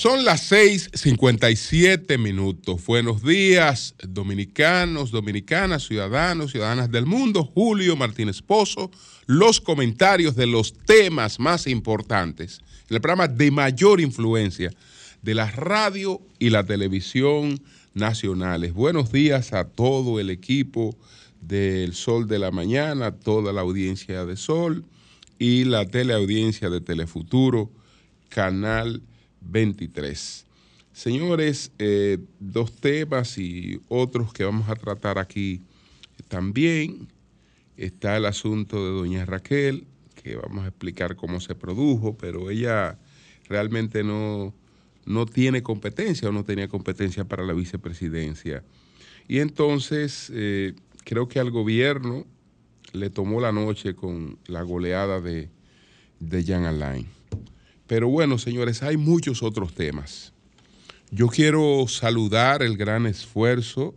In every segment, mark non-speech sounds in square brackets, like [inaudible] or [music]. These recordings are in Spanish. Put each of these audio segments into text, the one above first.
Son 106.5. Son las 6:57 minutos. Buenos días, dominicanos, dominicanas, ciudadanos, ciudadanas del mundo. Julio Martínez Pozo, los comentarios de los temas más importantes. El programa de mayor influencia de la radio y la televisión nacionales. Buenos días a todo el equipo del Sol de la Mañana, toda la audiencia de Sol y la teleaudiencia de Telefuturo, Canal 23. Señores, eh, dos temas y otros que vamos a tratar aquí también. Está el asunto de doña Raquel, que vamos a explicar cómo se produjo, pero ella realmente no, no tiene competencia o no tenía competencia para la vicepresidencia. Y entonces eh, creo que al gobierno le tomó la noche con la goleada de, de Jan Alain. Pero bueno, señores, hay muchos otros temas. Yo quiero saludar el gran esfuerzo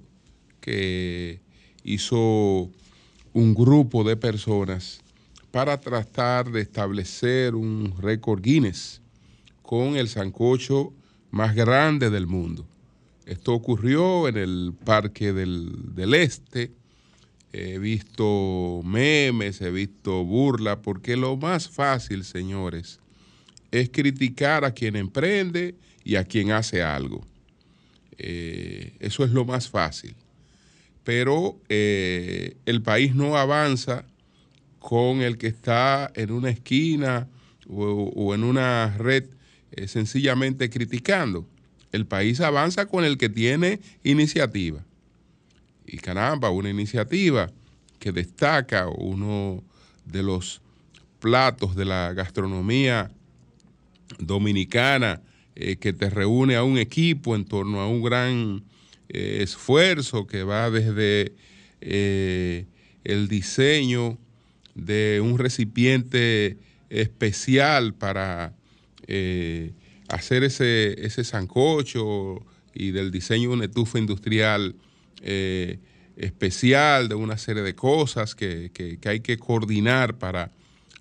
que hizo un grupo de personas para tratar de establecer un récord Guinness con el sancocho más grande del mundo. Esto ocurrió en el Parque del, del Este. He visto memes, he visto burla, porque lo más fácil, señores, es criticar a quien emprende y a quien hace algo. Eh, eso es lo más fácil. Pero eh, el país no avanza con el que está en una esquina o, en una red eh, sencillamente criticando. El país avanza con el que tiene iniciativa. Y caramba, una iniciativa que destaca uno de los platos de la gastronomía dominicana eh, que te reúne a un equipo en torno a un gran eh, esfuerzo que va desde eh, el diseño de un recipiente especial para hacer ese, ese sancocho y del diseño de una estufa industrial especial, de una serie de cosas que, que- que hay que coordinar para,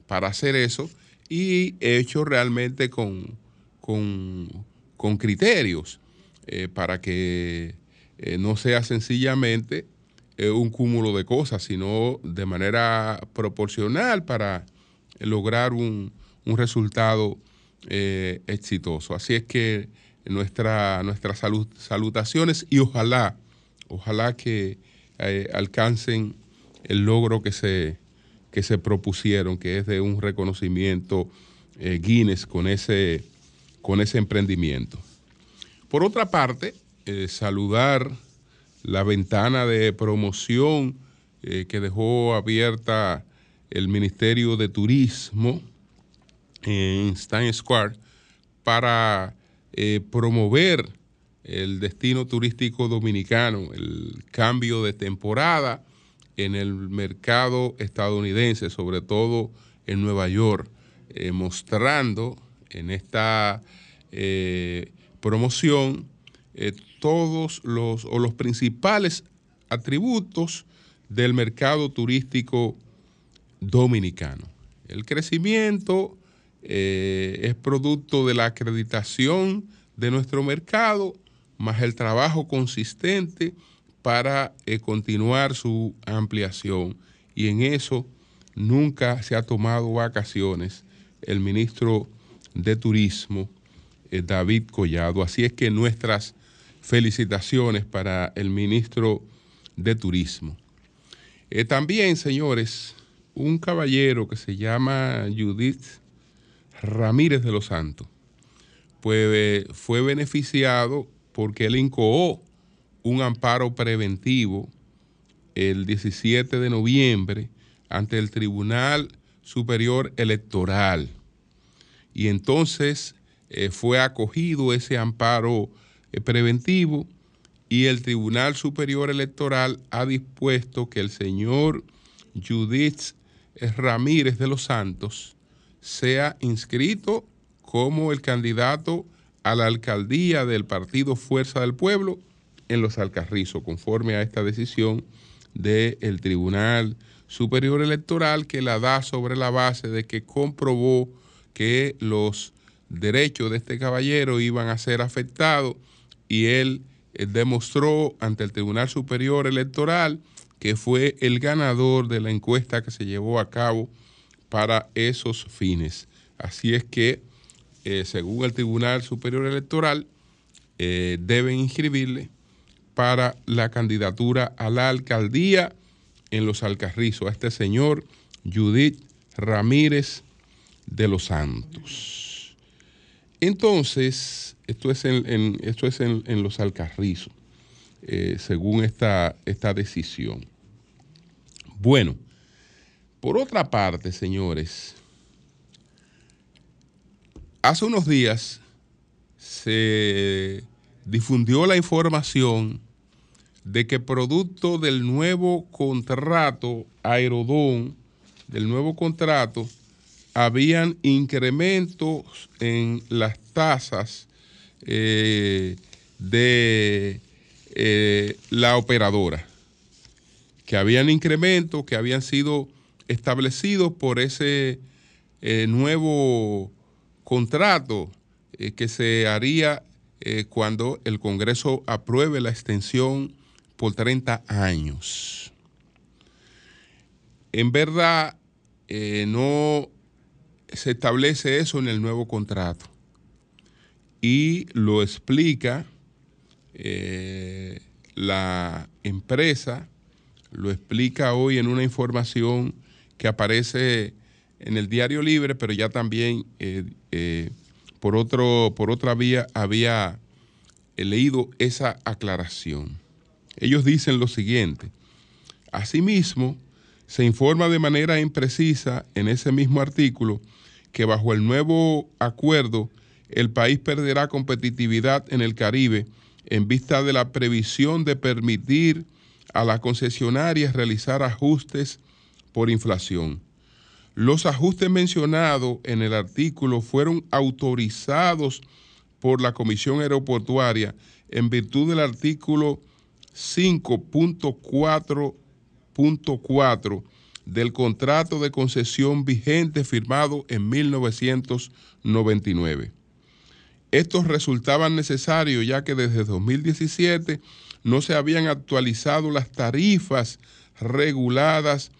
para hacer eso y hecho realmente con, con, criterios eh, para que eh, no sea sencillamente eh, un cúmulo de cosas, sino de manera proporcional para lograr un, un resultado exitoso. Así es que nuestra, nuestras salu- salutaciones y ojalá, ojalá que alcancen el logro que se, que se propusieron, que es de un reconocimiento eh, Guinness con ese, con ese emprendimiento. Por otra parte, eh, saludar la ventana de promoción eh, que dejó abierta el Ministerio de Turismo en Stein Square para promover el destino turístico dominicano, el cambio de temporada en el mercado estadounidense, sobre todo en Nueva York, eh, mostrando en esta eh, promoción eh, todos los o los principales atributos del mercado turístico dominicano. El crecimiento es producto de la acreditación de nuestro mercado, más el trabajo consistente para eh, continuar su ampliación. Y en eso nunca se ha tomado vacaciones el ministro de Turismo, eh, David Collado. Así es que nuestras felicitaciones para el ministro de Turismo. Eh, también, señores, un caballero que se llama Judith Ramírez de los Santos, pues fue beneficiado porque él incoó un amparo preventivo el 17 de noviembre ante el Tribunal Superior Electoral. Y entonces eh, fue acogido ese amparo eh, preventivo y el Tribunal Superior Electoral ha dispuesto que el señor Judith Ramírez de los Santos sea inscrito como el candidato a la alcaldía del partido Fuerza del Pueblo en los Alcarrizos, conforme a esta decisión del Tribunal Superior Electoral que la da sobre la base de que comprobó que los derechos de este caballero iban a ser afectados y él eh, demostró ante el Tribunal Superior Electoral que fue el ganador de la encuesta que se llevó a cabo para esos fines. Así es que, eh, según el Tribunal Superior Electoral, eh, deben inscribirle para la candidatura a la alcaldía en los Alcarrizos, a este señor Judith Ramírez de los Santos. Entonces, esto es en, esto es en, los Alcarrizos, eh, según esta, esta decisión. Bueno, por otra parte, señores, hace unos días se difundió la información de que producto del nuevo contrato Aerodón, del nuevo contrato, habían incrementos en las tasas eh, de eh, la operadora, que habían incrementos que habían sido establecidos por ese eh, nuevo contrato que se haría cuando el Congreso apruebe la extensión por 30 años. En verdad, no se establece eso en el nuevo contrato y lo explica eh, la empresa, lo explica hoy en una información que aparece en el Diario Libre, pero ya también eh, eh, por, otro, por otra vía había leído esa aclaración. Ellos dicen lo siguiente, asimismo, se informa de manera imprecisa en ese mismo artículo que bajo el nuevo acuerdo el país perderá competitividad en el Caribe en vista de la previsión de permitir a las concesionarias realizar ajustes por inflación. Los ajustes mencionados en el artículo fueron autorizados por la Comisión Aeroportuaria en virtud del artículo 5.4.4 del contrato de concesión vigente firmado en 1999. Estos resultaban necesarios ya que desde 2017 no se habían actualizado las tarifas reguladas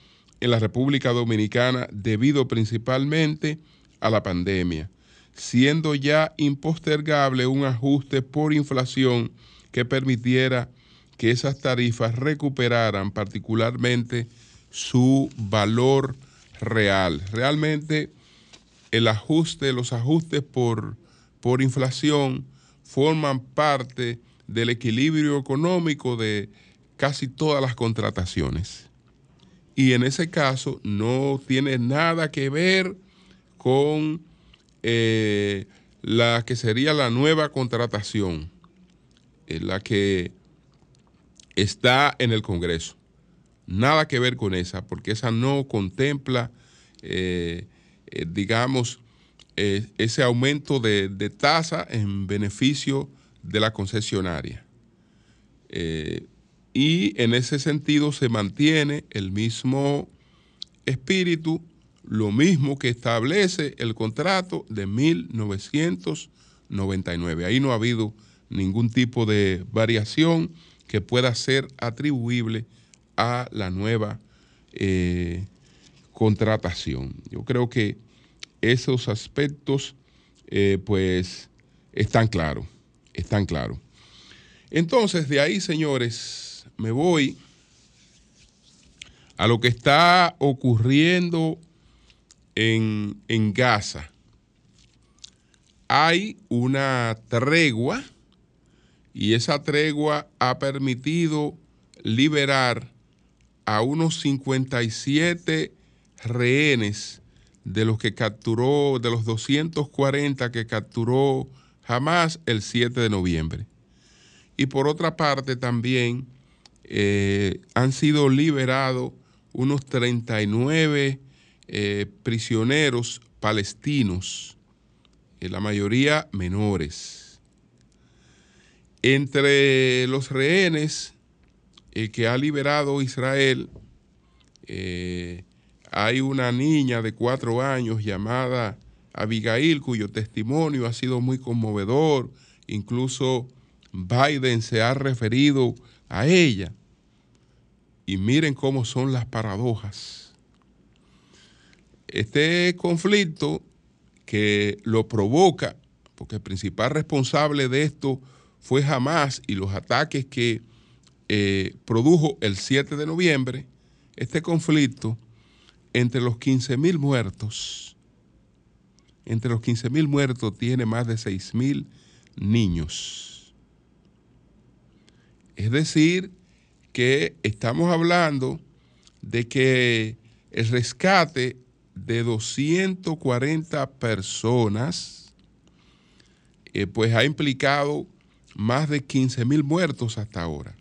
en la República Dominicana debido principalmente a la pandemia, siendo ya impostergable un ajuste por inflación que permitiera que esas tarifas recuperaran particularmente su valor real. Realmente el ajuste, los ajustes por, por inflación forman parte del equilibrio económico de casi todas las contrataciones. Y en ese caso no tiene nada que ver con eh, la que sería la nueva contratación, eh, la que está en el Congreso. Nada que ver con esa, porque esa no contempla, eh, eh, digamos, eh, ese aumento de, tasa en beneficio de la concesionaria. Y en ese sentido se mantiene el mismo espíritu, lo mismo que establece el contrato de 1999. Ahí no ha habido ningún tipo de variación que pueda ser atribuible a la nueva eh, contratación. Yo creo que esos aspectos eh, pues están claros, están claros. Entonces, de ahí, señores, me voy a lo que está ocurriendo en, en Gaza. Hay una tregua y esa tregua ha permitido liberar a unos 57 rehenes de los que capturó, de los 240 que capturó jamás el 7 de noviembre. Y por otra parte también eh, han sido liberados unos 39 eh, prisioneros palestinos, en la mayoría menores. Entre los rehenes eh, que ha liberado Israel, eh, hay una niña de cuatro años llamada Abigail, cuyo testimonio ha sido muy conmovedor. Incluso Biden se ha referido a ella. Y miren cómo son las paradojas. Este conflicto que lo provoca, porque el principal responsable de esto fue Hamas y los ataques que eh, produjo el 7 de noviembre, este conflicto entre los 15 mil muertos, entre los 15 mil muertos tiene más de 6 mil niños. Es decir, que estamos hablando de que el rescate de 240 personas, eh, pues ha implicado más de 15 mil muertos hasta ahora.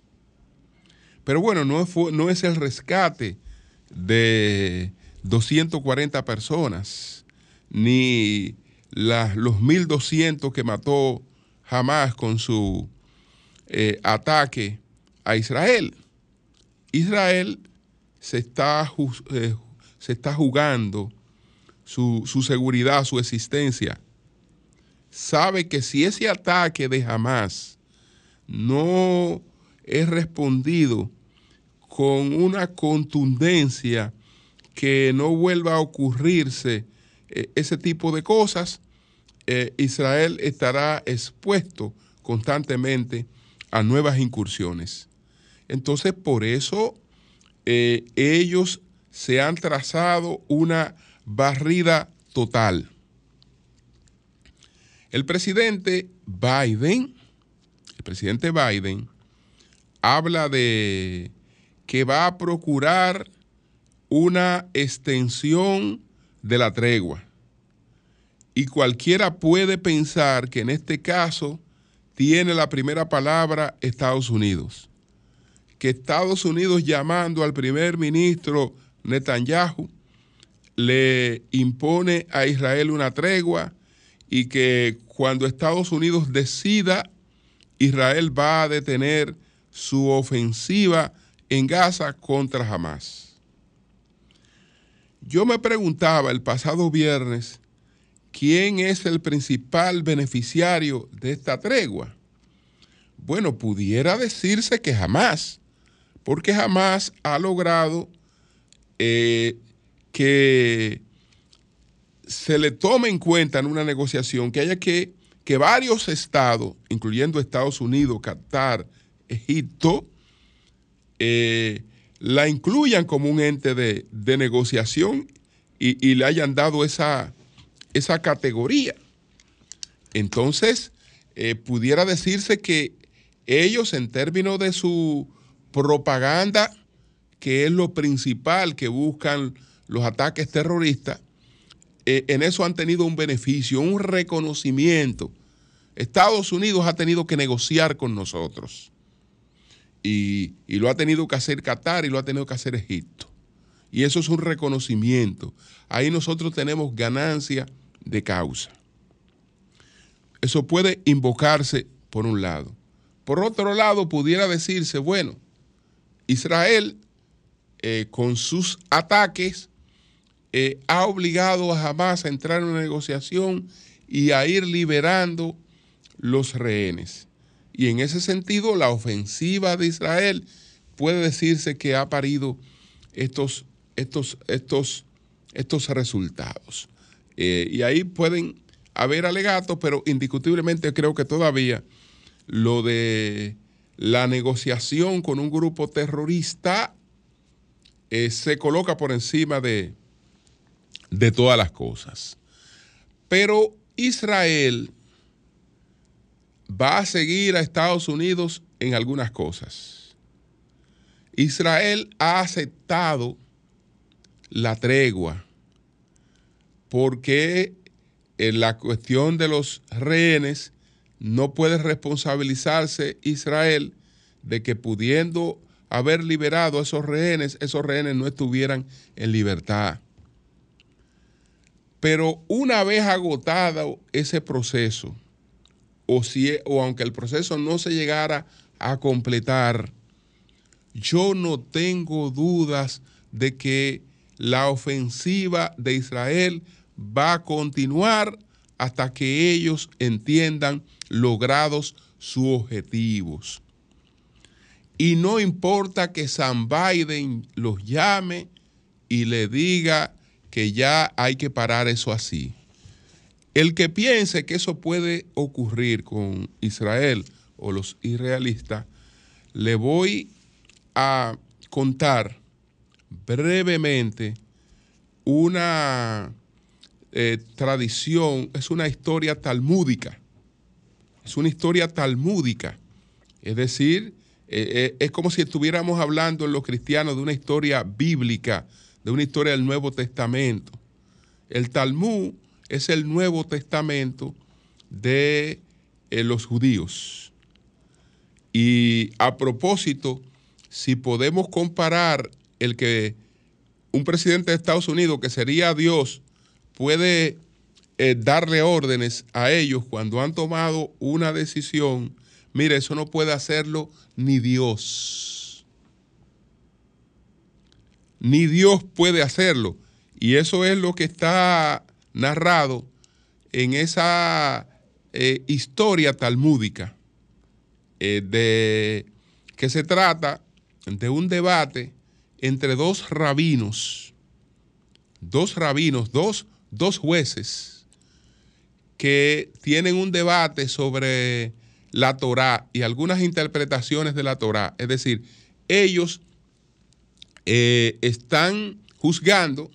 Pero bueno, no, no es el rescate de 240 personas, ni los 1.200 que mató Hamas con su eh, ataque a Israel. Israel se está, eh, se está jugando su, su, seguridad, su existencia. Sabe que si ese ataque de Hamas no es respondido con una contundencia que no vuelva a ocurrirse eh, ese tipo de cosas, eh, Israel estará expuesto constantemente a nuevas incursiones. Entonces, por eso eh, ellos se han trazado una barrida total. El presidente Biden, el presidente Biden, habla de que va a procurar una extensión de la tregua. Y cualquiera puede pensar que en este caso tiene la primera palabra Estados Unidos. Que Estados Unidos llamando al primer ministro Netanyahu le impone a Israel una tregua y que cuando Estados Unidos decida, Israel va a detener su ofensiva en Gaza contra Hamas. Yo me preguntaba el pasado viernes quién es el principal beneficiario de esta tregua. Bueno, pudiera decirse que jamás, porque jamás ha logrado eh, que se le tome en cuenta en una negociación que haya que, que varios estados, incluyendo Estados Unidos, Qatar, Egipto, eh, la incluyan como un ente de, negociación y, le hayan dado esa, esa categoría. Entonces, eh, pudiera decirse que ellos en términos de su propaganda, que es lo principal que buscan los ataques terroristas, eh, en eso han tenido un beneficio, un reconocimiento. Estados Unidos ha tenido que negociar con nosotros. Y, lo ha tenido que hacer Qatar y lo ha tenido que hacer Egipto. Y eso es un reconocimiento. Ahí nosotros tenemos ganancia de causa. Eso puede invocarse por un lado. Por otro lado, pudiera decirse, bueno, Israel eh, con sus ataques eh, ha obligado a Hamas a entrar en una negociación y a ir liberando los rehenes. Y en ese sentido, la ofensiva de Israel puede decirse que ha parido estos, estos, estos, estos resultados. Eh, y ahí pueden haber alegatos, pero indiscutiblemente creo que todavía lo de la negociación con un grupo terrorista eh, se coloca por encima de, de todas las cosas. Pero Israel va a seguir a Estados Unidos en algunas cosas. Israel ha aceptado la tregua porque en la cuestión de los rehenes no puede responsabilizarse Israel de que pudiendo haber liberado a esos rehenes, esos rehenes no estuvieran en libertad. Pero una vez agotado ese proceso, o, si, o aunque el proceso no se llegara a completar, yo no tengo dudas de que la ofensiva de Israel va a continuar hasta que ellos entiendan logrados sus objetivos. Y no importa que San Biden los llame y le diga que ya hay que parar eso así. El que piense que eso puede ocurrir con Israel o los israelitas, le voy a contar brevemente una eh, tradición, es una historia talmúdica. Es una historia talmúdica. Es decir, eh, eh, es como si estuviéramos hablando en los cristianos de una historia bíblica, de una historia del Nuevo Testamento. El Talmud es el Nuevo Testamento de los judíos. Y a propósito, si podemos comparar el que un presidente de Estados Unidos, que sería Dios, puede darle órdenes a ellos cuando han tomado una decisión, mire, eso no puede hacerlo ni Dios. Ni Dios puede hacerlo. Y eso es lo que está narrado en esa eh, historia talmúdica, eh, de que se trata de un debate entre dos rabinos, dos rabinos, dos, dos jueces, que tienen un debate sobre la Torá y algunas interpretaciones de la Torá. Es decir, ellos eh, están juzgando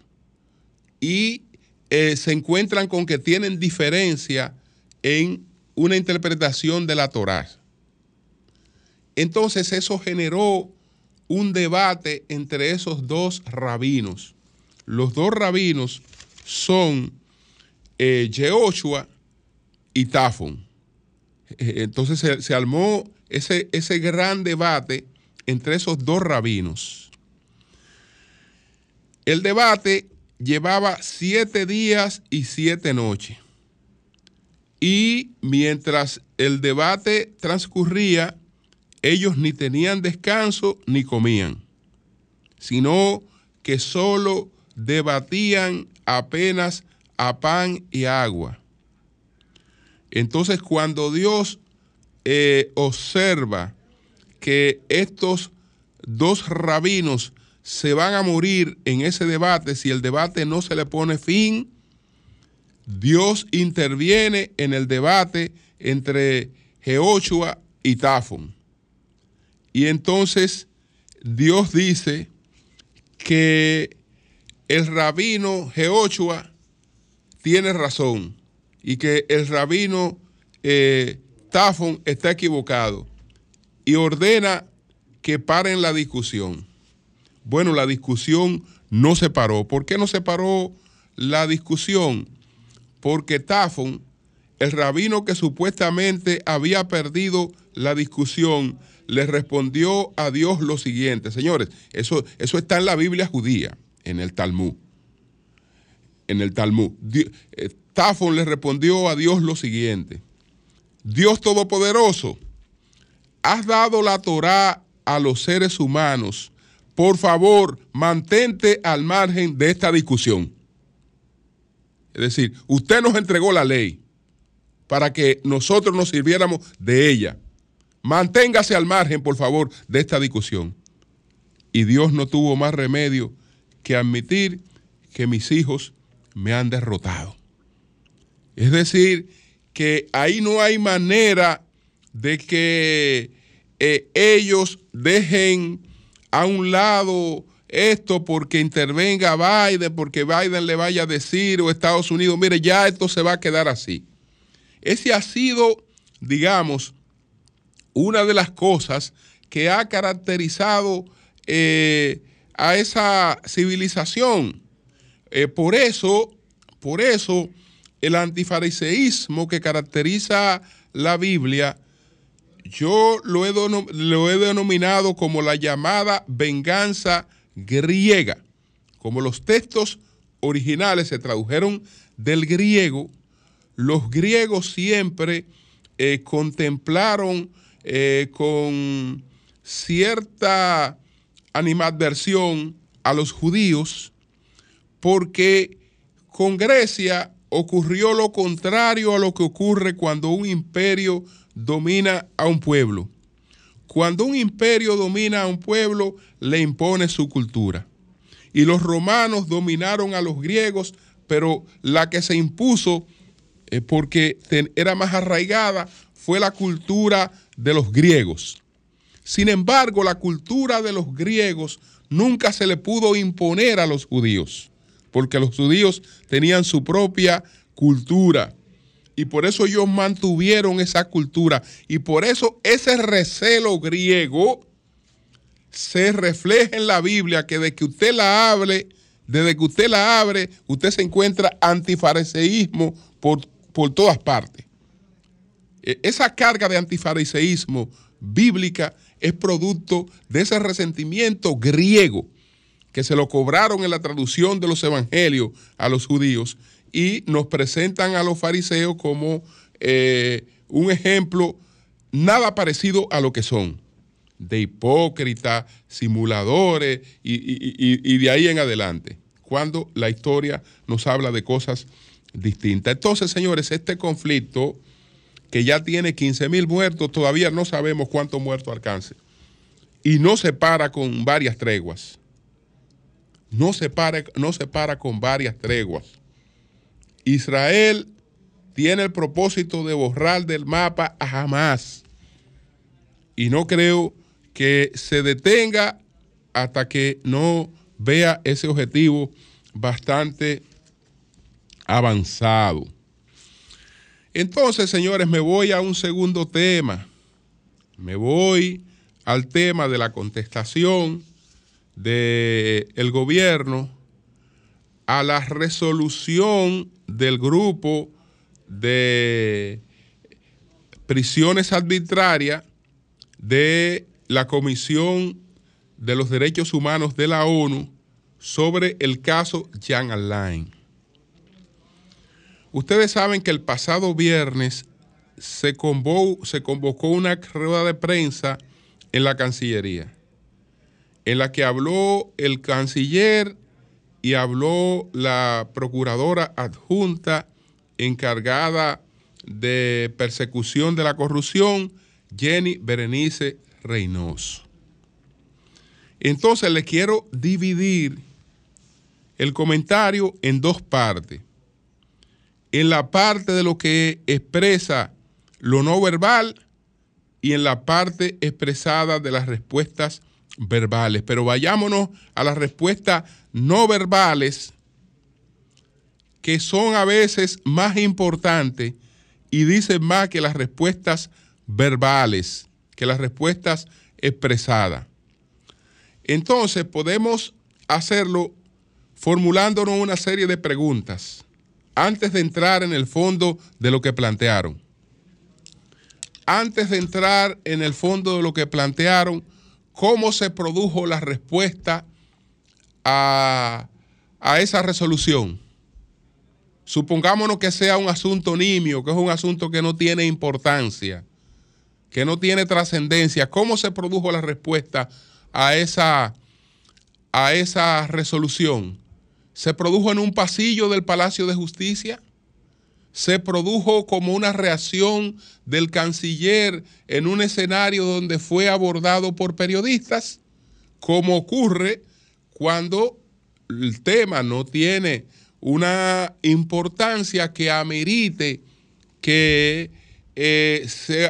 y eh, se encuentran con que tienen diferencia en una interpretación de la Torá. Entonces eso generó un debate entre esos dos rabinos. Los dos rabinos son eh, y Tafon. Eh, entonces se, se, armó ese, ese gran debate entre esos dos rabinos. El debate llevaba siete días y siete noches. Y mientras el debate transcurría, ellos ni tenían descanso ni comían, sino que solo debatían apenas a pan y agua. Entonces cuando Dios eh, observa que estos dos rabinos se van a morir en ese debate, si el debate no se le pone fin, Dios interviene en el debate entre Jehoshua y Tafon. Y entonces Dios dice que el rabino Jehoshua tiene razón y que el rabino eh, Tafon está equivocado y ordena que paren la discusión. Bueno, la discusión no se paró. ¿Por qué no se paró la discusión? Porque Tafon, el rabino que supuestamente había perdido la discusión, le respondió a Dios lo siguiente. Señores, eso, eso está en la Biblia judía, en el Talmud. En el Talmud. Eh, Tafon le respondió a Dios lo siguiente. Dios Todopoderoso, has dado la Torá a los seres humanos. Por favor, mantente al margen de esta discusión. Es decir, usted nos entregó la ley para que nosotros nos sirviéramos de ella. Manténgase al margen, por favor, de esta discusión. Y Dios no tuvo más remedio que admitir que mis hijos me han derrotado. Es decir, que ahí no hay manera de que eh, ellos dejen a un lado esto porque intervenga Biden, porque Biden le vaya a decir o Estados Unidos, mire, ya esto se va a quedar así. Ese ha sido, digamos, una de las cosas que ha caracterizado eh, a esa civilización. Eh, por eso, por eso, el antifariseísmo que caracteriza la Biblia, yo lo he, lo he denominado como la llamada venganza griega, como los textos originales se tradujeron del griego, los griegos siempre eh, contemplaron eh, con cierta animadversión a los judíos porque con Grecia ocurrió lo contrario a lo que ocurre cuando un imperio domina a un pueblo. Cuando un imperio domina a un pueblo, le impone su cultura. Y los romanos dominaron a los griegos, pero la que se impuso, eh, porque era más arraigada, fue la cultura de los griegos. Sin embargo, la cultura de los griegos nunca se le pudo imponer a los judíos, porque los judíos tenían su propia cultura. Y por eso ellos mantuvieron esa cultura. Y por eso ese recelo griego se refleja en la Biblia, que de que usted la hable, desde que usted la abre, usted se encuentra antifariseísmo por, por todas partes. E, esa carga de antifariseísmo bíblica es producto de ese resentimiento griego que se lo cobraron en la traducción de los evangelios a los judíos y nos presentan a los fariseos como eh, un ejemplo nada parecido a lo que son, de hipócritas, simuladores y, y de ahí en adelante, cuando la historia nos habla de cosas distintas. Entonces, señores, este conflicto que ya tiene 15 mil muertos, todavía no sabemos cuántos muertos alcance. Y no se para con varias treguas. No se para, no se para con varias treguas. Israel tiene el propósito de borrar del mapa a Hamas. Y no creo que se detenga hasta que no vea ese objetivo bastante avanzado. Entonces, señores, me voy a un segundo tema. Me voy al tema de la contestación del gobierno a la resolución del grupo de prisiones arbitrarias de la Comisión de los Derechos Humanos de la ONU sobre el caso Jan Alain. Ustedes saben que el pasado viernes se convocó, se convocó una rueda de prensa en la Cancillería, en la que habló el canciller y habló la procuradora adjunta encargada de persecución de la corrupción, Jenny Berenice Reynoso. Entonces le quiero dividir el comentario en dos partes en la parte de lo que expresa lo no verbal y en la parte expresada de las respuestas verbales. Pero vayámonos a las respuestas no verbales, que son a veces más importantes y dicen más que las respuestas verbales, que las respuestas expresadas. Entonces podemos hacerlo formulándonos una serie de preguntas antes de entrar en el fondo de lo que plantearon. Antes de entrar en el fondo de lo que plantearon, cómo se produjo la respuesta a, esa resolución. Supongámonos que sea un asunto nimio, que es un asunto que no tiene importancia, que no tiene trascendencia. ¿Cómo se produjo la respuesta a esa, a esa resolución? se produjo en un pasillo del Palacio de Justicia, se produjo como una reacción del canciller en un escenario donde fue abordado por periodistas, como ocurre cuando el tema no tiene una importancia que amerite que eh,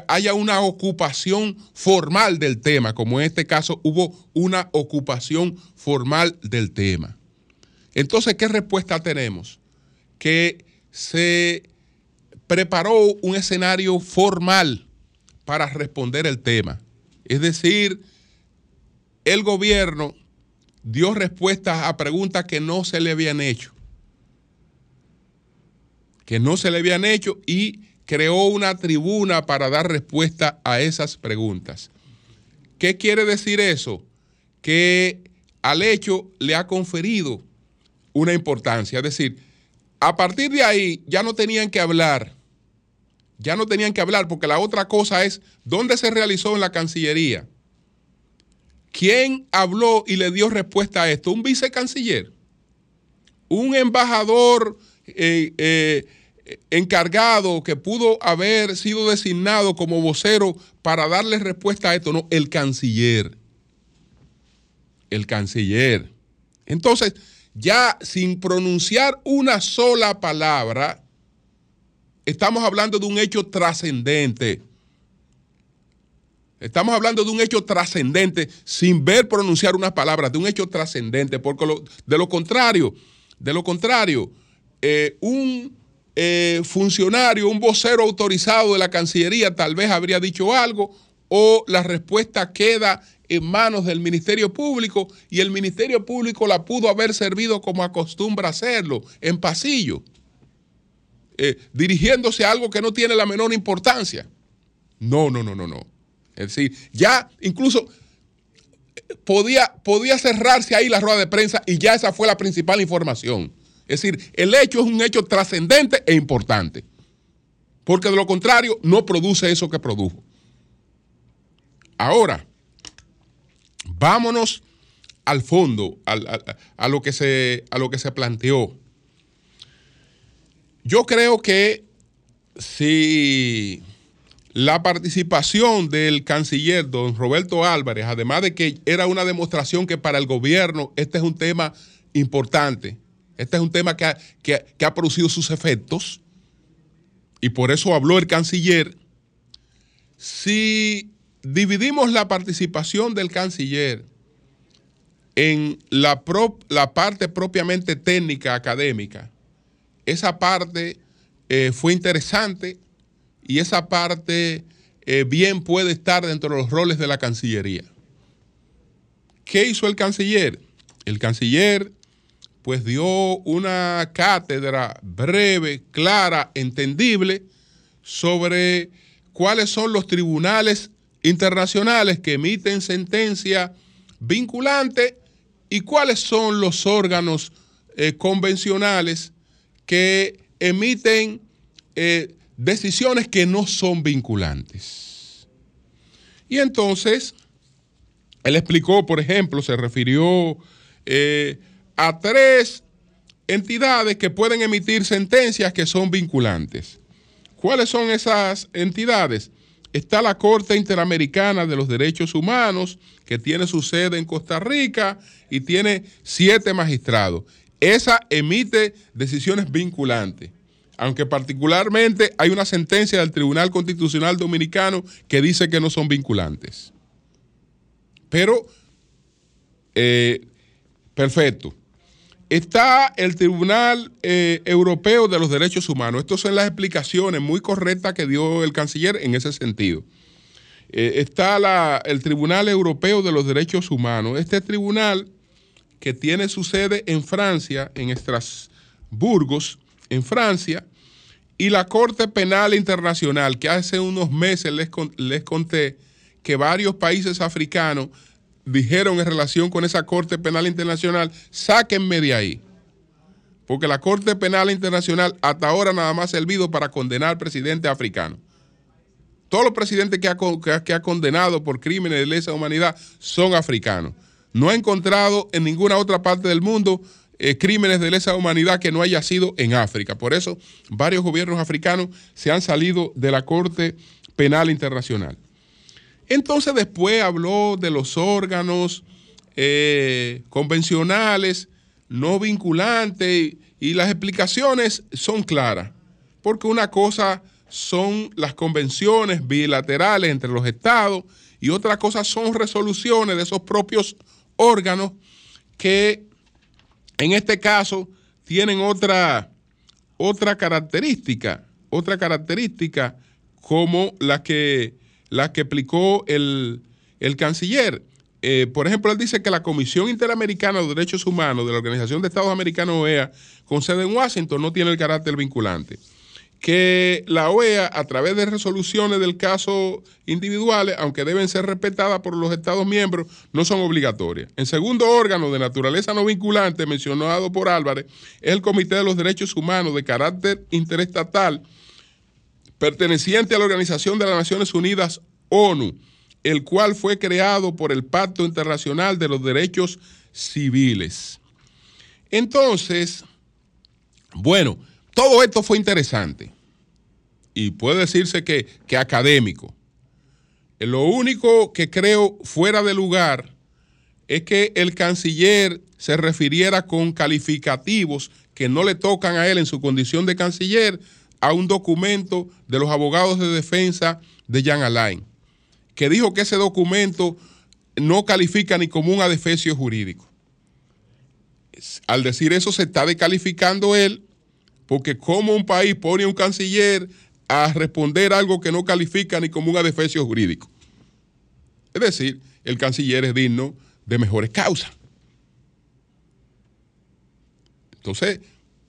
haya una ocupación formal del tema, como en este caso hubo una ocupación formal del tema. Entonces, ¿qué respuesta tenemos? Que se preparó un escenario formal para responder el tema. Es decir, el gobierno dio respuestas a preguntas que no se le habían hecho. Que no se le habían hecho y creó una tribuna para dar respuesta a esas preguntas. ¿Qué quiere decir eso? Que al hecho le ha conferido una importancia. Es decir, a partir de ahí ya no tenían que hablar, ya no tenían que hablar, porque la otra cosa es dónde se realizó en la Cancillería. ¿Quién habló y le dio respuesta a esto? Un vicecanciller, un embajador eh, eh, encargado que pudo haber sido designado como vocero para darle respuesta a esto, no, el canciller. El canciller. Entonces, ya sin pronunciar una sola palabra, estamos hablando de un hecho trascendente. Estamos hablando de un hecho trascendente sin ver pronunciar unas palabras, de un hecho trascendente, porque de lo contrario, de lo contrario, eh, un eh, funcionario, un vocero autorizado de la Cancillería tal vez habría dicho algo o la respuesta queda en manos del Ministerio Público y el Ministerio Público la pudo haber servido como acostumbra hacerlo, en pasillo, eh, dirigiéndose a algo que no tiene la menor importancia. No, no, no, no, no. Es decir, ya incluso podía, podía cerrarse ahí la rueda de prensa y ya esa fue la principal información. Es decir, el hecho es un hecho trascendente e importante. Porque de lo contrario, no produce eso que produjo. Ahora, vámonos al fondo, a, lo que se, a lo que se planteó. Yo creo que si la participación del canciller don Roberto Álvarez, además de que era una demostración que para el gobierno este es un tema importante, este es un tema que ha, producido sus efectos y por eso habló el canciller. Si dividimos la participación del canciller en la, la parte propiamente técnica, académica, esa parte eh, fue interesante y esa parte eh, bien puede estar dentro de los roles de la Cancillería. ¿Qué hizo el canciller? El canciller pues dio una cátedra breve, clara, entendible sobre cuáles son los tribunales internacionales que emiten sentencia vinculante y cuáles son los órganos eh, convencionales que emiten eh, decisiones que no son vinculantes. Y entonces, él explicó, por ejemplo, se refirió eh, a tres entidades que pueden emitir sentencias que son vinculantes. ¿Cuáles son esas entidades? Está la Corte Interamericana de los Derechos Humanos, que tiene su sede en Costa Rica y tiene siete magistrados. Esa emite decisiones vinculantes, aunque particularmente hay una sentencia del Tribunal Constitucional Dominicano que dice que no son vinculantes. Pero, eh, perfecto. Está el Tribunal eh, Europeo de los Derechos Humanos. Estas son las explicaciones muy correctas que dio el canciller en ese sentido. Eh, está el Tribunal Europeo de los Derechos Humanos. Este tribunal que tiene su sede en Francia, en Estrasburgo, en Francia, y la Corte Penal Internacional, que hace unos meses les, les conté que varios países africanos dijeron en relación con esa Corte Penal Internacional, sáquenme de ahí. Porque la Corte Penal Internacional hasta ahora nada más ha servido para condenar presidentes africanos. Todos los presidentes que ha, que ha condenado por crímenes de lesa humanidad son africanos. No ha encontrado en ninguna otra parte del mundo eh, crímenes de lesa humanidad que no haya sido en África. Por eso varios gobiernos africanos se han salido de la Corte Penal Internacional. Entonces después habló de los órganos eh, convencionales, no vinculantes, y las explicaciones son claras, porque una cosa son las convenciones bilaterales entre los estados y otra cosa son resoluciones de esos propios órganos que en este caso tienen otra, otra característica, otra característica como la que la que explicó el, canciller. Eh, por ejemplo, él dice que la Comisión Interamericana de Derechos Humanos de la Organización de Estados Americanos OEA, con sede en Washington, no tiene el carácter vinculante. Que la OEA, a través de resoluciones del caso individuales, aunque deben ser respetadas por los Estados miembros, no son obligatorias. El segundo órgano de naturaleza no vinculante mencionado por Álvarez es el Comité de los Derechos Humanos de carácter interestatal, perteneciente a la Organización de las Naciones Unidas, ONU, el cual fue creado por el Pacto Internacional de los Derechos Civiles. Entonces, bueno, todo esto fue interesante y puede decirse que, que académico. Lo único que creo fuera de lugar es que el canciller se refiriera con calificativos que no le tocan a él en su condición de canciller a un documento de los abogados de defensa de Jan Alain, que dijo que ese documento no califica ni como un adefesio jurídico. Al decir eso se está descalificando él, porque como un país pone un canciller a responder algo que no califica ni como un adefesio jurídico. Es decir, el canciller es digno de mejores causas. Entonces,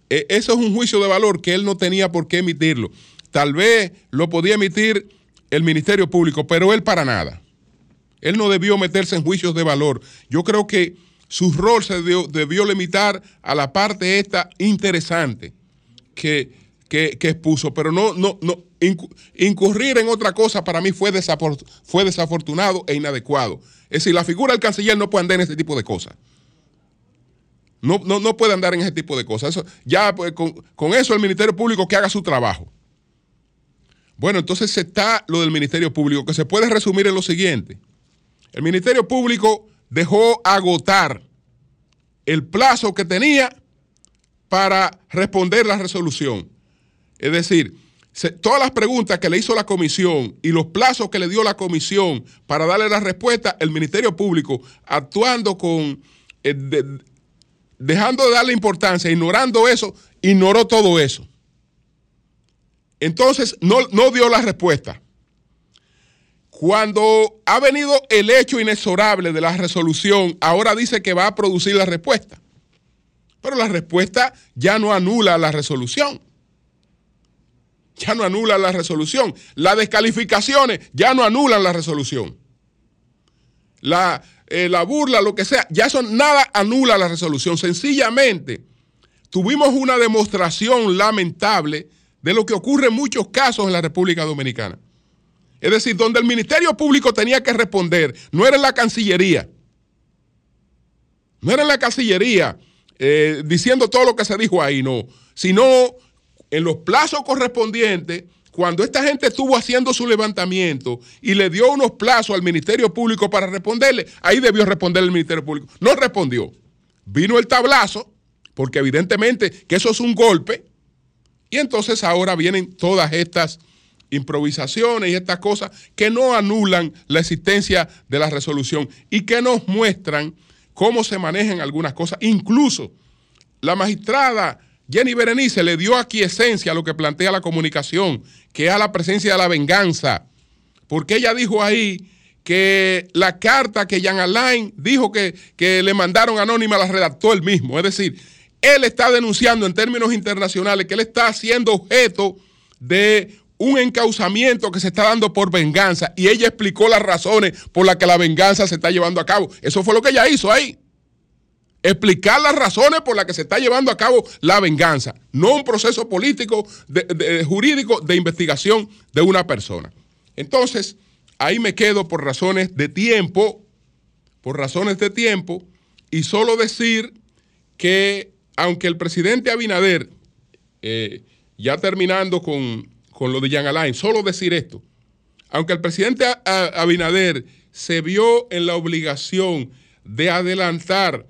e, eso es un juicio de valor que él no tenía por qué emitirlo. Tal vez lo podía emitir el Ministerio Público, pero él para nada. Él no debió meterse en juicios de valor. Yo creo que su rol se debió, limitar a la parte esta interesante que que, expuso, pero no, no, no, incurrir en otra cosa para mí fue, fue desafortunado e inadecuado. Es decir, la figura del canciller no puede andar en ese tipo de cosas. No, no, puede andar en ese tipo de cosas. Eso, ya pues, con, con, eso el Ministerio Público que haga su trabajo. Bueno, entonces está lo del Ministerio Público, que se puede resumir en lo siguiente. El Ministerio Público dejó agotar el plazo que tenía para responder la resolución. Es decir, todas las preguntas que le hizo la comisión y los plazos que le dio la comisión para darle la respuesta, el Ministerio Público actuando con, eh, dejando de darle importancia, ignorando eso, ignoró todo eso. Entonces no, no dio la respuesta. Cuando ha venido el hecho inexorable de la resolución, ahora dice que va a producir la respuesta. Pero la respuesta ya no anula la resolución ya no anulan la resolución. Las descalificaciones ya no anulan la resolución. La, eh, la burla, lo que sea, ya eso nada anula la resolución. Sencillamente, tuvimos una demostración lamentable de lo que ocurre en muchos casos en la República Dominicana. Es decir, donde el Ministerio Público tenía que responder, no era en la Cancillería, no era en la Cancillería eh, diciendo todo lo que se dijo ahí, no, sino en los plazos correspondientes, cuando esta gente estuvo haciendo su levantamiento y le dio unos plazos al Ministerio Público para responderle, ahí debió responder el Ministerio Público. No respondió. Vino el tablazo, porque evidentemente que eso es un golpe, y entonces ahora vienen todas estas improvisaciones y estas cosas que no anulan la existencia de la resolución y que nos muestran cómo se manejan algunas cosas. Incluso la magistrada Jenny Berenice le dio aquí esencia a lo que plantea la comunicación, que es a la presencia de la venganza, porque ella dijo ahí que la carta que Jean Alain dijo que, que le mandaron anónima la redactó él mismo. Es decir, él está denunciando en términos internacionales que él está siendo objeto de un encauzamiento que se está dando por venganza y ella explicó las razones por las que la venganza se está llevando a cabo. Eso fue lo que ella hizo ahí explicar las razones por las que se está llevando a cabo la venganza, no un proceso político, jurídico de investigación de una persona. Entonces, ahí me quedo por razones de tiempo, por razones de tiempo, y solo decir que aunque el presidente Abinader, eh, ya terminando con, con, lo de Jean Alain, solo decir esto, aunque el presidente Abinader se vio en la obligación de adelantar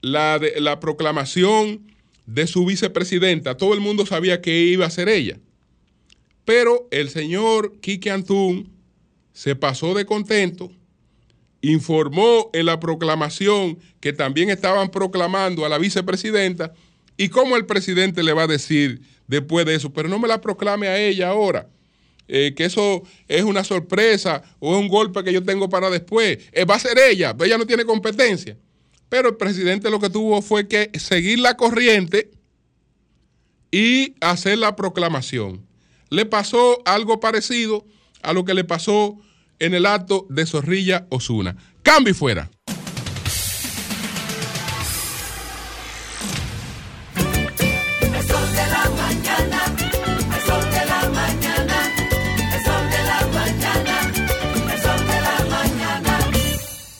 la, la proclamación de su vicepresidenta, todo el mundo sabía que iba a ser ella. Pero el señor Quique Antún se pasó de contento, informó en la proclamación que también estaban proclamando a la vicepresidenta y cómo el presidente le va a decir después de eso, pero no me la proclame a ella ahora, eh, que eso es una sorpresa o es un golpe que yo tengo para después. Eh, va a ser ella, ella no tiene competencia. Pero el presidente lo que tuvo fue que seguir la corriente y hacer la proclamación. le pasó algo parecido a lo que le pasó en el acto de Zorrilla Osuna. Cambio y fuera.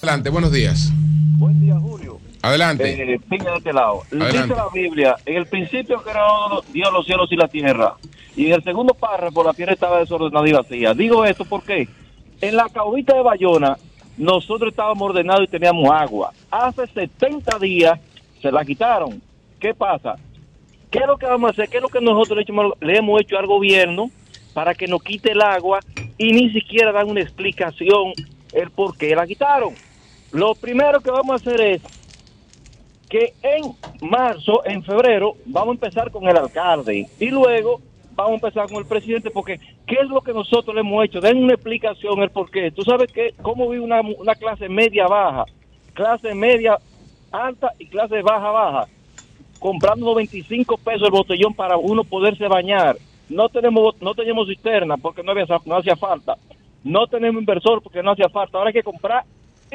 Adelante, buenos días. Buen día, Julio. Adelante. Eh, piña de este lado. Adelante. Dice la Biblia, en el principio creó Dios los cielos y la tierra. Y en el segundo párrafo la tierra estaba desordenada y vacía. Digo esto porque en la caubita de Bayona nosotros estábamos ordenados y teníamos agua. Hace 70 días se la quitaron. ¿Qué pasa? ¿Qué es lo que vamos a hacer? ¿Qué es lo que nosotros le, le hemos hecho al gobierno para que nos quite el agua y ni siquiera dan una explicación el por qué la quitaron? Lo primero que vamos a hacer es que en marzo, en febrero, vamos a empezar con el alcalde y luego vamos a empezar con el presidente porque ¿qué es lo que nosotros le hemos hecho? Den una explicación el por qué. Tú sabes que cómo vive una, clase media baja, clase media alta y clase baja baja, comprando 25 pesos el botellón para uno poderse bañar. No tenemos no tenemos cisterna porque no había no hacía falta. No tenemos inversor porque no hacía falta. Ahora hay que comprar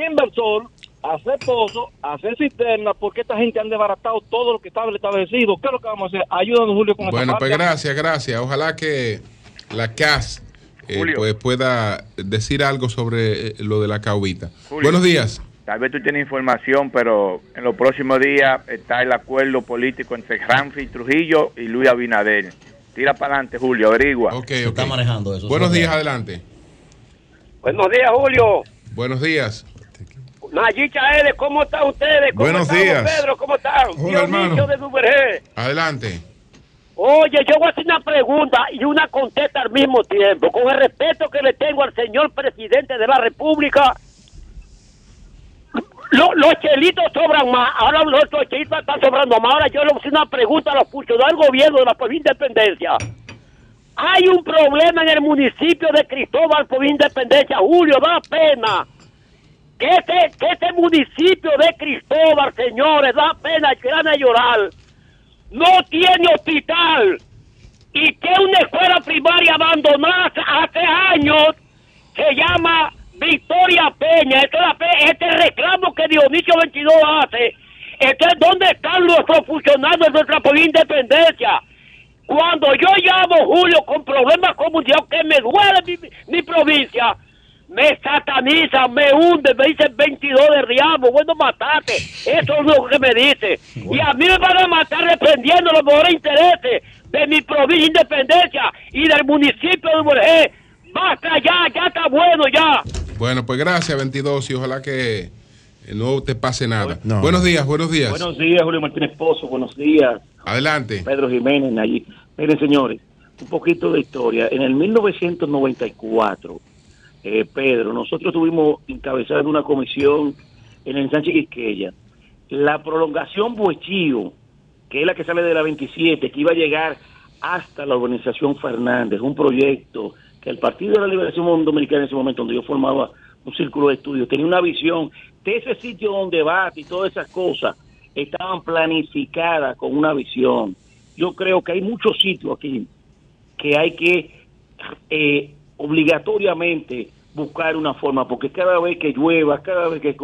inversor, hacer pozo, hacer cisterna, porque esta gente han desbaratado todo lo que estaba establecido. ¿Qué es lo que vamos a hacer? Ayúdanos, Julio, con Bueno, pues gracias, gracias. Ojalá que la CAS eh, Julio. pues pueda decir algo sobre eh, lo de la caubita. Julio. Buenos días. Tal vez tú tienes información, pero en los próximos días está el acuerdo político entre Ramfi Trujillo y Luis Abinader. Tira para adelante, Julio, averigua. Ok, Se ok. está manejando eso. Buenos días, adelante. Buenos días, Julio. Buenos días. Nayicha L, ¿cómo están ustedes? ¿Cómo Buenos estamos, días. Pedro, ¿cómo están? Hola, hermano. De. Adelante. Oye, yo voy a hacer una pregunta y una contesta al mismo tiempo. Con el respeto que le tengo al señor presidente de la República, lo- los chelitos sobran más. Ahora los chelitos están sobrando más. Ahora yo le voy a hacer una pregunta a los funcionarios del gobierno de la provincia de Independencia. Hay un problema en el municipio de Cristóbal por Independencia. Julio, da pena. Que este, que este municipio de Cristóbal, señores, da pena, gran a llorar. No tiene hospital. Y que una escuela primaria abandonada hace años se llama Victoria Peña. Este es, este es reclamo que Dionisio 22 hace. Entonces, ¿dónde están nuestros funcionarios de nuestra independencia? Cuando yo llamo, Julio, con problemas comunitarios que me duele mi provincia, me satanizan, me hunden, me dicen 22 de Riamo, bueno, matate. Eso es lo que me dice. Y a mí me van a matar defendiendo los mejores intereses de mi provincia de independencia y del municipio de Mujer. Basta ya, ya está bueno ya. Bueno, pues gracias, 22, y ojalá que eh, no te pase nada. No. Buenos días, buenos días. Buenos días, Julio Martínez Pozo. Buenos días, Adelante. Pedro Jiménez. Allí. Miren, señores, un poquito de historia. En el 1994, eh, Pedro, nosotros tuvimos encabezando una comisión en el Sánchez Quisqueya. La prolongación Buechío, que es la que sale de la 27, que iba a llegar hasta la organización Fernández, un proyecto que el Partido de la Liberación Dominicana en ese momento, donde yo formaba un círculo de estudios, tenía una visión de ese sitio donde debate y todas esas cosas estaban planificadas con una visión. Yo creo que hay muchos sitios aquí que hay que eh, obligatoriamente buscar una forma, porque cada vez que llueva, cada vez que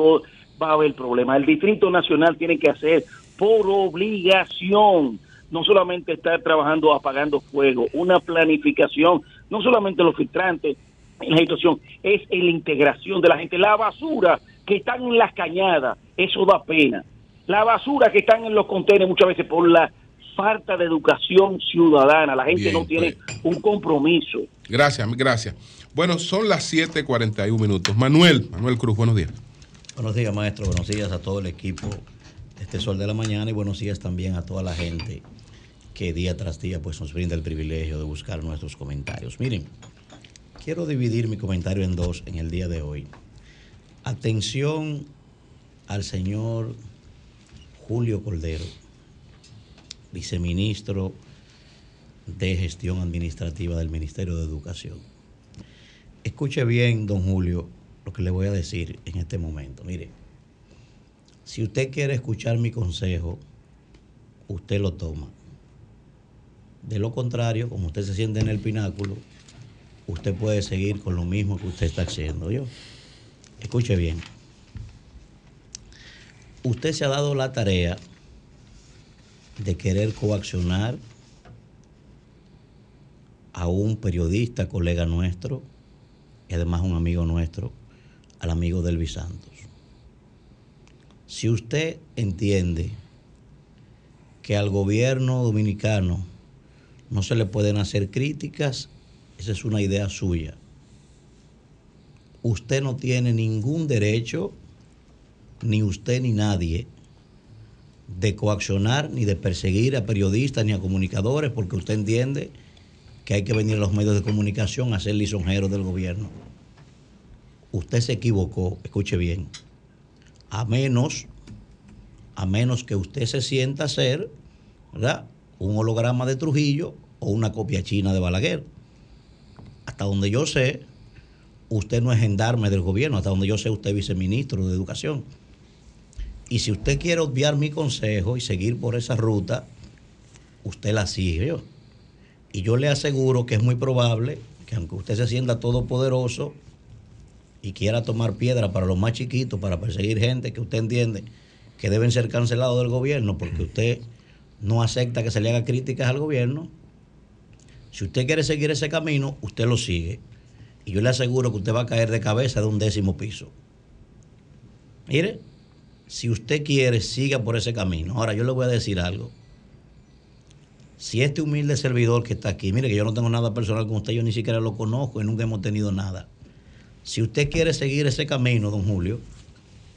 va a haber problemas. El Distrito Nacional tiene que hacer por obligación, no solamente estar trabajando apagando fuego, una planificación, no solamente los filtrantes en la situación, es en la integración de la gente. La basura que están en las cañadas, eso da pena. La basura que están en los contenedores muchas veces por la falta de educación ciudadana, la gente Bien, no tiene pues. un compromiso. Gracias, gracias. Bueno, son las 7:41 minutos. Manuel, Manuel Cruz, buenos días. Buenos días, maestro. Buenos días a todo el equipo de este Sol de la Mañana y buenos días también a toda la gente que día tras día pues, nos brinda el privilegio de buscar nuestros comentarios. Miren, quiero dividir mi comentario en dos en el día de hoy. Atención al señor Julio Cordero, viceministro de Gestión Administrativa del Ministerio de Educación. Escuche bien, don Julio, lo que le voy a decir en este momento. Mire, si usted quiere escuchar mi consejo, usted lo toma. De lo contrario, como usted se siente en el pináculo, usted puede seguir con lo mismo que usted está haciendo. Yo, escuche bien. Usted se ha dado la tarea de querer coaccionar a un periodista, colega nuestro, y además un amigo nuestro, al amigo Delvis Santos. Si usted entiende que al gobierno dominicano no se le pueden hacer críticas, esa es una idea suya. Usted no tiene ningún derecho, ni usted ni nadie, de coaccionar ni de perseguir a periodistas ni a comunicadores, porque usted entiende que hay que venir a los medios de comunicación a ser lisonjeros del gobierno. Usted se equivocó, escuche bien, a menos, a menos que usted se sienta ser, ¿verdad? Un holograma de Trujillo o una copia china de Balaguer. Hasta donde yo sé, usted no es gendarme del gobierno, hasta donde yo sé, usted es viceministro de Educación. Y si usted quiere obviar mi consejo y seguir por esa ruta, usted la sigue. Y yo le aseguro que es muy probable que aunque usted se sienta todopoderoso y quiera tomar piedra para los más chiquitos, para perseguir gente que usted entiende que deben ser cancelados del gobierno porque usted no acepta que se le haga críticas al gobierno, si usted quiere seguir ese camino, usted lo sigue. Y yo le aseguro que usted va a caer de cabeza de un décimo piso. Mire, si usted quiere, siga por ese camino. Ahora, yo le voy a decir algo. Si este humilde servidor que está aquí, mire que yo no tengo nada personal con usted, yo ni siquiera lo conozco y nunca hemos tenido nada. Si usted quiere seguir ese camino, don Julio,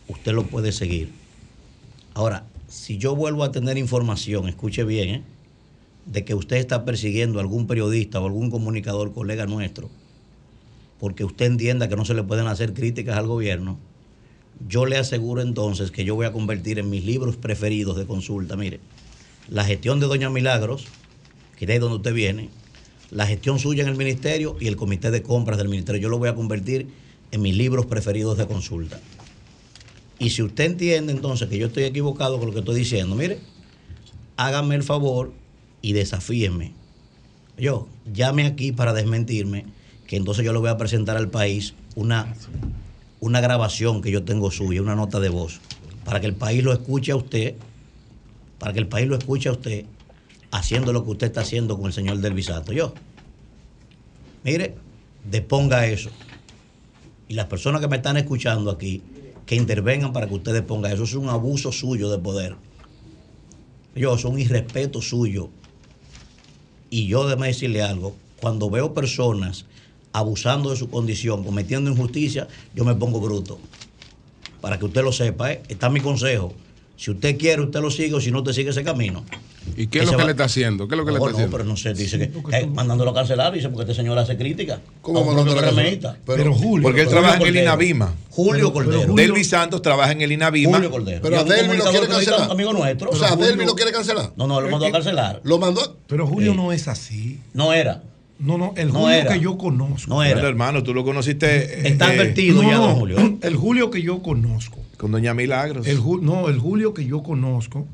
usted lo puede seguir. Ahora, si yo vuelvo a tener información, escuche bien, ¿eh? de que usted está persiguiendo a algún periodista o algún comunicador, colega nuestro, porque usted entienda que no se le pueden hacer críticas al gobierno, yo le aseguro entonces que yo voy a convertir en mis libros preferidos de consulta, mire, la gestión de Doña Milagros, que de ahí donde usted viene, la gestión suya en el ministerio y el comité de compras del ministerio, yo lo voy a convertir en mis libros preferidos de consulta. Y si usted entiende entonces que yo estoy equivocado con lo que estoy diciendo, mire, hágame el favor y desafíenme. Yo, llame aquí para desmentirme, que entonces yo le voy a presentar al país una, una grabación que yo tengo suya, una nota de voz, para que el país lo escuche a usted, para que el país lo escuche a usted, haciendo lo que usted está haciendo con el señor Del Bisato. Yo, mire, deponga eso. Y las personas que me están escuchando aquí, que intervengan para que usted deponga eso. Es un abuso suyo de poder. Yo, es un irrespeto suyo. Y yo déjame decirle algo, cuando veo personas abusando de su condición, cometiendo injusticia, yo me pongo bruto. Para que usted lo sepa, ¿eh? está mi consejo. Si usted quiere, usted lo sigue, o si no, usted sigue ese camino. ¿Y qué es lo que va- le está haciendo? ¿Qué es lo que le está no, haciendo? pero no sé, dice que eh, mandándolo a cancelar, dice porque este señor hace crítica. ¿Cómo mandándolo a cancelar? Pero- Pero Julio. Porque él Julio trabaja en el. INAVIMA. Julio Cordero. Julio- Delvis Santos trabaja en el INAVIMA. Julio Cordero. Pero Delvi lo quiere cancelar. Amigo nuestro. O sea, Julio- Delvi lo quiere cancelar. no, no, lo mandó a cancelar. Lo mandó. Pero Julio Sí. no es así. No era. No, no, el No Julio era. que yo conozco. No Bueno, era. hermano, tú lo conociste eh, Está eh, advertido No, ya, no, don Julio. El Julio que yo conozco. con Doña Milagros. El, Ju- no, el Julio que yo conozco,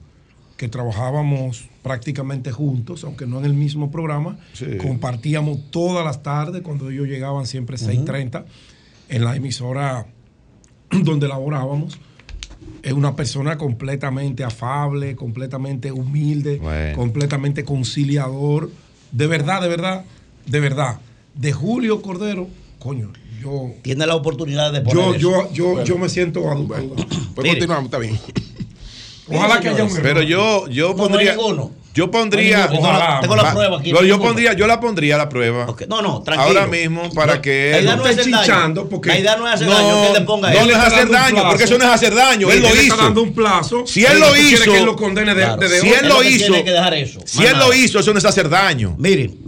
que trabajábamos prácticamente juntos, aunque no en el mismo programa, Sí. compartíamos todas las tardes, cuando ellos llegaban siempre 6.30, en la emisora [clears throat] donde laborábamos. Es una persona completamente afable, completamente humilde, Bueno. completamente conciliador. De verdad, de verdad, de verdad. De Julio Cordero, coño, yo, Tiene la oportunidad de poner yo, eso. yo, yo, yo me siento a. Pues Mire. continuamos, está bien. Ojalá que haya un Pero error. yo, yo No, no hay pondría. ninguno. yo pondría. La, tengo la prueba aquí. yo, no yo pondría, yo la pondría a la prueba. No, no, tranquilo. Ahora mismo para que La él. idea no es hacer daño. chinchando porque- La idea no es hacer No, daño, que él le ponga no, no es hacer daño, porque eso no es hacer daño. Él lo hizo. dando un plazo. Si él lo hizo- que lo condene Si él lo hizo-. Si él lo hizo, eso no es hacer daño. Miren,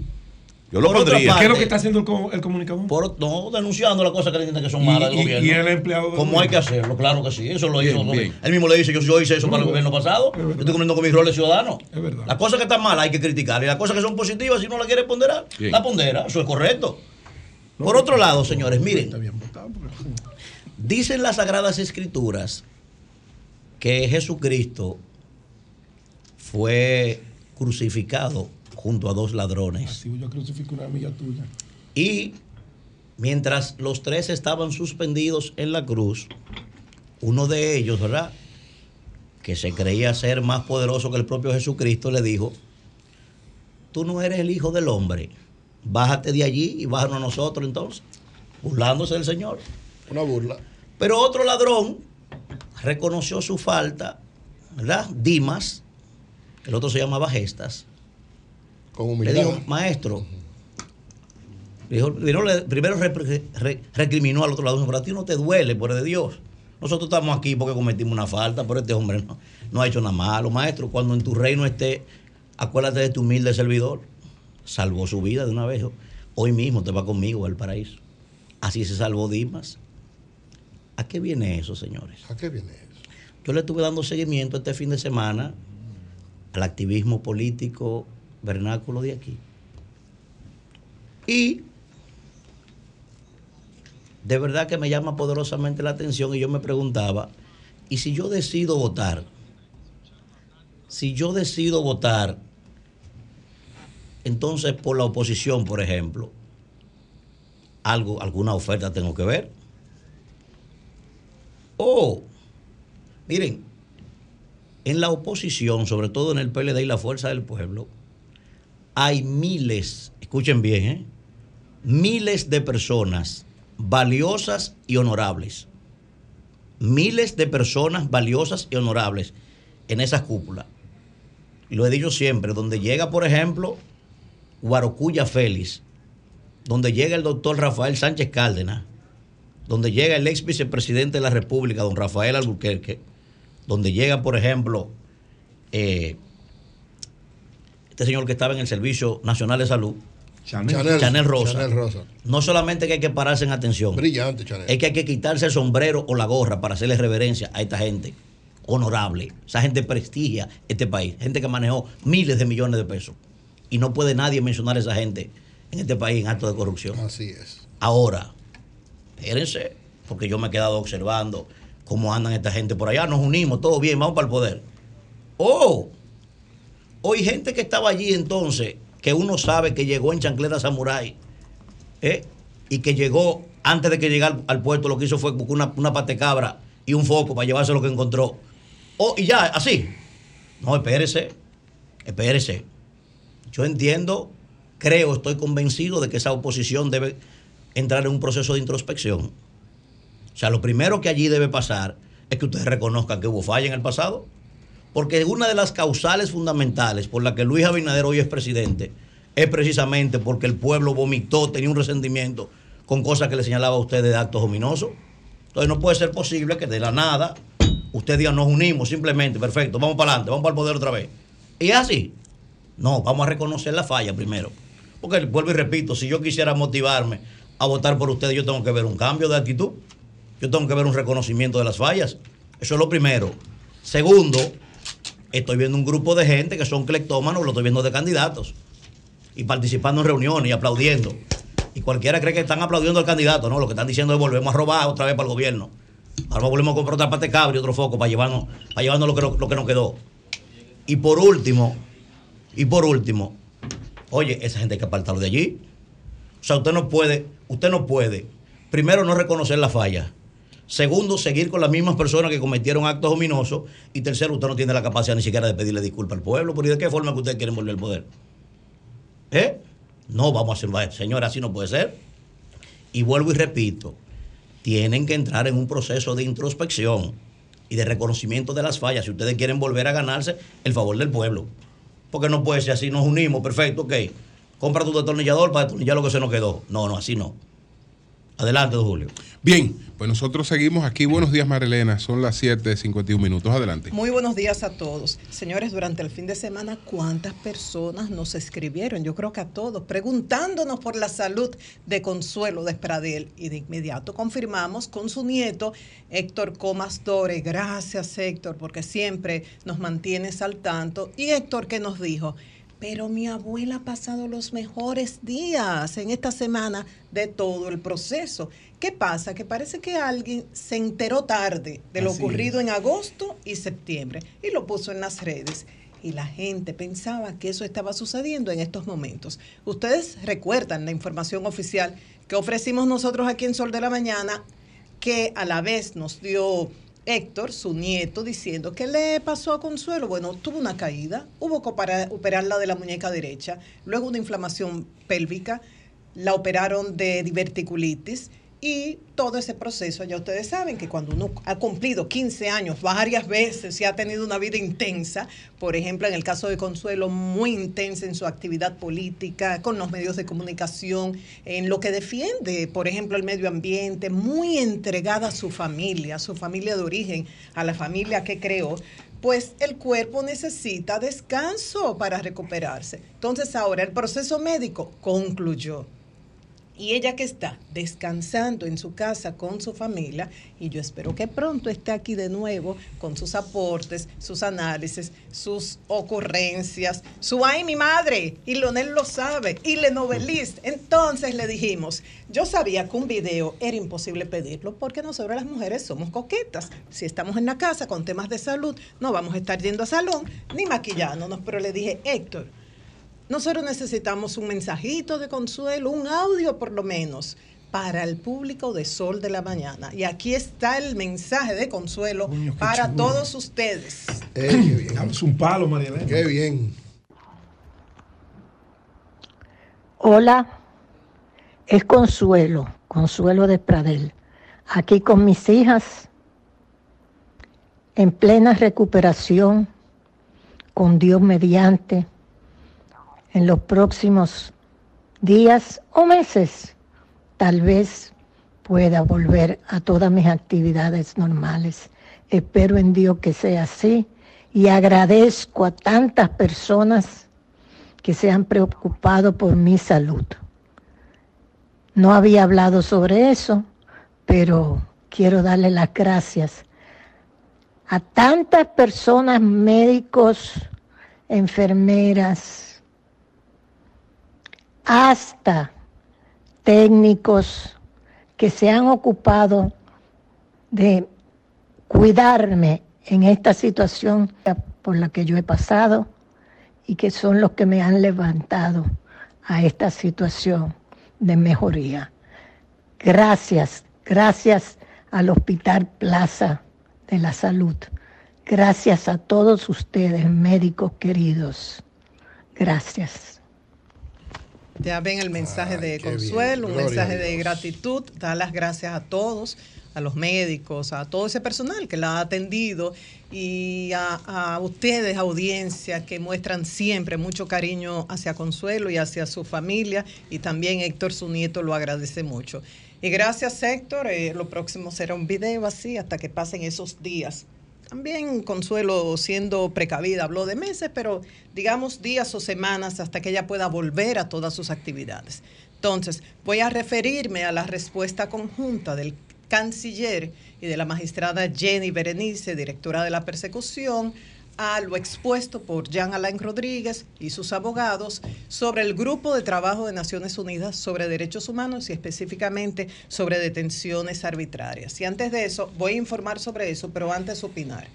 Yo lo Por pondría. parte- ¿Qué es lo que está haciendo el, co- el comunicador? por, no denunciando las cosas que le dicen que son malas del y- gobierno. y el empleado del Como hay que hacerlo, claro que sí. Eso lo hizo. Bien. Él mismo le dice, yo, yo hice eso para el No, gobierno pasado. es Yo estoy cumpliendo con mi rol de ciudadano. Es verdad. Las cosas que están malas hay que criticar. Y las cosas que son positivas, si no la quiere ponderar, Bien. la pondera. Eso es correcto. Por otro lado, señores, miren. Está bien votado, porque- Dicen las Sagradas Escrituras que Jesucristo fue crucificado junto a dos ladrones. Así yo crucifico una amiga tuya. Y mientras los tres estaban suspendidos en la cruz, uno de ellos, ¿verdad? Que se creía ser más poderoso que el propio Jesucristo, le dijo, tú no eres el Hijo del Hombre, bájate de allí y bájanos a nosotros entonces, burlándose del Señor. Una burla. Pero otro ladrón reconoció su falta, ¿verdad? Dimas, el otro se llamaba Gestas. Con Le dijo, maestro, dijo- primero, le- primero re- re- recriminó al otro lado, pero a ti no te duele, por el de Dios. Nosotros estamos aquí porque cometimos una falta, pero este hombre no, no ha hecho nada malo. Maestro, cuando en tu reino esté, acuérdate de tu humilde servidor. Salvó su vida de una vez. Hoy mismo te va conmigo al paraíso. Así se salvó Dimas. ¿A qué viene eso, señores? ¿A qué viene eso? Yo le estuve dando seguimiento este fin de semana al activismo político vernáculo de aquí. Y de verdad que me llama poderosamente la atención y yo me preguntaba, ¿y si yo decido votar? Si yo decido votar, entonces por la oposición, por ejemplo, algo, alguna oferta tengo que ver. O, miren, en la oposición, sobre todo en el PLD y la Fuerza del Pueblo, hay miles, escuchen bien, ¿eh? miles de personas valiosas y honorables. Miles de personas valiosas y honorables en esas cúpulas. Lo he dicho siempre, donde llega, por ejemplo, Guarocuya Félix, donde llega el doctor Rafael Sánchez Cárdenas, donde llega el ex vicepresidente de la República, don Rafael Albuquerque, donde llega, por ejemplo, eh, este señor que estaba en el Servicio Nacional de Salud, Chanel, Chanel Rosa. Chanel Rosa. No solamente que hay que pararse en atención, Brillante, Chanel. es que hay que quitarse el sombrero o la gorra para hacerle reverencia a esta gente honorable. Esa gente prestigia este país, gente que manejó miles de millones de pesos. Y no puede nadie mencionar a esa gente en este país en acto de corrupción. Así es. Ahora, espérense, porque yo me he quedado observando cómo andan esta gente por allá. Nos unimos, todo bien, vamos para el poder. Oh, hoy gente que estaba allí entonces, que uno sabe que llegó en chancleta samurai, ¿eh? y que llegó antes de que llegara al, puerto, lo que hizo fue buscar una, una pate cabra y un foco para llevarse lo que encontró. Oh, y ya, así. No, espérese, espérese. Yo entiendo, creo, estoy convencido de que esa oposición debe entrar en un proceso de introspección. O sea, lo primero que allí debe pasar es que ustedes reconozcan que hubo falla en el pasado. Porque una de las causales fundamentales por la que Luis Abinader hoy es presidente es precisamente porque el pueblo vomitó, tenía un resentimiento con cosas que le señalaba a ustedes de actos ominosos. Entonces no puede ser posible que de la nada ustedes digan nos unimos simplemente, perfecto, vamos para adelante, vamos para el poder otra vez. Y así. No, vamos a reconocer la falla primero. Porque vuelvo y repito, si yo quisiera motivarme a votar por ustedes, yo tengo que ver un cambio de actitud. Yo tengo que ver un reconocimiento de las fallas. Eso es lo primero. Segundo, estoy viendo un grupo de gente que son clectómanos, lo estoy viendo de candidatos. Y participando en reuniones y aplaudiendo. Y cualquiera cree que están aplaudiendo al candidato. No, lo que están diciendo es volvemos a robar otra vez para el gobierno. Ahora volvemos a comprar otra parte de cable y otro foco para llevarnos, para llevarnos lo, que, lo que nos quedó. Y por último, y por último, oye, esa gente hay que apartarlo de allí. O sea, usted no puede, usted no puede, primero no reconocer la falla. Segundo, seguir con las mismas personas que cometieron actos ominosos. Y tercero, usted no tiene la capacidad ni siquiera de pedirle disculpas al pueblo. ¿Pero y de qué forma que ustedes quieren volver al poder? ¿Eh? No, vamos a hacer, señora, así no puede ser. Y vuelvo y repito, tienen que entrar en un proceso de introspección y de reconocimiento de las fallas si ustedes quieren volver a ganarse el favor del pueblo. Porque no puede ser así, nos unimos, perfecto, ok. Compra tu destornillador para destornillar lo que se nos quedó. No, no, así no. Adelante, don Julio. Bien, pues nosotros seguimos aquí. Buenos días, Marilena. Son las 7.51 minutos. Adelante. Muy buenos días a todos. Señores, durante el fin de semana, ¿cuántas personas nos escribieron? Yo creo que a todos, preguntándonos por la salud de Consuelo de Espradel. Y de inmediato confirmamos con su nieto, Héctor Comas Dore. Gracias, Héctor, porque siempre nos mantienes al tanto. Y Héctor, que nos dijo? Pero mi abuela ha pasado los mejores días en esta semana de todo el proceso. ¿Qué pasa? Que parece que alguien se enteró tarde de lo Así ocurrido en agosto y septiembre y lo puso en las redes. y la gente pensaba que eso estaba sucediendo en estos momentos. Ustedes recuerdan la información oficial que ofrecimos nosotros aquí en Sol de la Mañana, que a la vez nos dio Héctor, su nieto, diciendo que le pasó a Consuelo. Bueno, tuvo una caída, hubo que opera- operarla de la muñeca derecha, luego una inflamación pélvica, la operaron de diverticulitis y todo ese proceso, ya ustedes saben que cuando uno ha cumplido 15 años varias veces y ha tenido una vida intensa, por ejemplo, en el caso de Consuelo, muy intensa en su actividad política, con los medios de comunicación, en lo que defiende, por ejemplo, el medio ambiente, muy entregada a su familia, a su familia de origen, a la familia que creó, pues el cuerpo necesita descanso para recuperarse. Entonces ahora el proceso médico concluyó. Y ella que está descansando en su casa con su familia, y yo espero que pronto esté aquí de nuevo con sus aportes, sus análisis, sus ocurrencias, su ay mi madre, y Leonel lo sabe, y le novelist. Entonces le dijimos, yo sabía que un video era imposible pedirlo porque nosotros las mujeres somos coquetas. Si estamos en la casa con temas de salud, no vamos a estar yendo a salón ni maquillándonos, pero le dije, Héctor, nosotros necesitamos un mensajito de consuelo, un audio por lo menos, para el público de Sol de la Mañana. Y aquí está el mensaje de consuelo Coño, para chulo. todos ustedes. Eh, qué bien. Damos un palo, María Elena. Qué bien. Hola, es Consuelo, Consuelo de Pradel, aquí con mis hijas, en plena recuperación, con Dios mediante, en los próximos días o meses, tal vez pueda volver a todas mis actividades normales. Espero en Dios que sea así y agradezco a tantas personas que se han preocupado por mi salud. No había hablado sobre eso, pero quiero darle las gracias a tantas personas, médicos, enfermeras, hasta técnicos que se han ocupado de cuidarme en esta situación por la que yo he pasado y que son los que me han levantado a esta situación de mejoría. Gracias, gracias al Hospital Plaza de la Salud. Gracias a todos ustedes, médicos queridos. Gracias. Ya ven el mensaje de consuelo, un mensaje de gratitud, dar las gracias a todos, a los médicos, a todo ese personal que la ha atendido y a, a ustedes, audiencia, que muestran siempre mucho cariño hacia Consuelo y hacia su familia. Y también Héctor, su nieto, lo agradece mucho. Y gracias Héctor, eh, lo próximo será un video así hasta que pasen esos días. También Consuelo, siendo precavida, habló de meses, pero digamos días o semanas hasta que ella pueda volver a todas sus actividades. Entonces, voy a referirme a la respuesta conjunta del canciller y de la magistrada Jenny Berenice, directora de la persecución, a lo expuesto por Jean Alain Rodríguez y sus abogados sobre el Grupo de Trabajo de Naciones Unidas sobre Derechos Humanos y específicamente sobre detenciones arbitrarias. Y antes de eso, voy a informar sobre eso, pero antes opinar.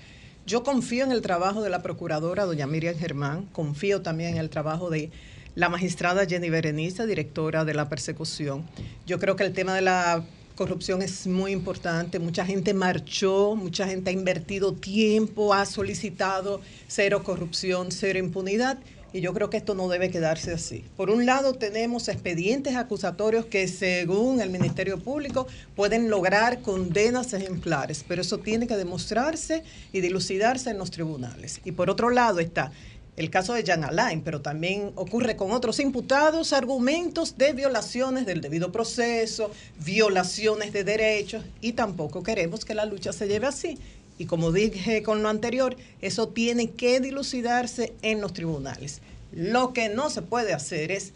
Yo confío en el trabajo de la procuradora doña Miriam Germán, confío también en el trabajo de la magistrada Jenny Berenice, directora de la persecución. Yo creo que el tema de la corrupción es muy importante. Mucha gente marchó, mucha gente ha invertido tiempo, ha solicitado cero corrupción, cero impunidad. Y yo creo que esto no debe quedarse así. Por un lado, tenemos expedientes acusatorios que, según el Ministerio Público, pueden lograr condenas ejemplares, pero eso tiene que demostrarse y dilucidarse en los tribunales. Y por otro lado está el caso de Jan Alain, pero también ocurre con otros imputados argumentos de violaciones del debido proceso, violaciones de derechos, y tampoco queremos que la lucha se lleve así. Y como dije con lo anterior, eso tiene que dilucidarse en los tribunales. Lo que no se puede hacer es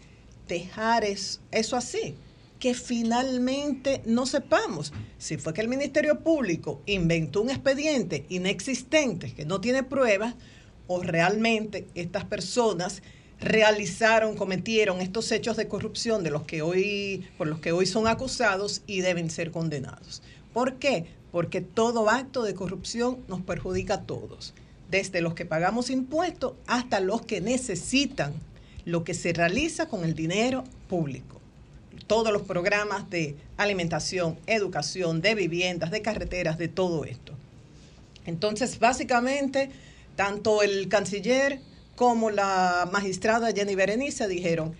dejar es- eso así, que finalmente no sepamos si fue que el Ministerio Público inventó un expediente inexistente que no tiene pruebas o realmente estas personas realizaron, cometieron estos hechos de corrupción de los que hoy, por los que hoy son acusados y deben ser condenados. ¿Por qué? Porque todo acto de corrupción nos perjudica a todos. desde los que pagamos impuestos hasta los que necesitan lo que se realiza con el dinero público. Todos los programas de alimentación, educación, de viviendas, de carreteras, de todo esto. Entonces, básicamente, tanto el canciller como la magistrada Jenny Berenice dijeron,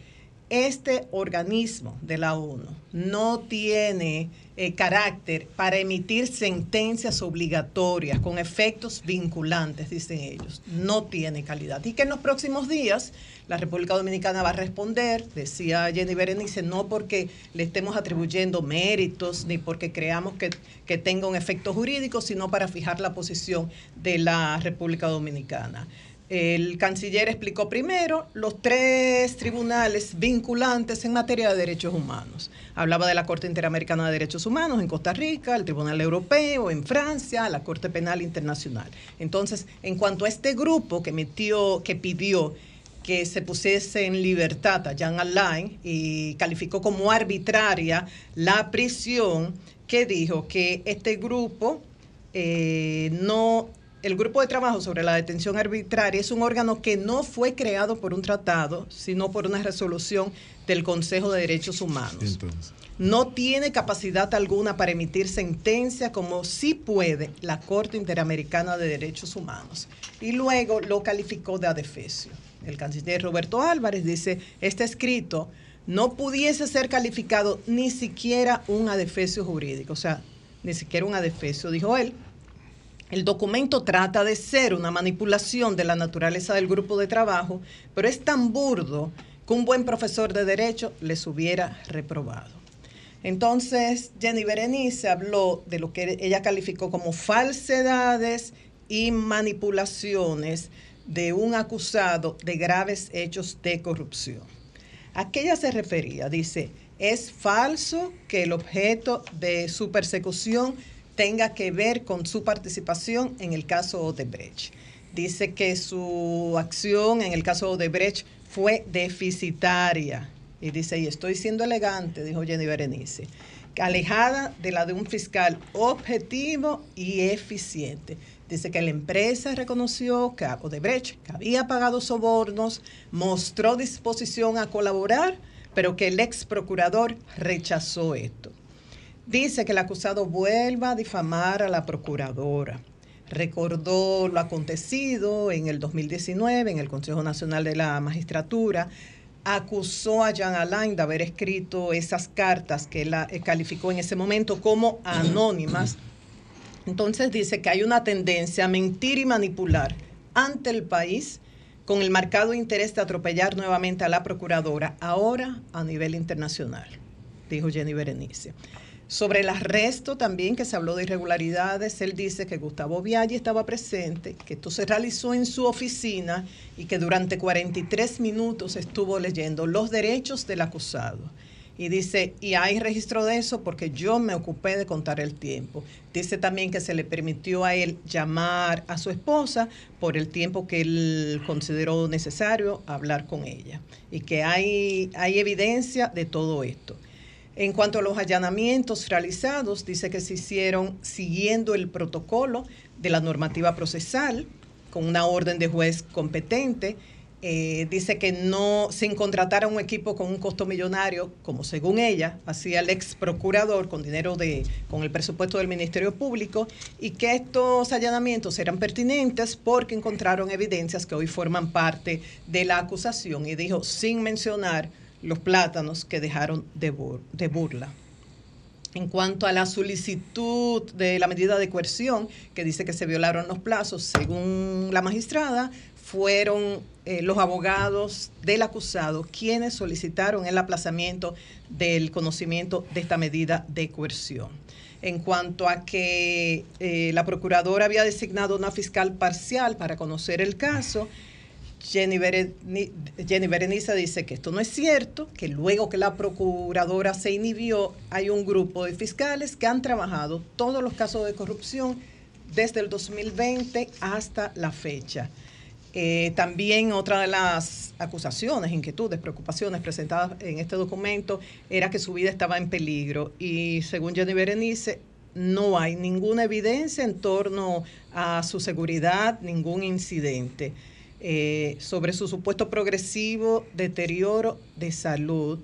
este organismo de la ONU no tiene eh, carácter para emitir sentencias obligatorias con efectos vinculantes, dicen ellos. No tiene calidad. Y que en los próximos días la República Dominicana va a responder, decía Jenny Berenice, no porque le estemos atribuyendo méritos ni porque creamos que, que tenga un efecto jurídico, sino para fijar la posición de la República Dominicana. El canciller explicó primero los tres tribunales vinculantes en materia de derechos humanos. Hablaba de la Corte Interamericana de Derechos Humanos en Costa Rica, el Tribunal Europeo en Francia, la Corte Penal Internacional. Entonces, en cuanto a este grupo que metió, que pidió que se pusiese en libertad a Jan Alain y calificó como arbitraria la prisión, que dijo que este grupo eh, no el grupo de trabajo sobre la detención arbitraria es un órgano que no fue creado por un tratado, sino por una resolución del Consejo de Derechos Humanos. No tiene capacidad alguna para emitir sentencia como sí puede la Corte Interamericana de Derechos Humanos. Y luego lo calificó de adefesio. El canciller Roberto Álvarez dice, este escrito no pudiese ser calificado ni siquiera un adefesio jurídico, o sea, ni siquiera un adefesio, dijo él, el documento trata de ser una manipulación de la naturaleza del grupo de trabajo, pero es tan burdo que un buen profesor de derecho les hubiera reprobado. Entonces, Jenny Berenice habló de lo que ella calificó como falsedades y manipulaciones de un acusado de graves hechos de corrupción. ¿A ella se refería? Dice, es falso que el objeto de su persecución tenga que ver con su participación en el caso Odebrecht. Dice que su acción en el caso Odebrecht fue deficitaria. Y dice, y estoy siendo elegante, dijo Jenny Berenice, alejada de la de un fiscal objetivo y eficiente. Dice que la empresa reconoció que Odebrecht había pagado sobornos, mostró disposición a colaborar, pero que el ex procurador rechazó esto. Dice que el acusado vuelva a difamar a la procuradora. Recordó lo acontecido en el 2019 en el Consejo Nacional de la Magistratura. Acusó a Jean Alain de haber escrito esas cartas que él eh, calificó en ese momento como anónimas. Entonces dice que hay una tendencia a mentir y manipular ante el país con el marcado interés de atropellar nuevamente a la procuradora, ahora a nivel internacional, dijo Jenny Berenice. Sobre el arresto también, que se habló de irregularidades, él dice que Gustavo Viaggi estaba presente, que esto se realizó en su oficina y que durante 43 minutos estuvo leyendo los derechos del acusado. Y dice, y hay registro de eso porque yo me ocupé de contar el tiempo. Dice también que se le permitió a él llamar a su esposa por el tiempo que él consideró necesario hablar con ella. Y que hay, hay evidencia de todo esto. En cuanto a los allanamientos realizados, dice que se hicieron siguiendo el protocolo de la normativa procesal, con una orden de juez competente. Eh, dice que no, sin contratar a un equipo con un costo millonario, como según ella hacía el ex procurador con dinero de, con el presupuesto del Ministerio Público, y que estos allanamientos eran pertinentes porque encontraron evidencias que hoy forman parte de la acusación. Y dijo, sin mencionar los plátanos que dejaron de, burla. En cuanto a la solicitud de la medida de coerción, que dice que se violaron los plazos, según la magistrada, fueron eh, los abogados del acusado quienes solicitaron el aplazamiento del conocimiento de esta medida de coerción. En cuanto a que eh, la procuradora había designado una fiscal parcial para conocer el caso, Jenny, Berenice dice que esto no es cierto, que luego que la procuradora se inhibió, hay un grupo de fiscales que han trabajado todos los casos de corrupción desde el 2020 hasta la fecha. Eh, también otra de las acusaciones, inquietudes, preocupaciones presentadas en este documento era que su vida estaba en peligro y según Jenny Berenice, no hay ninguna evidencia en torno a su seguridad, ningún incidente. Eh, sobre su supuesto progresivo deterioro de salud,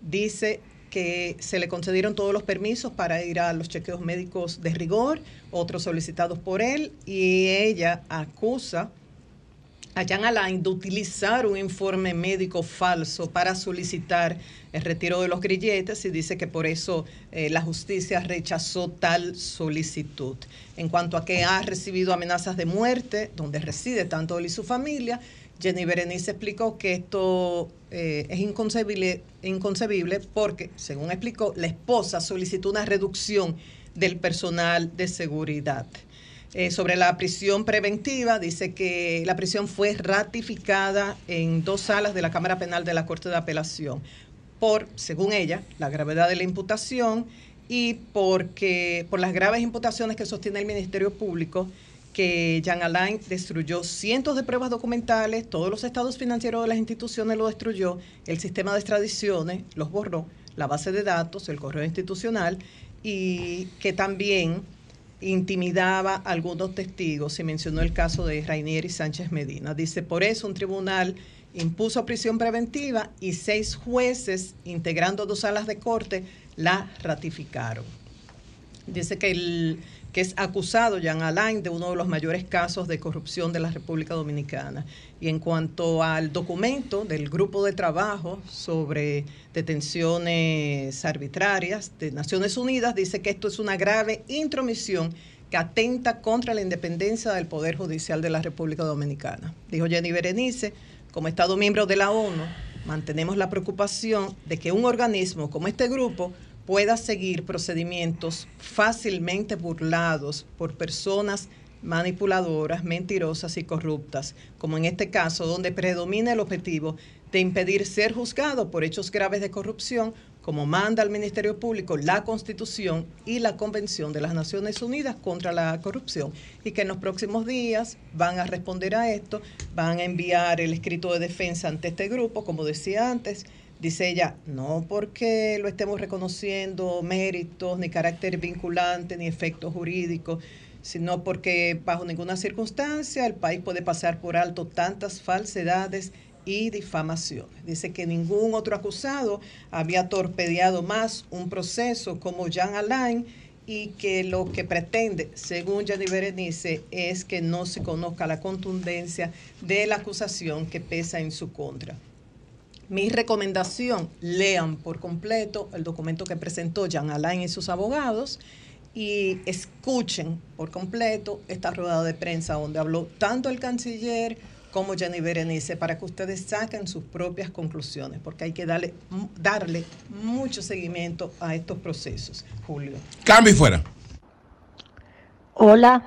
dice que se le concedieron todos los permisos para ir a los chequeos médicos de rigor, otros solicitados por él, y ella acusa a Jan Alain de utilizar un informe médico falso para solicitar el retiro de los grilletes y dice que por eso eh, la justicia rechazó tal solicitud. En cuanto a que ha recibido amenazas de muerte, donde reside tanto él y su familia, Jenny Berenice explicó que esto eh, es inconcebible, inconcebible porque, según explicó, la esposa solicitó una reducción del personal de seguridad. Eh, sobre la prisión preventiva, dice que la prisión fue ratificada en dos salas de la Cámara Penal de la Corte de Apelación por, según ella, la gravedad de la imputación y porque por las graves imputaciones que sostiene el Ministerio Público que Jean Alain destruyó cientos de pruebas documentales, todos los estados financieros de las instituciones lo destruyó, el sistema de extradiciones los borró, la base de datos, el correo institucional y que también intimidaba a algunos testigos. Se mencionó el caso de Rainier y Sánchez Medina. Dice, por eso un tribunal impuso prisión preventiva y seis jueces, integrando dos salas de corte, la ratificaron. Dice que, el, que es acusado Jean Alain de uno de los mayores casos de corrupción de la República Dominicana. Y en cuanto al documento del grupo de trabajo sobre detenciones arbitrarias de Naciones Unidas, dice que esto es una grave intromisión que atenta contra la independencia del Poder Judicial de la República Dominicana. Dijo Jenny Berenice, como Estado miembro de la ONU, mantenemos la preocupación de que un organismo como este grupo pueda seguir procedimientos fácilmente burlados por personas manipuladoras, mentirosas y corruptas, como en este caso, donde predomina el objetivo de impedir ser juzgado por hechos graves de corrupción, como manda el Ministerio Público la Constitución y la Convención de las Naciones Unidas contra la Corrupción, y que en los próximos días van a responder a esto, van a enviar el escrito de defensa ante este grupo, como decía antes, Dice ella, no porque lo estemos reconociendo méritos, ni carácter vinculante, ni efectos jurídicos, sino porque bajo ninguna circunstancia el país puede pasar por alto tantas falsedades y difamaciones. Dice que ningún otro acusado había torpedeado más un proceso como Jean Alain y que lo que pretende, según Jenny Berenice, es que no se conozca la contundencia de la acusación que pesa en su contra. Mi recomendación, lean por completo el documento que presentó Jean Alain y sus abogados y escuchen por completo esta rueda de prensa donde habló tanto el canciller como Jenny Berenice para que ustedes saquen sus propias conclusiones, porque hay que darle, darle mucho seguimiento a estos procesos. Julio. Cambio y fuera. Hola,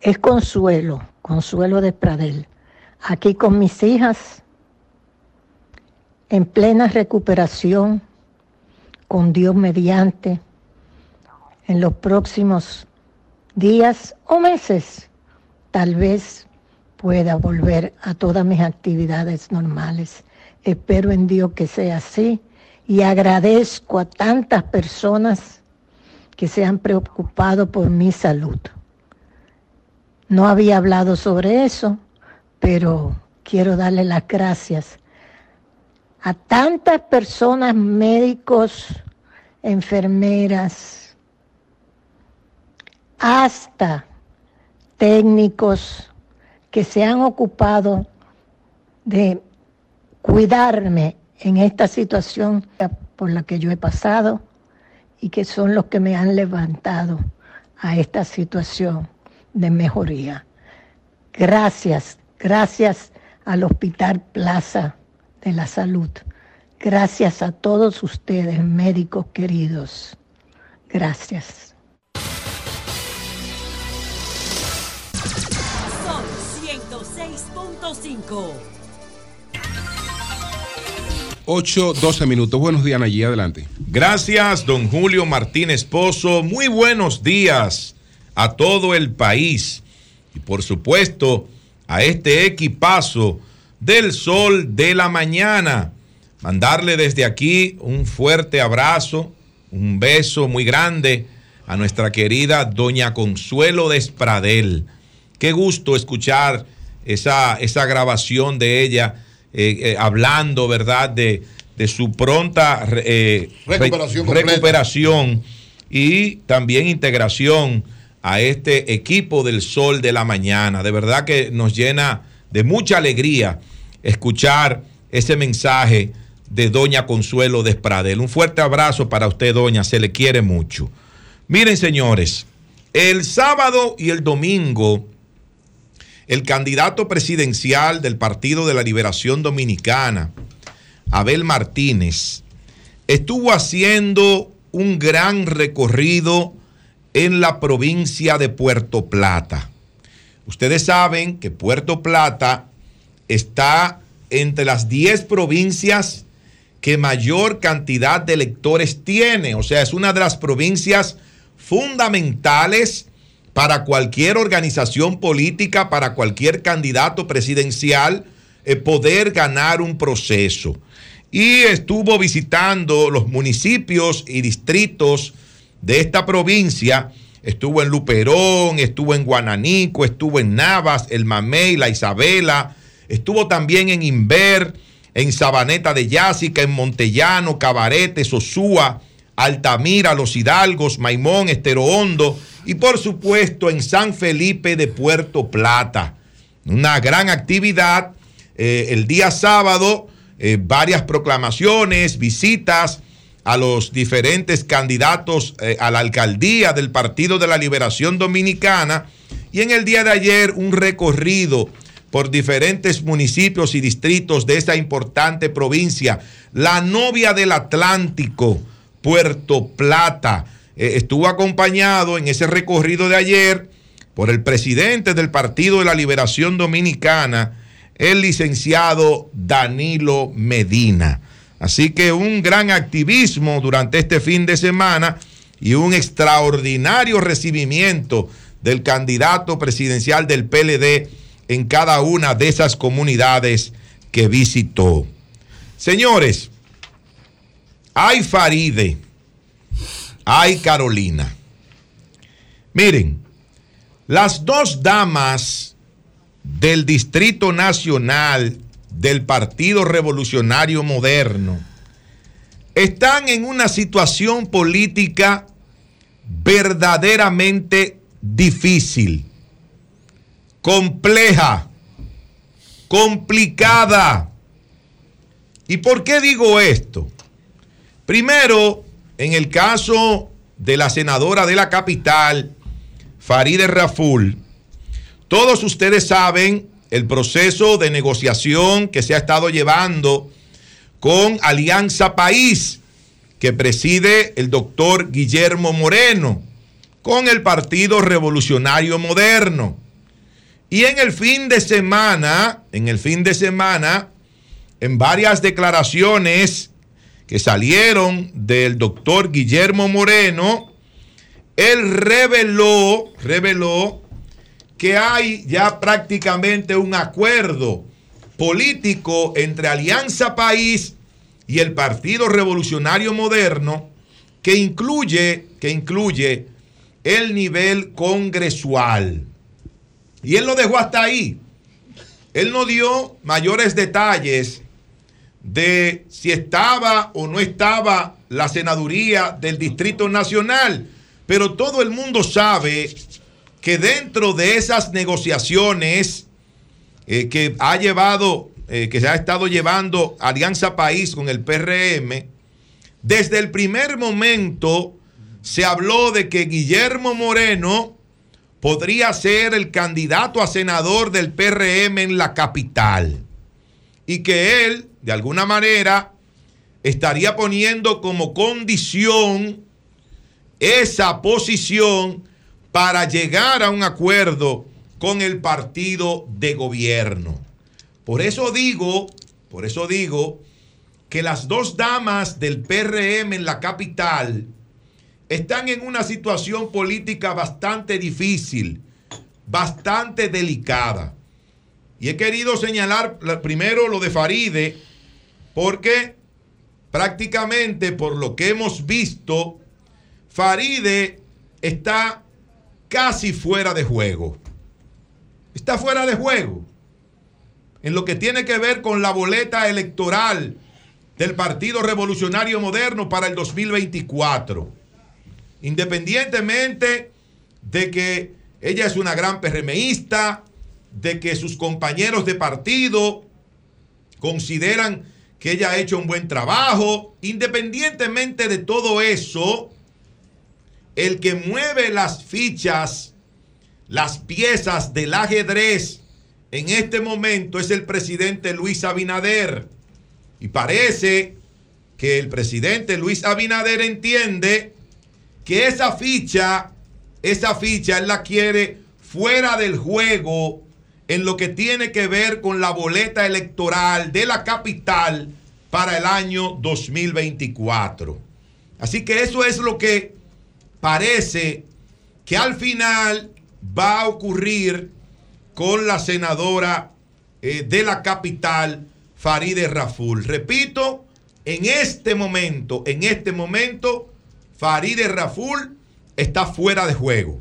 es Consuelo, Consuelo de Pradel. Aquí con mis hijas, en plena recuperación, con Dios mediante, en los próximos días o meses, tal vez pueda volver a todas mis actividades normales. Espero en Dios que sea así y agradezco a tantas personas que se han preocupado por mi salud. No había hablado sobre eso, pero quiero darle las gracias a tantas personas, médicos, enfermeras, hasta técnicos que se han ocupado de cuidarme en esta situación por la que yo he pasado y que son los que me han levantado a esta situación de mejoría. Gracias, gracias al Hospital Plaza de la Salud. Gracias a todos ustedes, médicos queridos. Gracias. Son 106.5. 8, 12 minutos. Buenos días, allí adelante. Gracias, don Julio Martínez Pozo. Muy buenos días a todo el país y por supuesto a este equipazo del sol de la mañana. Mandarle desde aquí un fuerte abrazo, un beso muy grande a nuestra querida doña Consuelo Despradel. Qué gusto escuchar esa, esa grabación de ella eh, eh, hablando, ¿verdad?, de, de su pronta eh, re- Recuperación recuperación y también integración a este equipo del Sol de la Mañana. De verdad que nos llena de mucha alegría escuchar ese mensaje de Doña Consuelo Despradel. Un fuerte abrazo para usted, Doña, se le quiere mucho. Miren, señores, el sábado y el domingo, el candidato presidencial del Partido de la Liberación Dominicana, Abel Martínez, estuvo haciendo un gran recorrido en la provincia de Puerto Plata. Ustedes saben que Puerto Plata está entre las 10 provincias que mayor cantidad de electores tiene. O sea, es una de las provincias fundamentales para cualquier organización política, para cualquier candidato presidencial, eh, poder ganar un proceso. Y estuvo visitando los municipios y distritos de esta provincia. Estuvo en Luperón, estuvo en Guananico, estuvo en Navas, el Mamey, la Isabela, estuvo también en Inver, en Sabaneta de Yásica, en Montellano, Cabarete, Sosúa, Altamira, Los Hidalgos, Maimón, Estero Hondo y por supuesto en San Felipe de Puerto Plata. Una gran actividad. eh, el día sábado, eh, varias proclamaciones, visitas a los diferentes candidatos eh, a la alcaldía del Partido de la Liberación Dominicana y en el día de ayer un recorrido por diferentes municipios y distritos de esa importante provincia, la novia del Atlántico, Puerto Plata. Eh, estuvo acompañado en ese recorrido de ayer por el presidente del Partido de la Liberación Dominicana, el licenciado Danilo Medina. Así que un gran activismo durante este fin de semana y un extraordinario recibimiento del candidato presidencial del PLD en cada una de esas comunidades que visitó. Señores, hay Faride, hay Carolina. Miren, las dos damas del Distrito Nacional del Partido Revolucionario Moderno están en una situación política verdaderamente difícil, compleja, complicada. ¿Y por qué digo esto? Primero, en el caso de la senadora de la capital, Faride Raful, todos ustedes saben el proceso de negociación que se ha estado llevando con Alianza País, que preside el doctor Guillermo Moreno, con el Partido Revolucionario Moderno. Y en el fin de semana, en el fin de semana, en varias declaraciones que salieron del doctor Guillermo Moreno, él reveló, reveló que hay ya prácticamente un acuerdo político entre Alianza País y el Partido Revolucionario Moderno que incluye, que incluye el nivel congresual. Y él lo dejó hasta ahí. Él no dio mayores detalles de si estaba o no estaba la senaduría del Distrito Nacional, pero todo el mundo sabe que dentro de esas negociaciones eh, que ha llevado, eh, que se ha estado llevando Alianza País con el PRM, desde el primer momento se habló de que Guillermo Moreno podría ser el candidato a senador del PRM en la capital y que él, de alguna manera, estaría poniendo como condición esa posición para llegar a un acuerdo con el partido de gobierno. Por eso digo, por eso digo que las dos damas del PRM en la capital están en una situación política bastante difícil, bastante delicada. Y he querido señalar la- primero lo de Faride, porque prácticamente por lo que hemos visto, Faride está casi fuera de juego. Está fuera de juego. En lo que tiene que ver con la boleta electoral del Partido Revolucionario Moderno para el 2024. Independientemente de que ella es una gran PRMista, de que sus compañeros de partido consideran que ella ha hecho un buen trabajo, independientemente de todo eso, el que mueve las fichas, las piezas del ajedrez en este momento es el presidente Luis Abinader. Y parece que el presidente Luis Abinader entiende que esa ficha, esa ficha él la quiere fuera del juego en lo que tiene que ver con la boleta electoral de la capital para el año 2024. Así que eso es lo que parece que al final va a ocurrir con la senadora eh, de la capital, Faride Raful. Repito, en este momento, en este momento, Faride Raful está fuera de juego.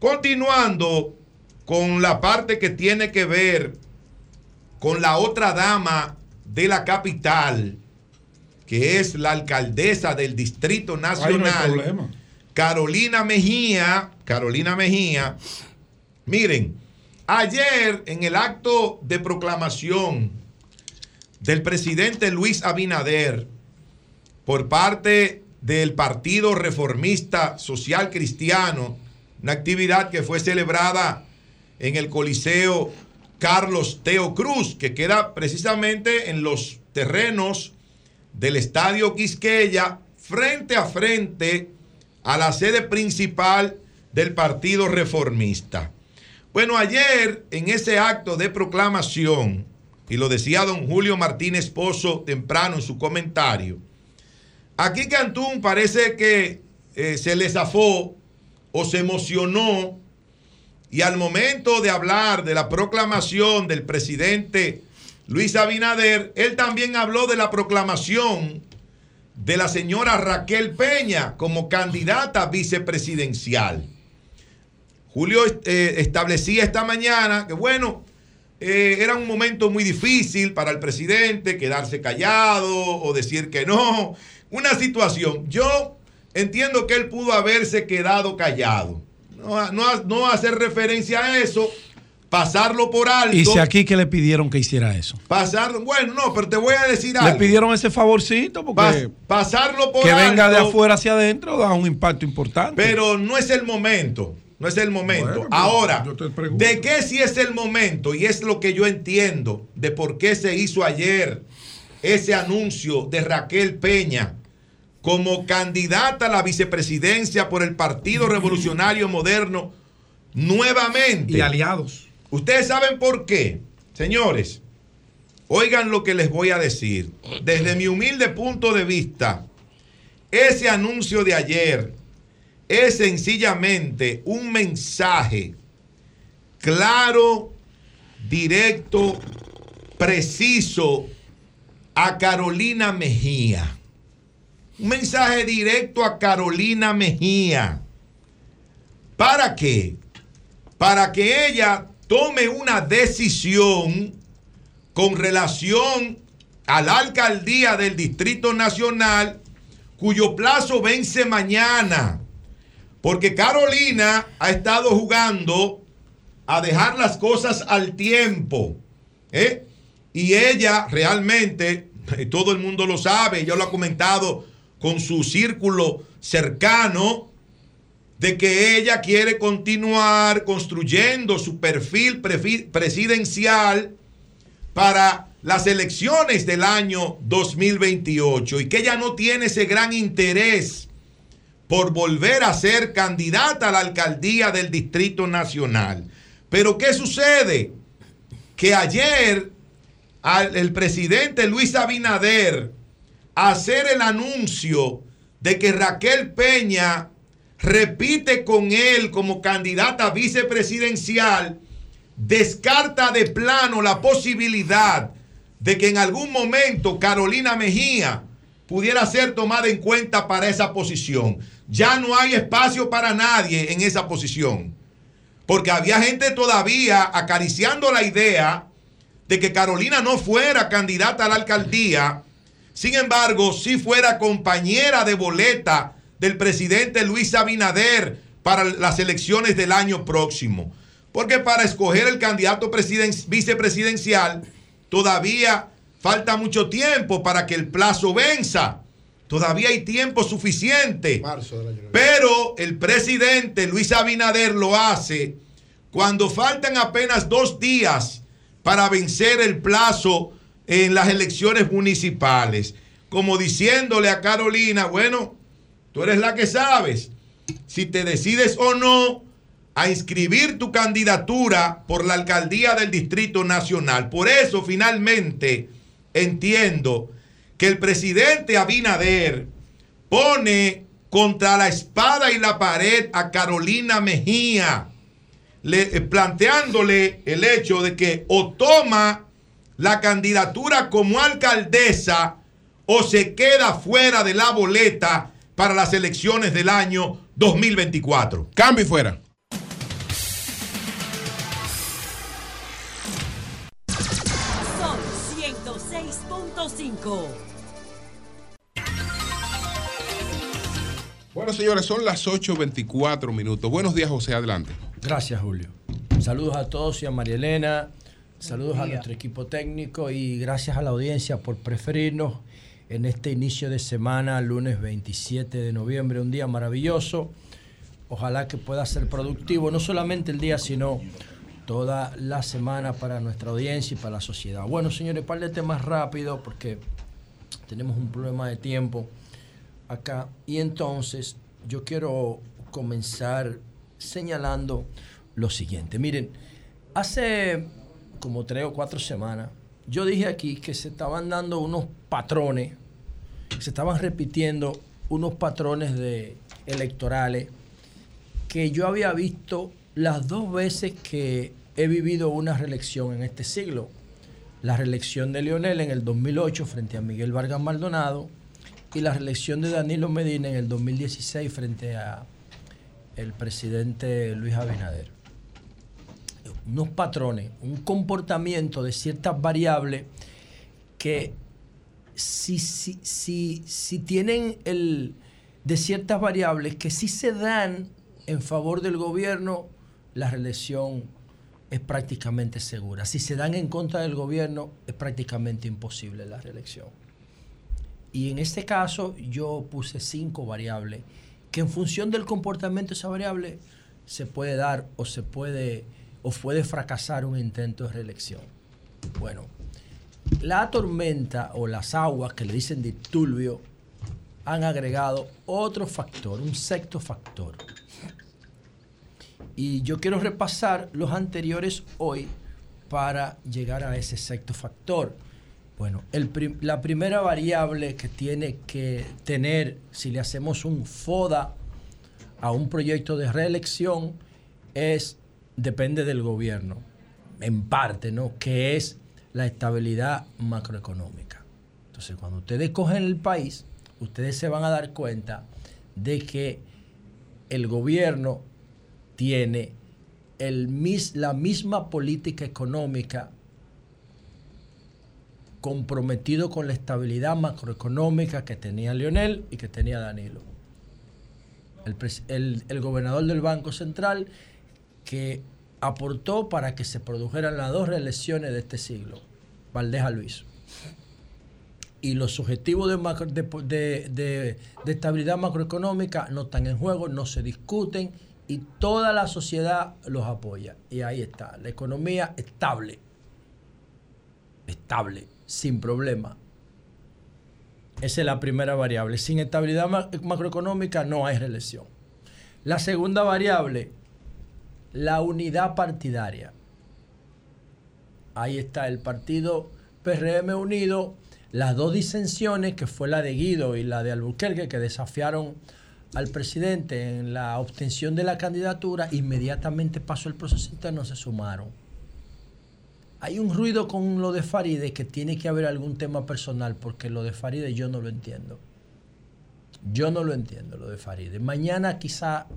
Continuando con la parte que tiene que ver con la otra dama de la capital, que es la alcaldesa del Distrito no Nacional, problema. Carolina Mejía, Carolina Mejía, miren, ayer en el acto de proclamación del presidente Luis Abinader por parte del Partido Reformista Social Cristiano, una actividad que fue celebrada en el Coliseo Carlos Teo Cruz, que queda precisamente en los terrenos del Estadio Quisqueya, frente a frente a la sede principal del Partido Reformista. Bueno, ayer en ese acto de proclamación, y lo decía don Julio Martínez Pozo temprano en su comentario, aquí Cantún parece que eh, se le zafó o se emocionó y al momento de hablar de la proclamación del presidente Luis Abinader, él también habló de la proclamación de la señora Raquel Peña como candidata vicepresidencial. Julio eh, establecía esta mañana que, bueno, eh, era un momento muy difícil para el presidente quedarse callado o decir que no. Una situación. Yo entiendo que él pudo haberse quedado callado. No, no- no hacer referencia a eso, pasarlo por alto. Y si aquí que le pidieron que hiciera eso. Pasarlo, bueno, no, pero te voy a decir Le algo. pidieron ese favorcito porque Pas- pasarlo por que venga de alto. afuera hacia adentro da un impacto importante. Pero no es el momento. No es el momento. Bueno, Ahora. ¿de qué si es el momento? Y es lo que yo entiendo de por qué se hizo ayer ese anuncio de Raquel Peña como candidata a la vicepresidencia por el Partido Revolucionario Moderno nuevamente. Y aliados. Ustedes saben por qué, señores. Oigan lo que les voy a decir. Desde mi humilde punto de vista, ese anuncio de ayer es sencillamente un mensaje claro, directo, preciso a Carolina Mejía. Un mensaje directo a Carolina Mejía. ¿Para qué? Para que ella tome una decisión con relación a la alcaldía del Distrito Nacional, cuyo plazo vence mañana. Porque Carolina ha estado jugando a dejar las cosas al tiempo. ¿eh? Y ella realmente, eh, todo el mundo lo sabe, ella lo ha comentado con su círculo cercano, de que ella quiere continuar construyendo su perfil presidencial para las elecciones del año 2028 y que ella no tiene ese gran interés por volver a ser candidata a la alcaldía del Distrito Nacional. Pero ¿qué sucede? Que ayer al- el presidente Luis Abinader hacer el anuncio de que Raquel Peña repite con él como candidata vicepresidencial, descarta de plano la posibilidad de que en algún momento Carolina Mejía pudiera ser tomada en cuenta para esa posición. ya no hay espacio para nadie en esa posición. Porque había gente todavía acariciando la idea de que Carolina no fuera candidata a la alcaldía, sin embargo, si fuera compañera de boleta del presidente Luis Abinader para las elecciones del año próximo. Porque para escoger el candidato presiden- vicepresidencial todavía falta mucho tiempo para que el plazo venza. Todavía hay tiempo suficiente. Pero el presidente Luis Abinader lo hace cuando faltan apenas dos días para vencer el plazo en las elecciones municipales. Como diciéndole a Carolina, bueno, tú eres la que sabes si te decides o no a inscribir tu candidatura por la alcaldía del Distrito Nacional. Por eso finalmente entiendo que el presidente Abinader pone contra la espada y la pared a Carolina Mejía, le- eh, planteándole el hecho de que o toma la candidatura como alcaldesa o se queda fuera de la boleta para las elecciones del año 2024. Cambio y fuera. Son 106.5. Bueno, señores, son las 8.24 minutos. Buenos días, José, adelante. Gracias, Julio. Saludos a todos y a María Elena. Saludos a nuestro equipo técnico y gracias a la audiencia por preferirnos en este inicio de semana, lunes 27 de noviembre, un día maravilloso. Ojalá que pueda ser productivo, no solamente el día, sino toda la semana para nuestra audiencia y para la sociedad. Bueno, señores, par de temas rápido porque tenemos un problema de tiempo acá. Y entonces yo quiero comenzar señalando lo siguiente. Miren, hace como tres o cuatro semanas, yo dije aquí que se estaban dando unos patrones, se estaban repitiendo unos patrones de electorales que yo había visto las dos veces que he vivido una reelección en este siglo. La reelección de Leonel en el 2008 frente a Miguel Vargas Maldonado y la reelección de Danilo Medina en el 2016 frente a el presidente Luis Abinader. Unos patrones, un comportamiento de ciertas variables que si, si, si, si tienen el de ciertas variables que si se dan en favor del gobierno, la reelección es prácticamente segura. Si se dan en contra del gobierno, es prácticamente imposible la reelección. Y en este caso yo puse cinco variables que en función del comportamiento de esa variable se puede dar o se puede o puede fracasar un intento de reelección. Bueno, la tormenta o las aguas que le dicen disturbio han agregado otro factor, un sexto factor. Y yo quiero repasar los anteriores hoy para llegar a ese sexto factor. Bueno, la primera variable que tiene que tener si le hacemos un FODA a un proyecto de reelección es, depende del gobierno, en parte, ¿no? Que es la estabilidad macroeconómica. Entonces, cuando ustedes cogen el país, ustedes se van a dar cuenta de que el gobierno tiene el mis- la misma política económica comprometido con la estabilidad macroeconómica que tenía Leonel y que tenía Danilo. El, el- el gobernador del Banco Central que aportó para que se produjeran las dos reelecciones de este siglo, Valdeja Luis. Y los objetivos de, estabilidad macroeconómica no están en juego, no se discuten y toda la sociedad los apoya. Y ahí está, la economía estable, estable, sin problema. Esa es la primera variable. Sin estabilidad ma- macroeconómica no hay reelección. La segunda variable, la unidad partidaria. Ahí está el partido PRM unido, las dos disensiones, que fue la de Guido y la de Albuquerque, que desafiaron al presidente en la obtención de la candidatura, inmediatamente pasó el proceso interno, se sumaron. Hay un ruido con lo de Faride que tiene que haber algún tema personal, porque lo de Faride yo no lo entiendo. Yo no lo entiendo, lo de Faride. Mañana quizá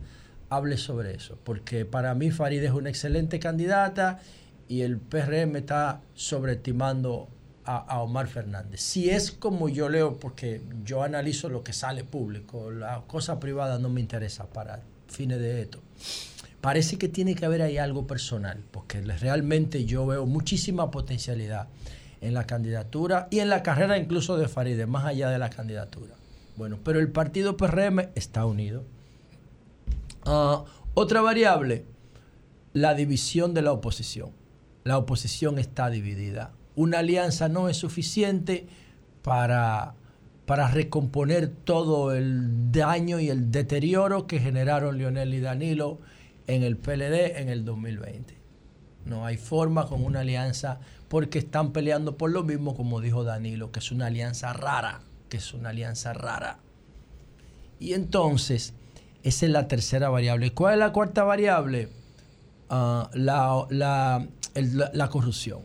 hable sobre eso, porque para mí Faride es una excelente candidata y el PRM está sobreestimando a, Omar Fernández. Si es como yo leo, porque yo analizo lo que sale público, la cosa privada no me interesa para fines de esto. Parece que tiene que haber ahí algo personal, porque realmente yo veo muchísima potencialidad en la candidatura y en la carrera incluso de Faride, más allá de la candidatura. Bueno, pero el partido PRM está unido. Ah, otra variable, la división de la oposición. La oposición está dividida. Una alianza no es suficiente para, para recomponer todo el daño y el deterioro que generaron Lionel y Danilo en el PLD en el 2020. No hay forma con una alianza porque están peleando por lo mismo, como dijo Danilo, que es una alianza rara, que es una alianza rara. Y entonces, esa es la tercera variable. ¿Cuál es la cuarta variable? Ah, la, la- la- la corrupción.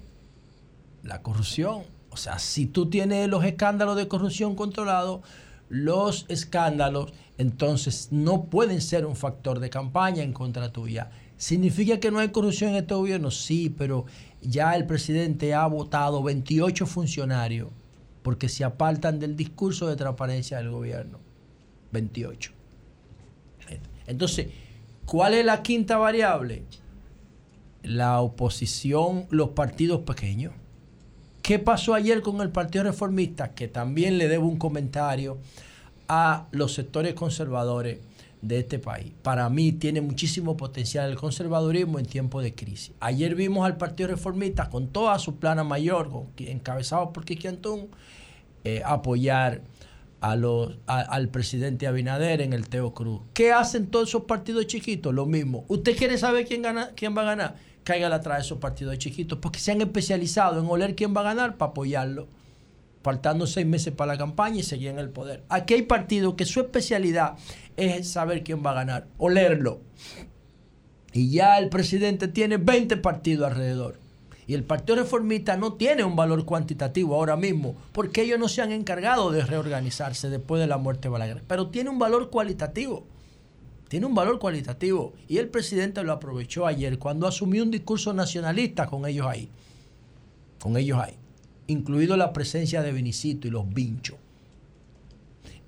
La corrupción. O sea, si tú tienes los escándalos de corrupción controlados, los escándalos entonces no pueden ser un factor de campaña en contra tuya. ¿Significa que no hay corrupción en este gobierno? Sí, pero ya el presidente ha votado 28 funcionarios porque se apartan del discurso de transparencia del gobierno. 28. Entonces, ¿cuál es la quinta variable? La oposición, los partidos pequeños. ¿Qué pasó ayer con el Partido Reformista? Que también le debo un comentario a los sectores conservadores de este país. Para mí tiene muchísimo potencial el conservadurismo en tiempos de crisis. Ayer vimos al Partido Reformista con toda su plana mayor, encabezado por Kiki Antún, eh, apoyar a los, a- al presidente Abinader en el Teo Cruz. ¿Qué hacen todos esos partidos chiquitos? Lo mismo. ¿Usted quiere saber quién, gana, quién va a ganar? Cáigale atrás de esos partidos chiquitos, porque se han especializado en oler quién va a ganar para apoyarlo. Faltando seis meses para la campaña y seguir en el poder. Aquí hay partidos que su especialidad es saber quién va a ganar, olerlo. Y ya el presidente tiene 20 partidos alrededor. Y el Partido Reformista no tiene un valor cuantitativo ahora mismo, porque ellos no se han encargado de reorganizarse después de la muerte de Balaguer. Pero tiene un valor cualitativo. Tiene un valor cualitativo. Y el presidente lo aprovechó ayer cuando asumió un discurso nacionalista con ellos ahí. Con ellos ahí. Incluido la presencia de Vinicito y los vinchos.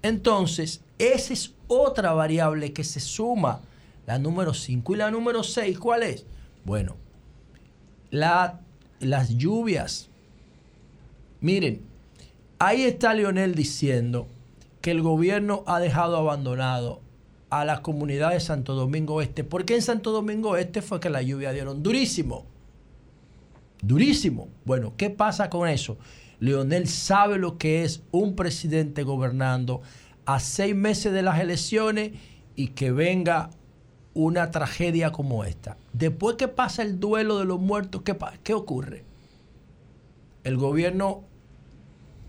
Entonces, esa es otra variable que se suma. La número 5 y la número 6, ¿cuál es? Bueno, la- las lluvias. Miren, ahí está Leonel diciendo que el gobierno ha dejado abandonado a la comunidad de Santo Domingo Este. Porque en Santo Domingo Este fue que la lluvia dieron durísimo. Durísimo. Bueno, ¿qué pasa con eso? Leonel sabe lo que es un presidente gobernando a seis meses de las elecciones y que venga una tragedia como esta. Después que pasa el duelo de los muertos, ¿qué, qué ocurre? El gobierno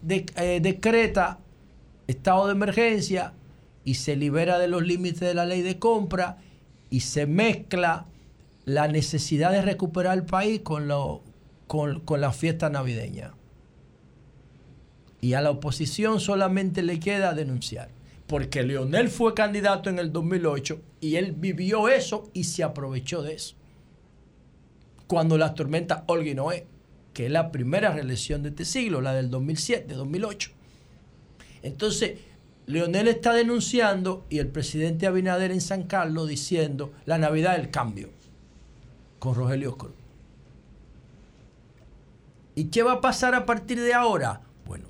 eh, decreta estado de emergencia y se libera de los límites de la ley de compra y se mezcla la necesidad de recuperar el país con, lo, con, con la fiesta navideña. Y a la oposición solamente le queda denunciar. Porque Leonel fue candidato en el 2008 y él vivió eso y se aprovechó de eso. Cuando la tormenta Olga Noé, que es la primera reelección de este siglo, la del 2007, 2008. Entonces, Leonel está denunciando y el presidente Abinader en San Carlos diciendo la Navidad del cambio con Rogelio Cruz. ¿Y qué va a pasar a partir de ahora? Bueno,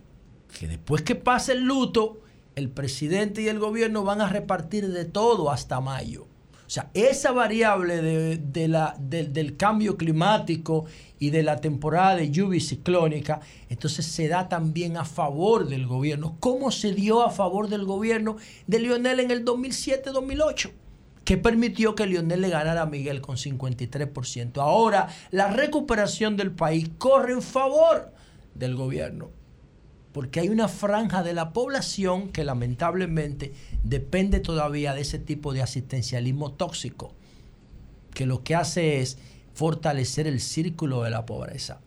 que después que pase el luto, el presidente y el gobierno van a repartir de todo hasta mayo. O sea, esa variable de, de la, del- del cambio climático y de la temporada de lluvia ciclónica, entonces se da también a favor del gobierno. ¿Cómo se dio a favor del gobierno de Lionel en el 2007-2008? que permitió que Lionel le ganara a Miguel con 53%. Ahora, la recuperación del país corre en favor del gobierno, porque hay una franja de la población que lamentablemente depende todavía de ese tipo de asistencialismo tóxico, que lo que hace es fortalecer el círculo de la pobreza.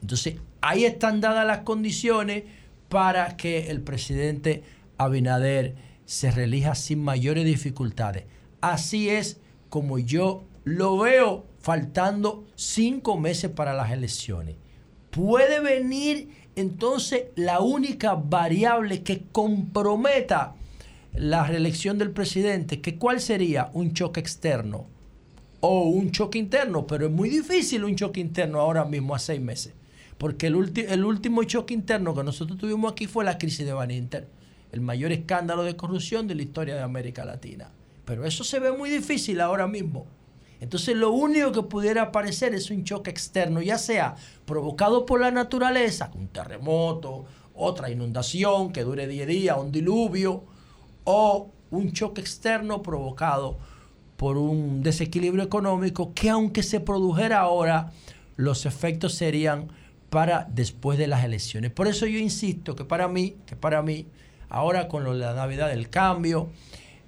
Entonces, ahí están dadas las condiciones para que el presidente Abinader se reelija sin mayores dificultades. Así es como yo lo veo faltando cinco meses para las elecciones. Puede venir entonces la única variable que comprometa la reelección del presidente, que cuál sería un choque externo o un choque interno, pero es muy difícil un choque interno ahora mismo a seis meses, porque el, el último choque interno que nosotros tuvimos aquí fue la crisis de Baninter, el mayor escándalo de corrupción de la historia de América Latina. Pero eso se ve muy difícil ahora mismo. Entonces lo único que pudiera aparecer es un choque externo, ya sea provocado por la naturaleza, un terremoto, otra inundación que dure 10 días, un diluvio, o un choque externo provocado por un desequilibrio económico que aunque se produjera ahora, los efectos serían para después de las elecciones. Por eso yo insisto que para mí, que para mí, ahora con lo de la Navidad del cambio,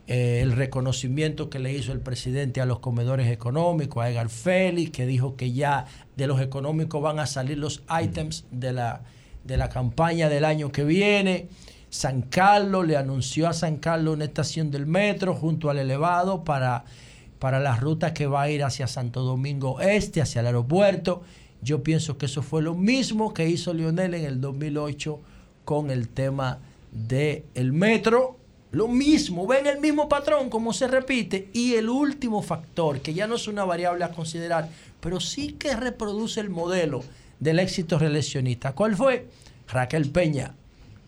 eh, el reconocimiento que le hizo el presidente a los comedores económicos, a Edgar Félix, que dijo que ya de los económicos van a salir los items de la, de la campaña del año que viene. San Carlos le anunció a San Carlos una estación del metro junto al elevado para, para la ruta que va a ir hacia Santo Domingo Este, hacia el aeropuerto. Yo pienso que eso fue lo mismo que hizo Lionel en el 2008 con el tema del metro. Lo mismo, ven el mismo patrón como se repite. Y el último factor, que ya no es una variable a considerar, pero sí que reproduce el modelo del éxito reeleccionista. ¿Cuál fue? Raquel Peña.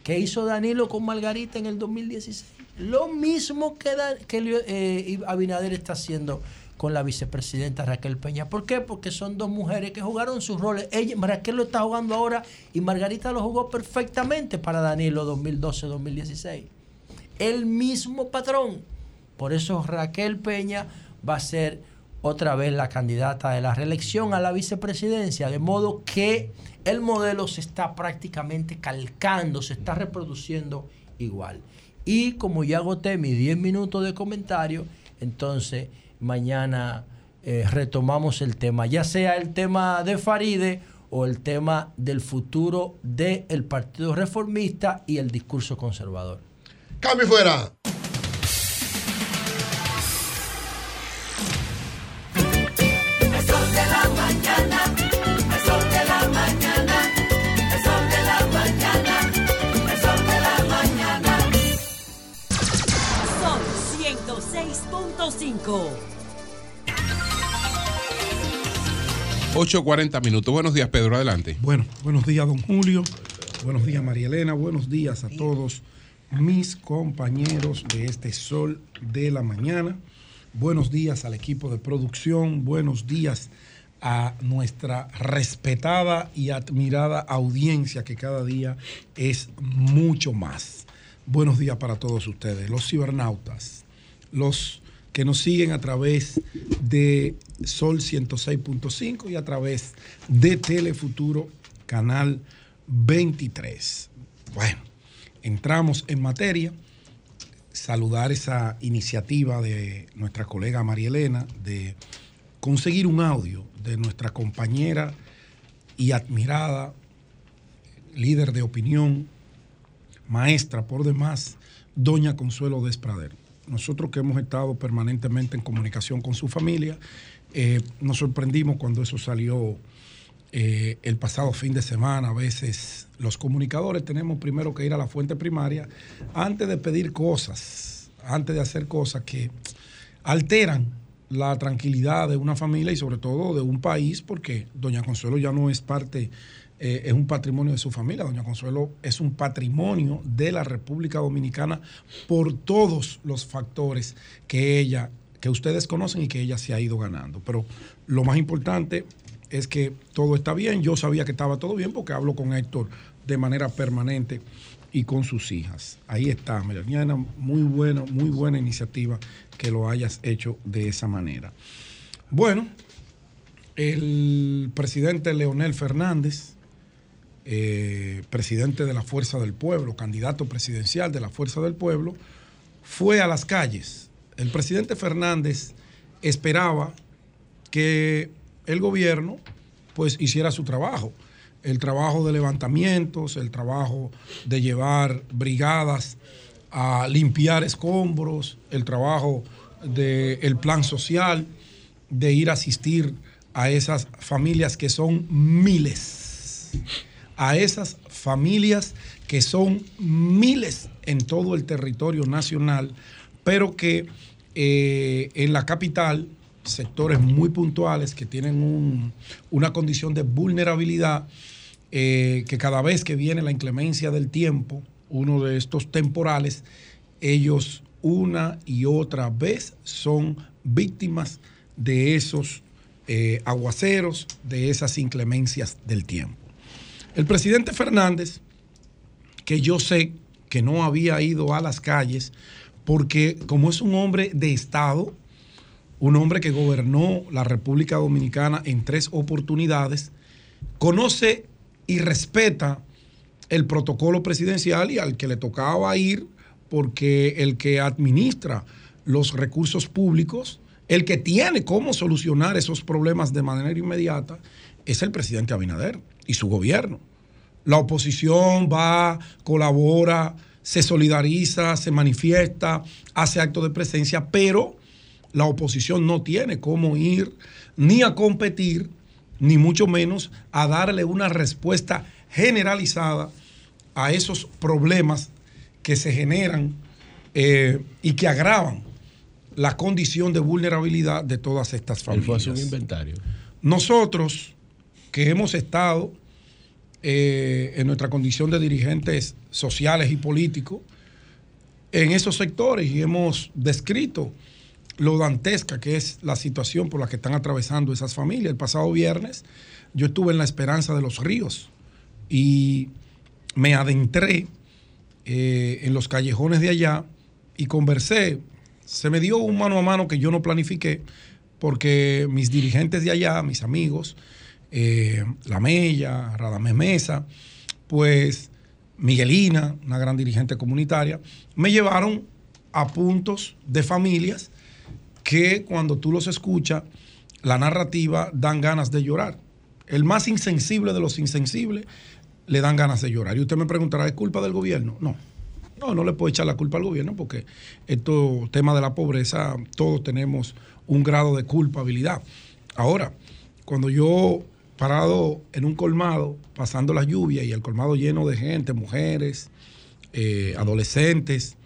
¿Qué hizo Danilo con Margarita en el 2016? Lo mismo que, Da- que eh, Abinader está haciendo con la vicepresidenta Raquel Peña. ¿Por qué? Porque son dos mujeres que jugaron sus roles. Ella, Raquel lo está jugando ahora y Margarita lo jugó perfectamente para Danilo 2012-2016 el mismo patrón. Por eso Raquel Peña va a ser otra vez la candidata de la reelección a la vicepresidencia, de modo que el modelo se está prácticamente calcando, se está reproduciendo igual. Y como ya agoté mis 10 minutos de comentario, entonces mañana eh, retomamos el tema, ya sea el tema de Faride o el tema del futuro del Partido Reformista y el discurso conservador. Cambio fuera. El sol de la mañana, el sol de la mañana, el sol de la mañana, el sol de la mañana. Son 106.5. 8.40 minutos. Buenos días, Pedro. Adelante. Bueno, buenos días, don Julio. Buenos días, María Elena. Buenos días a todos mis compañeros de este Sol de la Mañana. Buenos días al equipo de producción. Buenos días a nuestra respetada y admirada audiencia que cada día es mucho más. Buenos días para todos ustedes, los cibernautas, los que nos siguen a través de Sol 106.5 y a través de Telefuturo Canal 23. Bueno, entramos en materia. Saludar esa iniciativa de nuestra colega María Elena de conseguir un audio de nuestra compañera y admirada líder de opinión, maestra por demás, doña Consuelo Desprader. Nosotros que hemos estado permanentemente en comunicación con su familia, eh, nos sorprendimos cuando eso salió eh, el pasado fin de semana. A veces los comunicadores tenemos primero que ir a la fuente primaria antes de pedir cosas, antes de hacer cosas que alteran la tranquilidad de una familia y sobre todo de un país, porque Doña Consuelo ya no es parte, eh, es un patrimonio de su familia. Doña Consuelo es un patrimonio de la República Dominicana por todos los factores que ella, que ustedes conocen y que ella se ha ido ganando. Pero lo más importante es que todo está bien. Yo sabía que estaba todo bien porque hablo con Héctor de manera permanente y con sus hijas. Ahí está, Mariana, muy buena, muy buena iniciativa que lo hayas hecho de esa manera. Bueno, el presidente Leonel Fernández, eh, presidente de la Fuerza del Pueblo, candidato presidencial de la Fuerza del Pueblo, fue a las calles. El presidente Fernández esperaba que el gobierno pues hiciera su trabajo, el trabajo de levantamientos, el trabajo de llevar brigadas a limpiar escombros, el trabajo del plan social, de ir a asistir a esas familias que son miles, a esas familias que son miles en todo el territorio nacional, pero que eh, en la capital, sectores muy puntuales que tienen un- una condición de vulnerabilidad, eh, que cada vez que viene la inclemencia del tiempo, uno de estos temporales, ellos una y otra vez son víctimas de esos eh, aguaceros, de esas inclemencias del tiempo. El presidente Fernández, que yo sé que no había ido a las calles, porque como es un hombre de Estado, un hombre que gobernó la República Dominicana en tres oportunidades, conoce y respeta el protocolo presidencial y al que le tocaba ir, porque el que administra los recursos públicos, el que tiene cómo solucionar esos problemas de manera inmediata, es el presidente Abinader y su gobierno. La oposición va, colabora, se solidariza, se manifiesta, hace actos de presencia, pero la oposición no tiene cómo ir ni a competir, ni mucho menos a darle una respuesta generalizada a esos problemas que se generan eh, y que agravan la condición de vulnerabilidad de todas estas familias. un inventario. Nosotros que hemos estado eh, en nuestra condición de dirigentes sociales y políticos en esos sectores y hemos descrito lo dantesca que es la situación por la que están atravesando esas familias. El pasado viernes yo estuve en la Esperanza de los Ríos y me adentré eh, en los callejones de allá y conversé. Se me dio un mano a mano que yo no planifiqué porque mis dirigentes de allá, mis amigos, eh, La Mella, Radamés Mesa, pues Miguelina, una gran dirigente comunitaria, me llevaron a puntos de familias que cuando tú los escuchas, la narrativa dan ganas de llorar. El más insensible de los insensibles le dan ganas de llorar. Y usted me preguntará, ¿es culpa del gobierno? No. No, no le puedo echar la culpa al gobierno porque esto, tema de la pobreza, todos tenemos un grado de culpabilidad. Ahora, cuando yo parado en un colmado, pasando la lluvia y el colmado lleno de gente, mujeres, eh, adolescentes,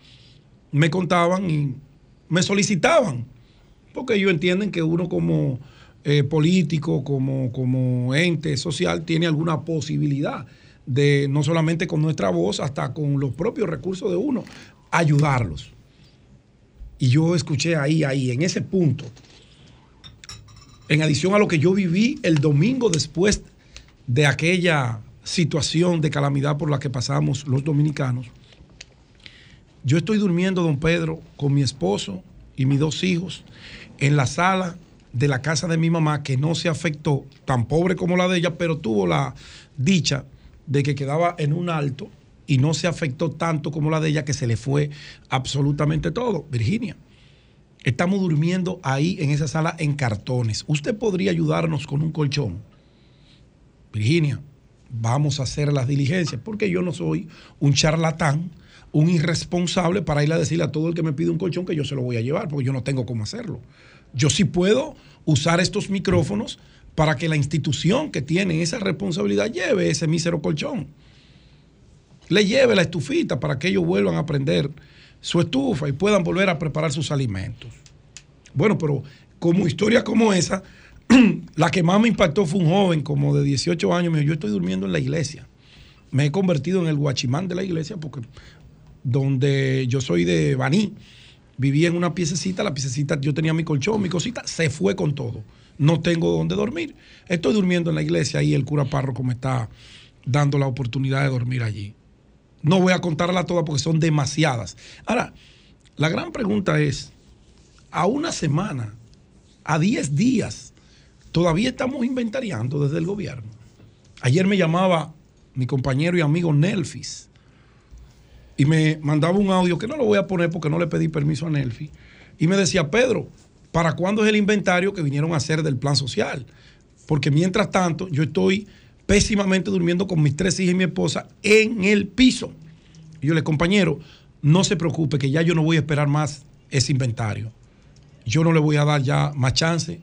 me contaban y me solicitaban, porque ellos entienden que uno como eh, político, como, como ente social, tiene alguna posibilidad de, no solamente con nuestra voz, hasta con los propios recursos de uno, ayudarlos. Y yo escuché ahí, ahí, en ese punto, en adición a lo que yo viví el domingo después de aquella situación de calamidad por la que pasamos los dominicanos, yo estoy durmiendo, don Pedro, con mi esposo y mis dos hijos en la sala de la casa de mi mamá, que no se afectó, tan pobre como la de ella, pero tuvo la dicha de que quedaba en un alto y no se afectó tanto como la de ella, que se le fue absolutamente todo. Virginia, estamos durmiendo ahí en esa sala en cartones. ¿Usted podría ayudarnos con un colchón? Virginia, vamos a hacer las diligencias, porque yo no soy un charlatán, un irresponsable para ir a decirle a todo el que me pide un colchón que yo se lo voy a llevar, porque yo no tengo cómo hacerlo. Yo sí puedo usar estos micrófonos para que la institución que tiene esa responsabilidad lleve ese mísero colchón. Le lleve la estufita para que ellos vuelvan a prender su estufa y puedan volver a preparar sus alimentos. Bueno, pero como historia como esa, [clears throat] la que más me impactó fue un joven como de 18 años. Me dijo, yo estoy durmiendo en la iglesia. Me he convertido en el guachimán de la iglesia porque donde yo soy de Baní, vivía en una piececita, la piececita, yo tenía mi colchón, mi cosita, se fue con todo. No tengo donde dormir. Estoy durmiendo en la iglesia y el cura párroco me está dando la oportunidad de dormir allí. No voy a contarla todas porque son demasiadas. Ahora, la gran pregunta es, a una semana, a 10 días, todavía estamos inventariando desde el gobierno. Ayer me llamaba mi compañero y amigo Nelfis y me mandaba un audio que no lo voy a poner porque no le pedí permiso a Nelfi. Y me decía, Pedro, ¿para cuándo es el inventario que vinieron a hacer del plan social? Porque mientras tanto, yo estoy pésimamente durmiendo con mis tres hijas y mi esposa en el piso. Y yo le, compañero, no se preocupe que ya yo no voy a esperar más ese inventario. Yo no le voy a dar ya más chance.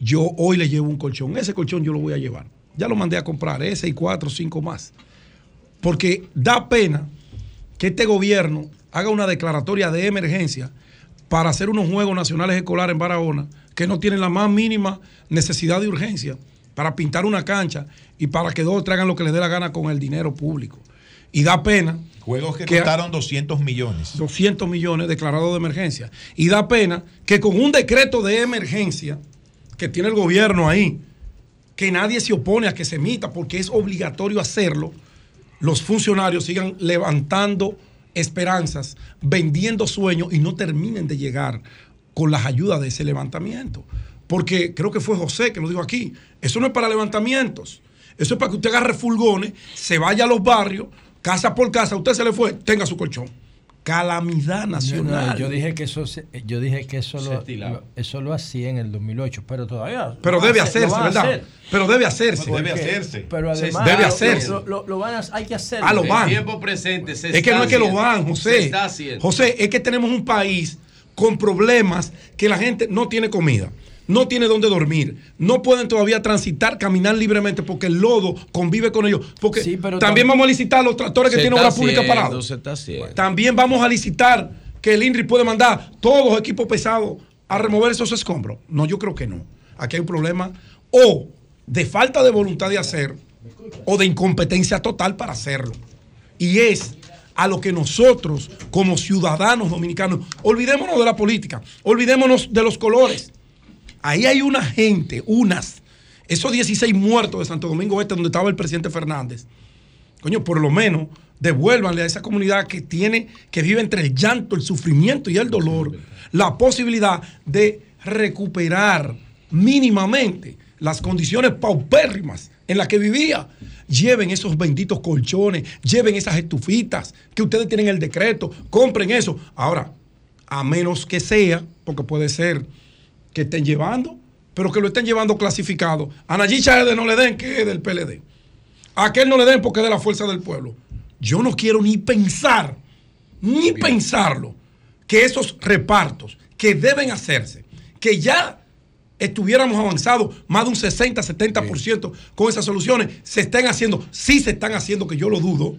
Yo hoy le llevo un colchón. Ese colchón yo lo voy a llevar. Ya lo mandé a comprar, ese y cuatro o cinco más. Porque da pena que este gobierno haga una declaratoria de emergencia para hacer unos Juegos Nacionales Escolares en Barahona que no tienen la más mínima necesidad de urgencia para pintar una cancha y para que dos traigan lo que les dé la gana con el dinero público. Y da pena. Juegos que, Que- costaron 200 millones. 200 millones declarados de emergencia. Y da pena que con un decreto de emergencia que tiene el gobierno ahí, que nadie se opone a que se emita porque es obligatorio hacerlo, los funcionarios sigan levantando esperanzas, vendiendo sueños y no terminen de llegar con las ayudas de ese levantamiento. Porque creo que fue José que lo dijo aquí, eso no es para levantamientos, eso es para que usted agarre fulgones, se vaya a los barrios, casa por casa, usted se le fue, tenga su colchón. Calamidad nacional. No, yo dije que eso se- yo dije que eso lo, eso lo hacía en el 2008, pero todavía Pero debe hacer- hacerse, ¿verdad? hacer. Pero debe hacerse. Porque- Debe hacerse. Pero Se- además debe lo- hacerse. Lo, lo- lo van a, hay que hacer. Ah, lo van. tiempo presente se Es que no es que lo van, Se José. está haciendo. José, es que tenemos un país con problemas que la gente no tiene comida, no tiene dónde dormir, no pueden todavía transitar, caminar libremente porque el lodo convive con ellos. Porque también tam- vamos a licitar los tractores que tienen obra pública parados. También vamos a licitar que el INRI puede mandar todos los equipos pesados a remover esos escombros. No, yo creo que no. Aquí hay un problema o de falta de voluntad de hacer o de incompetencia total para hacerlo. Y es a lo que nosotros como ciudadanos dominicanos, olvidémonos de la política, olvidémonos de los colores. Ahí hay una gente, unas, esos 16 muertos de Santo Domingo Este donde estaba el presidente Fernández. Coño, por lo menos devuélvanle a esa comunidad que tiene, que vive entre el llanto, el sufrimiento y el dolor, la posibilidad de recuperar mínimamente las condiciones paupérrimas en las que vivía. Lleven esos benditos colchones, lleven esas estufitas que ustedes tienen el decreto, compren eso. Ahora, a menos que sea, porque puede ser que estén llevando, pero que lo estén llevando clasificado. A Nayib Chaede no le den que es del PLD. A aquel no le den porque es de la fuerza del pueblo. Yo no quiero ni pensar, ni pensarlo, que esos repartos que deben hacerse, que ya estuviéramos avanzados más de un 60, 70% con esas soluciones, se estén haciendo, sí se están haciendo, que yo lo dudo,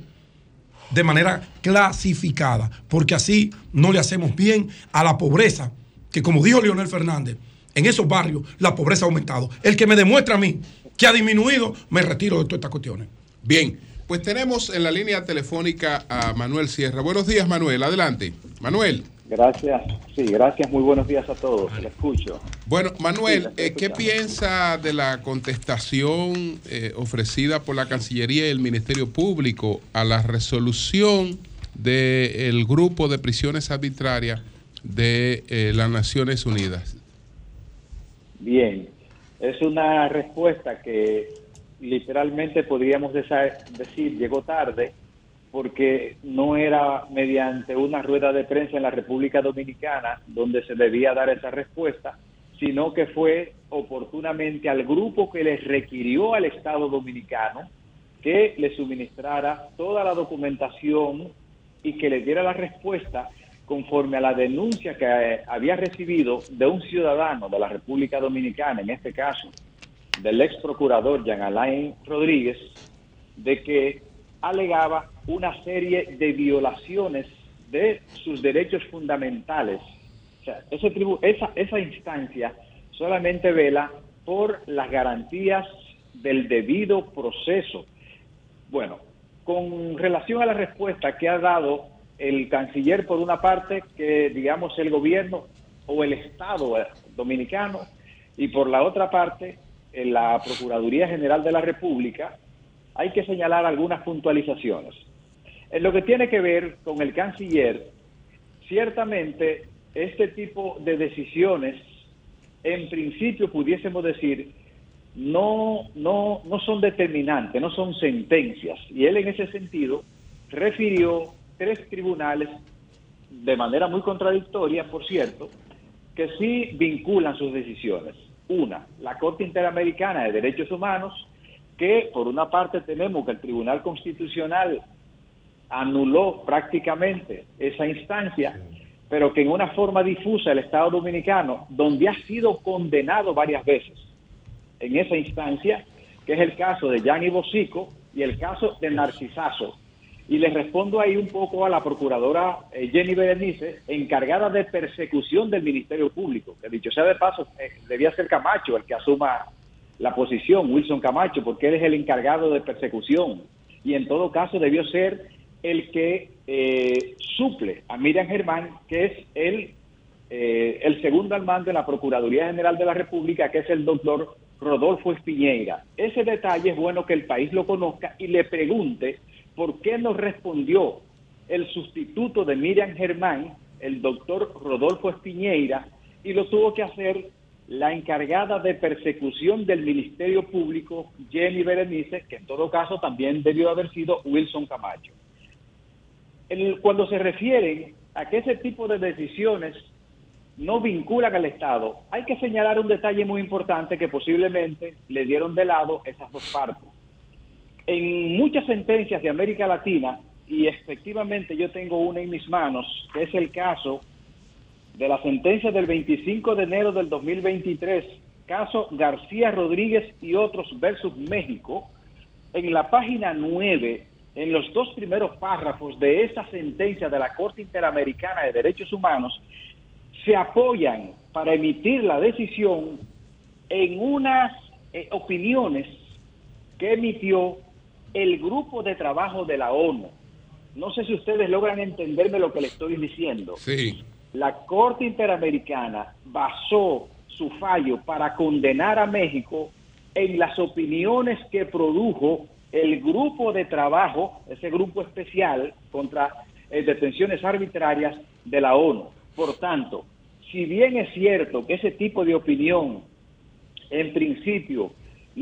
de manera clasificada, porque así no le hacemos bien a la pobreza, que como dijo Leonel Fernández, en esos barrios la pobreza ha aumentado. El que me demuestra a mí que ha disminuido, me retiro de todas estas cuestiones. Bien, pues tenemos en la línea telefónica a Manuel Sierra. Buenos días, Manuel. Adelante. Manuel. Gracias, sí, gracias, muy buenos días a todos, le escucho. Bueno, Manuel, Sí, eh, ¿qué piensa de la contestación eh, ofrecida por la Cancillería y el Ministerio Público a la resolución del grupo de prisiones arbitrarias de eh, las Naciones Unidas? Bien, es una respuesta que literalmente podríamos decir llegó tarde porque no era mediante una rueda de prensa en la República Dominicana donde se debía dar esa respuesta, sino que fue oportunamente al grupo que les requirió al Estado Dominicano que le suministrara toda la documentación y que le diera la respuesta conforme a la denuncia que eh, había recibido de un ciudadano de la República Dominicana, en este caso del ex procurador Jean Alain Rodríguez, de que alegaba una serie de violaciones de sus derechos fundamentales. Esa, esa instancia solamente vela por las garantías del debido proceso. Bueno, con relación a la respuesta que ha dado el canciller por una parte, que digamos el gobierno o el Estado eh, dominicano, y por la otra parte, en la Procuraduría General de la República, hay que señalar algunas puntualizaciones. En lo que tiene que ver con el canciller, ciertamente este tipo de decisiones, en principio pudiésemos decir, no, no, no son determinantes, no son sentencias. Y él en ese sentido refirió tres tribunales, de manera muy contradictoria, por cierto, que sí vinculan sus decisiones. Una, la Corte Interamericana de Derechos Humanos, que por una parte tenemos que el Tribunal Constitucional anuló prácticamente esa instancia, pero que en una forma difusa el Estado Dominicano, donde ha sido condenado varias veces en esa instancia, que es el caso de Gianni Bosico y el caso de Narcisazo. Y le respondo ahí un poco a la procuradora eh, Jenny Berenice, encargada de persecución del Ministerio Público, que dicho sea de paso, eh, debía ser Camacho el que asuma la posición, Wilson Camacho, porque él es el encargado de persecución. Y en todo caso debió ser el que eh, suple a Miriam Germán, que es el, eh, el segundo al mando en la Procuraduría General de la República, que es el doctor Rodolfo Espiñeira. Ese detalle es bueno que el país lo conozca y le pregunte por qué no respondió el sustituto de Miriam Germán, el doctor Rodolfo Espiñeira, y lo tuvo que hacer la encargada de persecución del Ministerio Público, Jenny Berenice, que en todo caso también debió haber sido Wilson Camacho. Cuando se refieren a que ese tipo de decisiones no vinculan al Estado, hay que señalar un detalle muy importante que posiblemente le dieron de lado esas dos partes. En muchas sentencias de América Latina, y efectivamente yo tengo una en mis manos, que es el caso de la sentencia del 25 de enero del 2023, caso García Rodríguez y otros versus México, en la página 9, en los dos primeros párrafos de esa sentencia de la Corte Interamericana de Derechos Humanos, se apoyan para emitir la decisión en unas eh, opiniones que emitió el grupo de trabajo de la ONU. No sé si ustedes logran entenderme lo que le estoy diciendo. Sí. La Corte Interamericana basó su fallo para condenar a México en las opiniones que produjo el grupo de trabajo, ese grupo especial contra eh, detenciones arbitrarias de la ONU. Por tanto, si bien es cierto que ese tipo de opinión, en principio,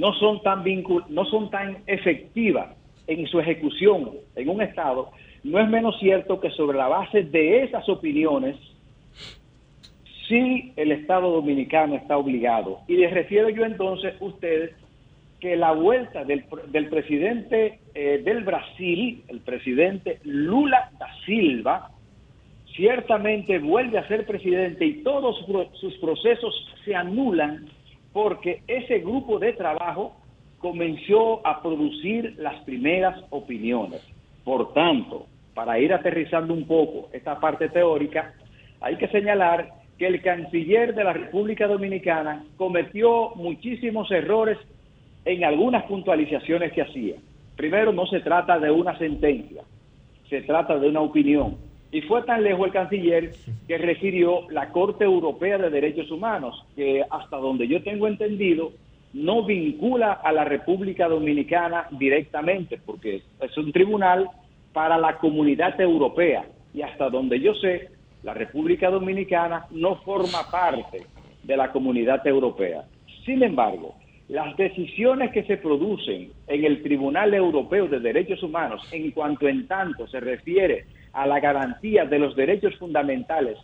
no son tan vincul no son tan efectivas en su ejecución en un Estado, no es menos cierto que sobre la base de esas opiniones, sí el Estado dominicano está obligado. Y les refiero yo entonces ustedes que la vuelta del, del presidente eh, del Brasil, el presidente Lula da Silva, ciertamente vuelve a ser presidente y todos su- sus procesos se anulan porque ese grupo de trabajo comenzó a producir las primeras opiniones. Por tanto, para ir aterrizando un poco esta parte teórica, hay que señalar que el canciller de la República Dominicana cometió muchísimos errores en algunas puntualizaciones que hacía. Primero, no se trata de una sentencia, se trata de una opinión. Y fue tan lejos el canciller que refirió la Corte Europea de Derechos Humanos, que hasta donde yo tengo entendido, no vincula a la República Dominicana directamente, porque es un tribunal para la comunidad europea. Y hasta donde yo sé, la República Dominicana no forma parte de la comunidad europea. Sin embargo, las decisiones que se producen en el Tribunal Europeo de Derechos Humanos en cuanto en tanto se refiere a la garantía de los derechos fundamentales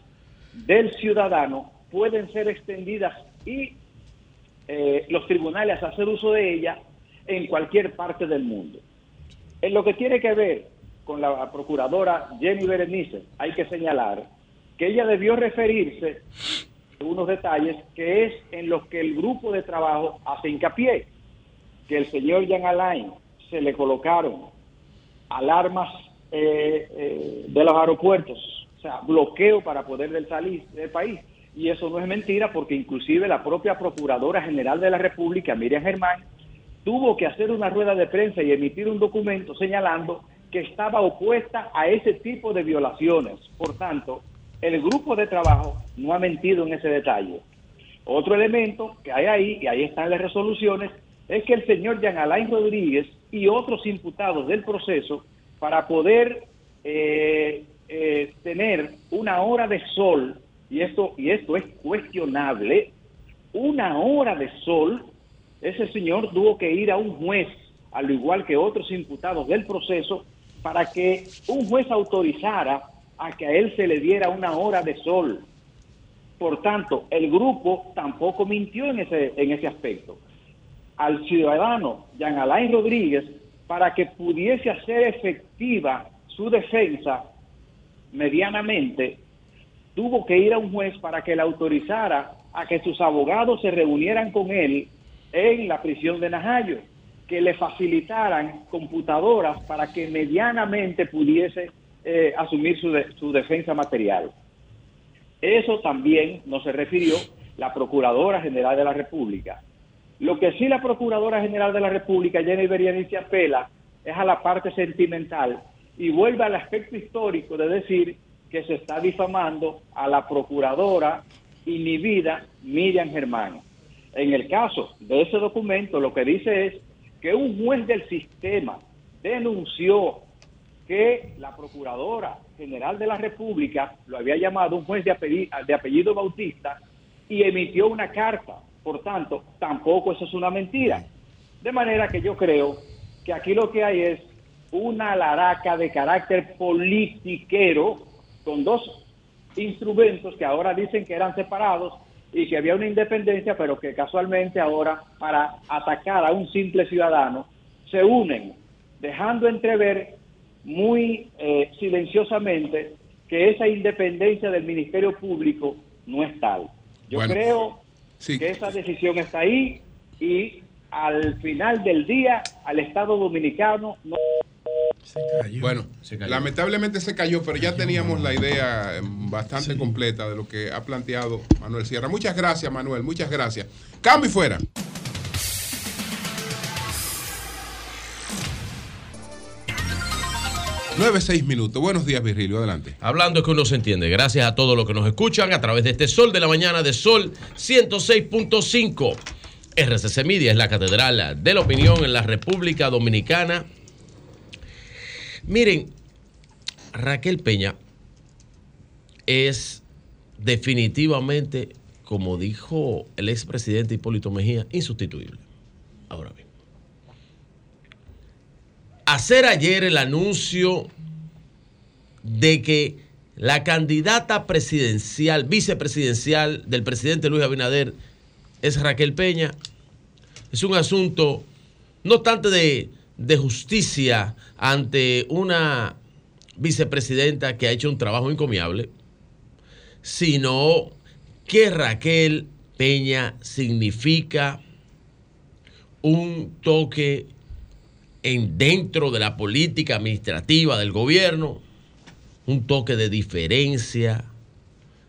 del ciudadano pueden ser extendidas y eh, los tribunales hacer uso de ella en cualquier parte del mundo. En lo que tiene que ver con la procuradora Jenny Berenice, hay que señalar que ella debió referirse a unos detalles que es en los que el grupo de trabajo hace hincapié, que el señor Jean Alain se le colocaron alarmas eh, eh, de los aeropuertos, o sea, bloqueo para poder salir del país. Y eso no es mentira porque inclusive la propia Procuradora General de la República, Miriam Germán, tuvo que hacer una rueda de prensa y emitir un documento señalando que estaba opuesta a ese tipo de violaciones. Por tanto, el grupo de trabajo no ha mentido en ese detalle. Otro elemento que hay ahí, y ahí están las resoluciones, es que el señor Jean Alain Rodríguez y otros imputados del proceso, para poder eh, eh, tener una hora de sol, y esto, y esto es cuestionable, una hora de sol, ese señor tuvo que ir a un juez, al igual que otros imputados del proceso, para que un juez autorizara a que a él se le diera una hora de sol. Por tanto, el grupo tampoco mintió en ese, en ese aspecto. Al ciudadano Jean Alain Rodríguez, para que pudiese hacer efectiva su defensa medianamente, tuvo que ir a un juez para que le autorizara a que sus abogados se reunieran con él en la prisión de Najayo, que le facilitaran computadoras para que medianamente pudiese eh, asumir su, de- su defensa material. Eso también nos se refirió la Procuradora General de la República. Lo que sí la Procuradora General de la República, Jenny Berianici, apela es a la parte sentimental y vuelve al aspecto histórico de decir que se está difamando a la Procuradora inhibida Miriam Germán. En el caso de ese documento, lo que dice es que un juez del sistema denunció que la Procuradora General de la República lo había llamado un juez de apellido, de apellido Bautista y emitió una carta. Por tanto, tampoco eso es una mentira. De manera que yo creo que aquí lo que hay es una laraca de carácter politiquero con dos instrumentos que ahora dicen que eran separados y que había una independencia, pero que casualmente ahora para atacar a un simple ciudadano se unen, dejando entrever muy eh, silenciosamente que esa independencia del Ministerio Público no es tal. Yo Bueno, creo que esa decisión está ahí y al final del día al Estado Dominicano no Bueno, lamentablemente se cayó, pero ya teníamos la idea eh, bastante completa de lo que ha planteado Manuel Sierra. Muchas gracias, Manuel, muchas gracias. Cambio y fuera. Nueve, seis minutos. Buenos días, Virgilio. Adelante. Hablando es que uno se entiende. Gracias a todos los que nos escuchan a través de este Sol de la Mañana de Sol 106.5. RCC Media es la catedral de la opinión en la República Dominicana. Miren, Raquel Peña es definitivamente, como dijo el expresidente Hipólito Mejía, insustituible. Ahora bien, hacer ayer el anuncio de que la candidata presidencial, vicepresidencial del presidente Luis Abinader es Raquel Peña, es un asunto no tanto de, de justicia ante una vicepresidenta que ha hecho un trabajo encomiable, sino que Raquel Peña significa un toque en dentro de la política administrativa del gobierno, un toque de diferencia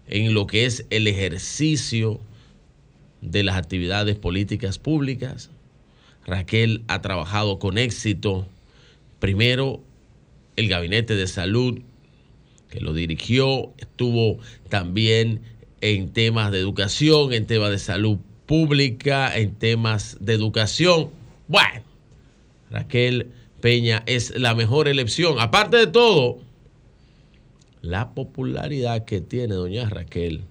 en lo que es el ejercicio de las actividades políticas públicas. Raquel ha trabajado con éxito, primero el gabinete de salud que lo dirigió, estuvo también en temas de educación, en temas de salud pública, en temas de educación. Bueno, Raquel Peña es la mejor elección. Aparte de todo, la popularidad que tiene doña Raquel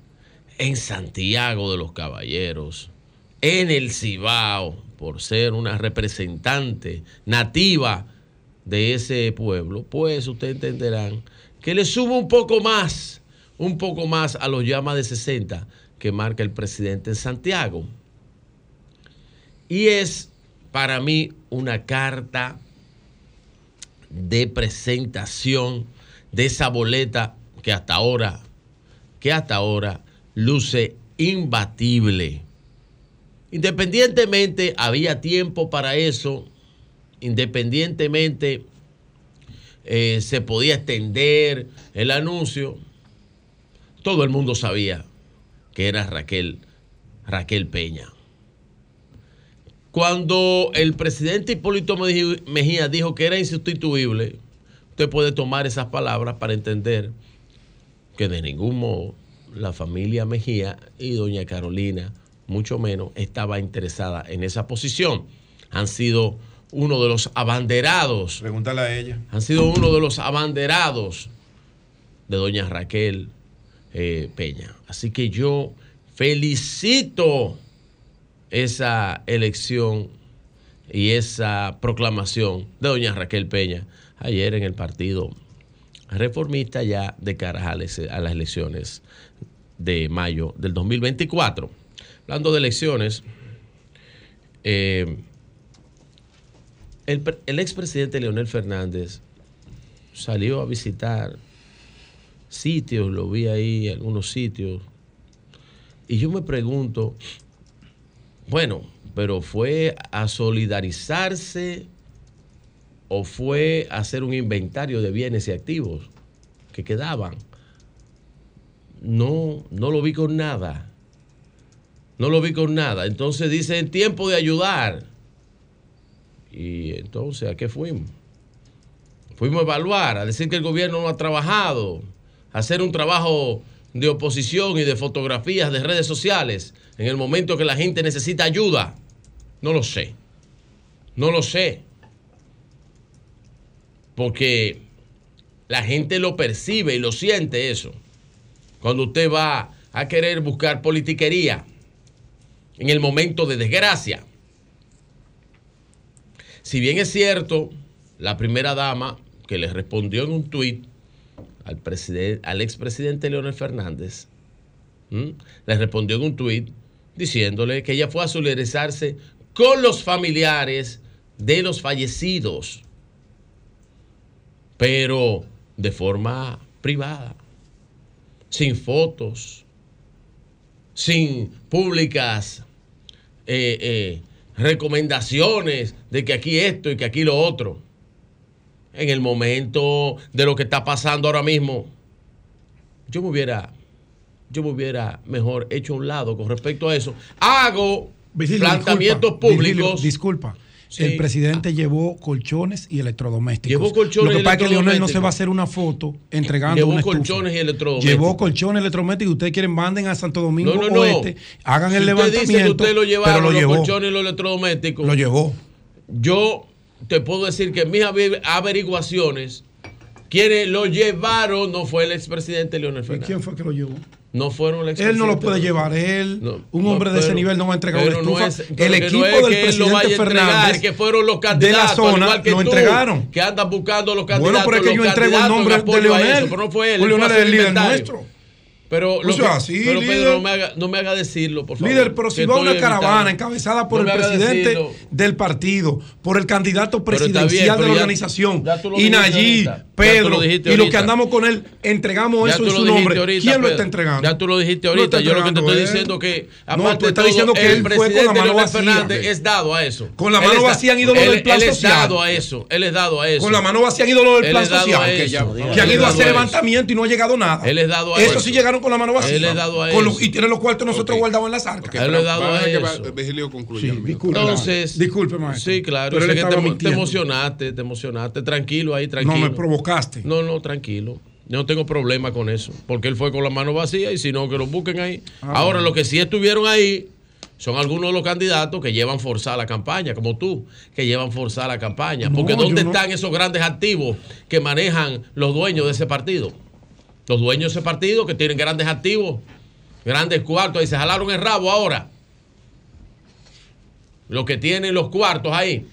en Santiago de los Caballeros, en el Cibao, por ser una representante nativa de ese pueblo, pues ustedes entenderán que le subo un poco más, un poco más a los llamas de 60 que marca el presidente en Santiago. Y es para mí una carta de presentación de esa boleta que hasta ahora, que hasta ahora luce imbatible. Independientemente, había tiempo para eso, independientemente eh, se podía extender el anuncio, todo el mundo sabía que era Raquel, Raquel Peña. Cuando el presidente Hipólito Mejía dijo que era insustituible, usted puede tomar esas palabras para entender que de ningún modo la familia Mejía y doña Carolina, mucho menos, estaba interesada en esa posición. Han sido uno de los abanderados. Pregúntale a ella. Han sido uno de los abanderados de doña Raquel eh, Peña. Así que yo felicito esa elección y esa proclamación de doña Raquel Peña ayer en el partido reformista ya de cara a las elecciones de mayo del 2024. Hablando de elecciones, eh, el, el expresidente Leonel Fernández salió a visitar sitios, lo vi ahí, algunos sitios. Y yo me pregunto, bueno, pero fue a solidarizarse o fue a hacer un inventario de bienes y activos que quedaban. No, no lo vi con nada. No lo vi con nada. Entonces dice, en tiempo de ayudar. Y entonces, ¿a qué fuimos? Fuimos a evaluar, a decir que el gobierno no ha trabajado, a hacer un trabajo de oposición y de fotografías de redes sociales en el momento que la gente necesita ayuda. No lo sé. No lo sé. Porque la gente lo percibe y lo siente eso. Cuando usted va a querer buscar politiquería en el momento de desgracia. Si bien es cierto, la primera dama que le respondió en un tuit al, presiden- al expresidente Leonel Fernández, le respondió en un tuit diciéndole que ella fue a solidarizarse con los familiares de los fallecidos, pero de forma privada, sin fotos, sin públicas eh, eh, recomendaciones de que aquí esto y que aquí lo otro. En el momento de lo que está pasando ahora mismo, yo me hubiera, yo me hubiera mejor hecho a un lado con respecto a eso. Hago planteamientos disculpa, públicos. disculpa. Sí. El presidente llevó colchones y electrodomésticos. Llevó colchones Lo que y pasa es que Leonel no se va a hacer una foto entregando Llevó una estufa. colchones y electrodomésticos. Llevó colchones electrodomésticos. Ustedes quieren manden a Santo Domingo No, no, no. Oeste, hagan Si el usted levantamiento. dice que usted lo pero llevaron, lo los llevó. colchones y los electrodomésticos. Lo llevó. Yo te puedo decir que en mis aver- averiguaciones, quienes lo llevaron no fue el expresidente Leonel ¿Y Fernández. quién fue que lo llevó? No fueron el Él no lo puede llevar. Él, un hombre de ese pero- nivel no va a entregar una pero no estufa. es- pero el equipo no es del que vaya presidente a entregar, Fernández que fueron los de candidatos la al zona igual que lo tú, entregaron. que andan buscando los candidatos. Bueno, pero es que yo entrego el nombre de Leonel. eso, pero no fue él. Leonel es el líder nuestro. Pero, O lo sea, que- sí, pero líder. Pedro, no me, haga, no me haga decirlo, por favor. Líder, pero si que va una caravana encabezada por No el presidente decirlo. del partido, por el candidato bien, presidencial de la ya- organización, ya y Nayib, Pedro, lo y los que andamos con él, entregamos Ya eso en su nombre. ahorita, ¿Quién lo está entregando? Ya tú lo dijiste ahorita. Yo lo que te estoy diciendo que, No, aparte tú estás diciendo que el él fue con la mano vacía. Fernández es dado a eso. Con la mano vacía han ido los del plan Él es social. dado a eso. Él es dado a eso. Con la mano vacía han ido los del plan es social, que, que han es ido a hacer levantamiento y no ha llegado nada. Él es dado a Eso eso. sí llegaron con la mano vacía. Él es dado a Con lo- eso. y tienen los cuartos nosotros guardados en las arcas. Él le ha dado a eso. concluya. Sí, disculpe. Entonces, disculpe, maestro. Sí, claro. Pero sé que te, emocionaste, te emocionaste. Tranquilo ahí, No tranquilo. me provocaste. No, no, tranquilo. Yo no tengo problema con eso. Porque él fue con la mano vacía y si no, que lo busquen ahí. Ah, Ahora, bueno. lo que sí estuvieron ahí son algunos de los candidatos que llevan forzada la campaña, como tú, que llevan forzada la campaña. No, Porque ¿dónde no. están esos grandes activos que manejan los dueños de ese partido? Los dueños de ese partido que tienen grandes activos, grandes cuartos, y se jalaron el rabo ahora. Los que tienen los cuartos ahí.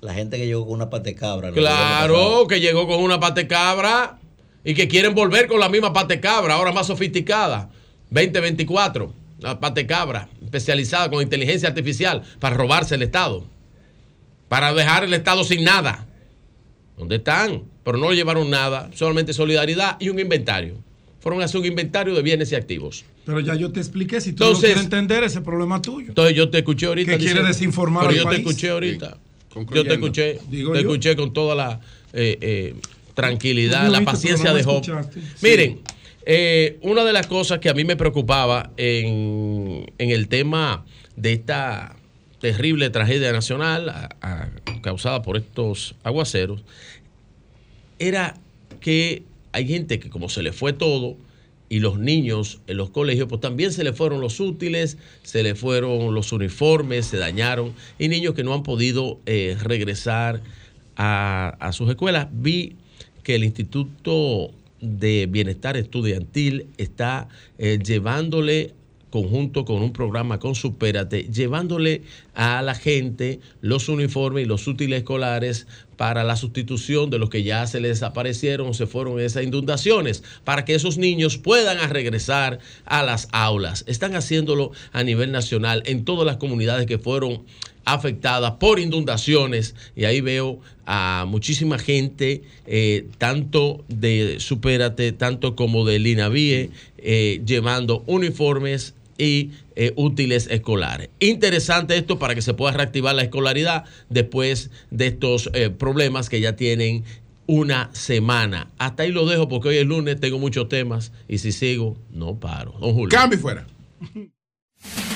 La gente que llegó con una pate cabra. Claro, que llegó con una pate cabra y que quieren volver con la misma pate cabra, ahora más sofisticada. 2024, la pate cabra, especializada con inteligencia artificial para robarse el Estado. Para dejar el Estado sin nada. ¿Dónde están? Pero no llevaron nada, solamente solidaridad y un inventario. Fueron a hacer un inventario de bienes y activos. Pero ya yo te expliqué. Si tú Entonces- no quieres entender, ese problema tuyo. Entonces yo te escuché ahorita. Que quiere desinformar Pero al yo te escuché ahorita. Yo te escuché. Digo te yo. escuché con toda la eh, eh, tranquilidad, la paciencia de no me Job. Miren, eh, una de las cosas que a mí me preocupaba en, en el tema de esta terrible tragedia nacional a- a- causada por estos aguaceros era que hay gente que como se le fue todo y los niños en los colegios, pues también se le fueron los útiles, se le fueron los uniformes, se dañaron y niños que no han podido eh, regresar a, sus escuelas. Vi que el Instituto de Bienestar Estudiantil está eh, llevándole conjunto con un programa con Supérate, llevándole a la gente los uniformes y los útiles escolares para la sustitución de los que ya se les desaparecieron o se fueron esas inundaciones, para que esos niños puedan regresar a las aulas. Están haciéndolo a nivel nacional en todas las comunidades que fueron afectadas por inundaciones y ahí veo a muchísima gente, eh, tanto de Supérate, tanto como de Linavie, eh, llevando uniformes y eh, útiles escolares. Interesante esto para que se pueda reactivar la escolaridad después de estos eh, problemas que ya tienen una semana. Hasta ahí lo dejo porque hoy es lunes, tengo muchos temas y si sigo, no paro. Don Julio. Cambio fuera. [laughs]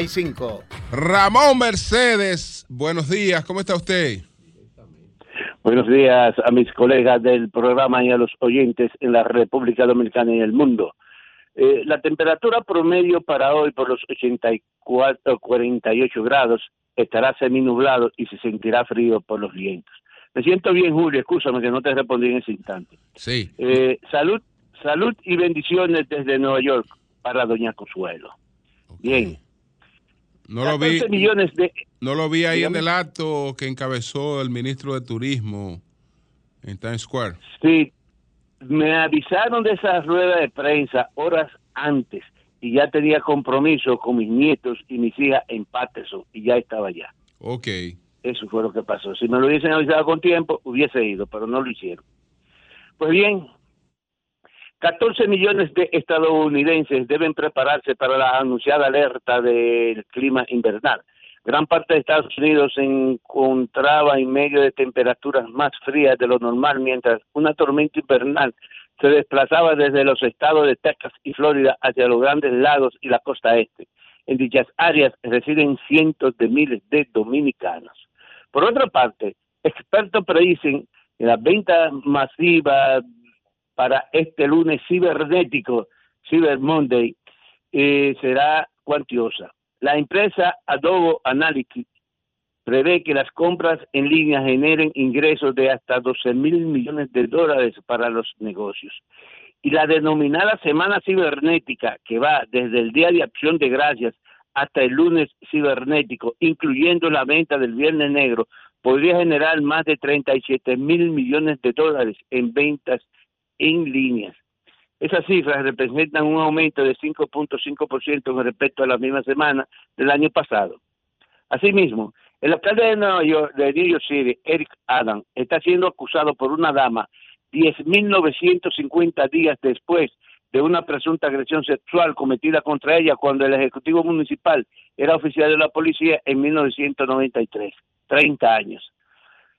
732-745-7575. Ramón Mercedes, buenos días, ¿cómo está usted? Buenos días a mis colegas del programa y a los oyentes en la República Dominicana y el mundo. Eh, la temperatura promedio para hoy por los 84, 48 grados estará seminublado y se sentirá frío por los vientos. Me siento bien, Julio, escúchame que no te respondí en ese instante. Sí. Eh, salud, salud y bendiciones desde Nueva York para Doña Consuelo. Bien. No lo vi. 14 millones de No lo vi ahí en el acto que encabezó el ministro de Turismo en Times Square. Sí, me avisaron de esa rueda de prensa horas antes y ya tenía compromiso con mis nietos y mis hijas en Patterson y ya estaba allá. Ok. Eso fue lo que pasó. Si me lo hubiesen avisado con tiempo, hubiese ido, pero no lo hicieron. Pues bien, 14 millones de estadounidenses deben prepararse para la anunciada alerta del clima invernal. Gran parte de Estados Unidos se encontraba en medio de temperaturas más frías de lo normal, mientras una tormenta invernal se desplazaba desde los estados de Texas y Florida hacia los grandes lagos y la costa este. En dichas áreas residen cientos de miles de dominicanos. Por otra parte, expertos predicen que la venta masiva para este lunes cibernético, Cyber Monday, eh, será cuantiosa. La empresa Adobe Analytics prevé que las compras en línea generen ingresos de hasta 12 mil millones de dólares para los negocios. Y la denominada Semana Cibernética, que va desde el Día de Acción de Gracias hasta el lunes cibernético, incluyendo la venta del Viernes Negro, podría generar más de 37 mil millones de dólares en ventas en líneas. Esas cifras representan un aumento de 5.5% con respecto a la misma semana del año pasado. Asimismo, el alcalde de Nueva York, de New York City, Eric Adams, está siendo acusado por una dama 10.950 días después de una presunta agresión sexual cometida contra ella cuando el Ejecutivo Municipal era oficial de la policía en 1993, 30 años.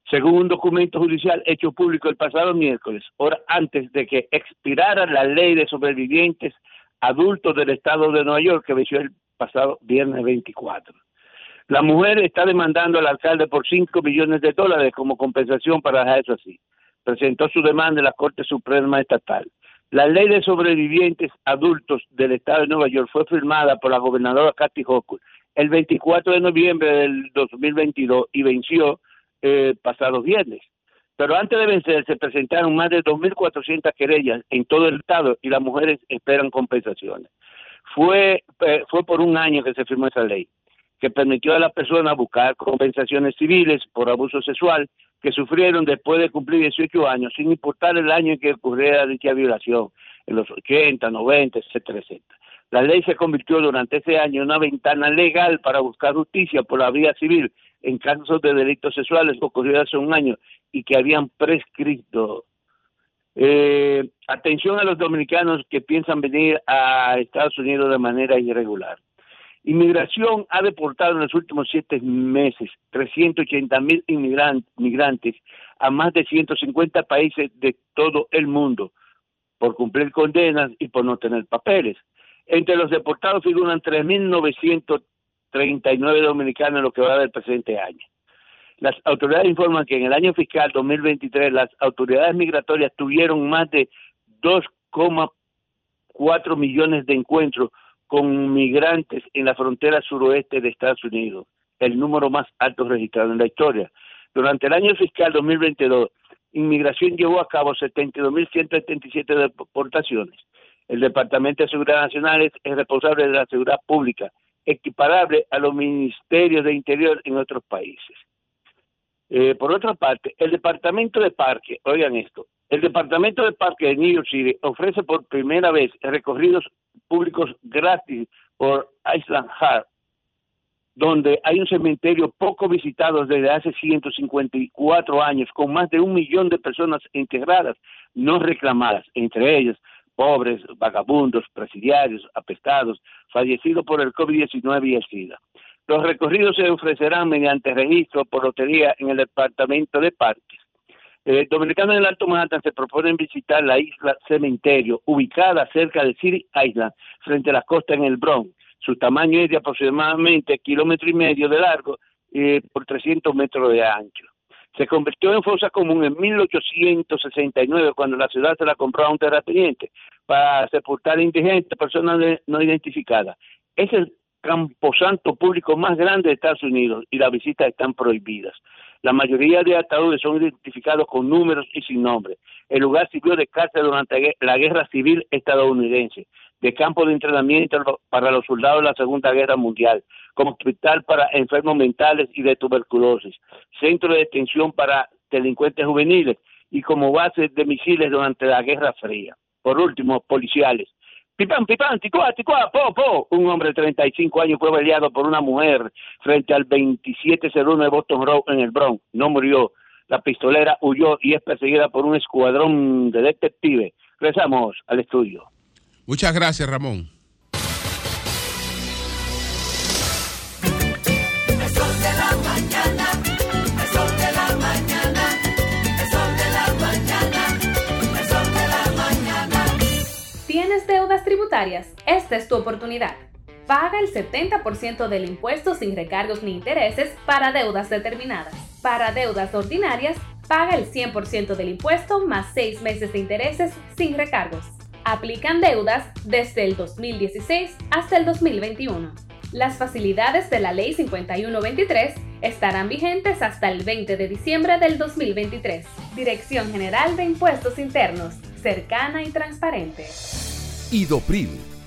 Según un documento judicial hecho público el pasado miércoles, hora antes de que expirara la ley de sobrevivientes adultos del estado de Nueva York que venció el pasado viernes 24. La mujer está demandando al alcalde por 5 millones de dólares como compensación para dejar eso así. Presentó su demanda en la Corte Suprema Estatal. La ley de sobrevivientes adultos del estado de Nueva York fue firmada por la gobernadora Kathy Hochul el 24 de noviembre del 2022 y venció eh, pasado viernes. Pero antes de vencer se presentaron más de 2.400 querellas en todo el estado y las mujeres esperan compensaciones. Fue, eh, fue por un año que se firmó esa ley, que permitió a las personas buscar compensaciones civiles por abuso sexual que sufrieron después de cumplir 18 años, sin importar el año en que ocurriera dicha violación, en los 80, 90, etcétera, etcétera. La ley se convirtió durante ese año en una ventana legal para buscar justicia por la vía civil en casos de delitos sexuales ocurridos hace un año y que habían prescrito. Eh, atención a los dominicanos que piensan venir a Estados Unidos de manera irregular. Inmigración ha deportado en los últimos siete meses 380 mil inmigrantes a más de 150 países de todo el mundo por cumplir condenas y por no tener papeles. Entre los deportados figuran 3.939 dominicanos en lo que va del presente año. Las autoridades informan que en el año fiscal 2023 las autoridades migratorias tuvieron más de 2,4 millones de encuentros con migrantes en la frontera suroeste de Estados Unidos, el número más alto registrado en la historia. Durante el año fiscal 2022, Inmigración llevó a cabo 72.177 deportaciones. El Departamento de Seguridad Nacional es responsable de la seguridad pública, equiparable a los ministerios de Interior en otros países. Eh, por otra parte, el Departamento de Parque, oigan esto, el Departamento de Parque de New York City ofrece por primera vez recorridos públicos gratis por Island Heart, donde hay un cementerio poco visitado desde hace 154 años, con más de un millón de personas integradas, no reclamadas, entre ellas pobres, vagabundos, presidiarios, apestados, fallecidos por el COVID-19 y el SIDA. Los recorridos se ofrecerán mediante registro por lotería en el Departamento de Parques. Eh, Dominicanos del Alto Manhattan se proponen visitar la isla Cementerio, ubicada cerca de City Island, frente a la costa en el Bronx. Su tamaño es de aproximadamente kilómetro y medio de largo eh, por 300 metros de ancho. Se convirtió en fosa común en 1869 cuando la ciudad se la compró a un terrateniente para sepultar indigentes, personas no identificadas. Es el camposanto público más grande de Estados Unidos y las visitas están prohibidas. La mayoría de ataúdes son identificados con números y sin nombre. El lugar sirvió de cárcel durante la guerra civil estadounidense, de campo de entrenamiento para los soldados de la Segunda Guerra Mundial, como hospital para enfermos mentales y de tuberculosis, centro de detención para delincuentes juveniles y como base de misiles durante la Guerra Fría. Por último, policiales. Pipán, pipán, ticuá, ticuá, po, po. Un hombre de 35 años fue baleado por una mujer frente al 2701 de Boston Road en el Bronx. No murió. La pistolera huyó y es perseguida por un escuadrón de detectives. Regresamos al estudio. Muchas gracias, Ramón. ¿Tienes deudas tributarias? Esta es tu oportunidad. Paga el 70% del impuesto sin recargos ni intereses para deudas determinadas. Para deudas ordinarias, paga el 100% del impuesto más 6 meses de intereses sin recargos. Aplican deudas desde el 2016 hasta el 2021. Las facilidades de la Ley 5123 estarán vigentes hasta el 20 de diciembre del 2023. Dirección General de Impuestos Internos, cercana y transparente. Idopril,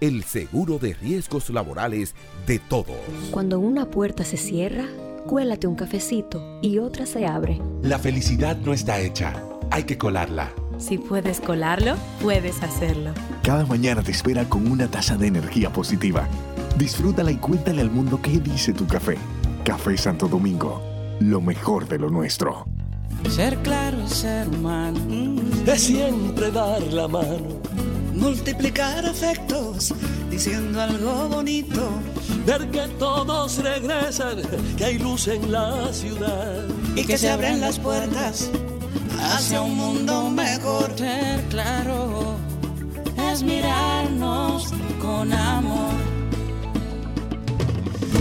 el seguro de riesgos laborales de todos. Cuando una puerta se cierra, cuélate un cafecito y otra se abre. La felicidad no está hecha, hay que colarla. Si puedes colarlo, puedes hacerlo. Cada mañana te espera con una taza de energía positiva. Disfrútala y cuéntale al mundo qué dice tu café. Café Santo Domingo, lo mejor de lo nuestro. Ser claro es ser humano. Es siempre dar la mano. Multiplicar afectos diciendo algo bonito. Ver que todos regresan, que hay luz en la ciudad. Y que se abren las puertas hacia un mundo mejor. Ser claro es mirarnos con amor.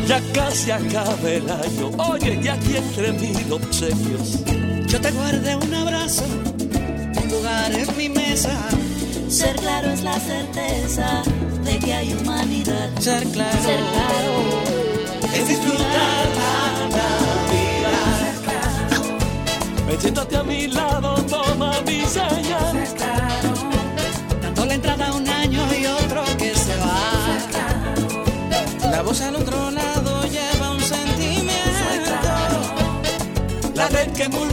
Ya casi acaba el año. Oye, y aquí entre mil obsequios. Yo te guardé un abrazo, un lugar en mi mesa. Ser claro es la certeza de que hay humanidad. Ser claro, Ser claro es disfrutar la Navidad. Metiéndote a mi lado, toma mi señal. Dando la entrada a un año y otro que se va. La voz al otro lado lleva un sentimiento. La red que multiplica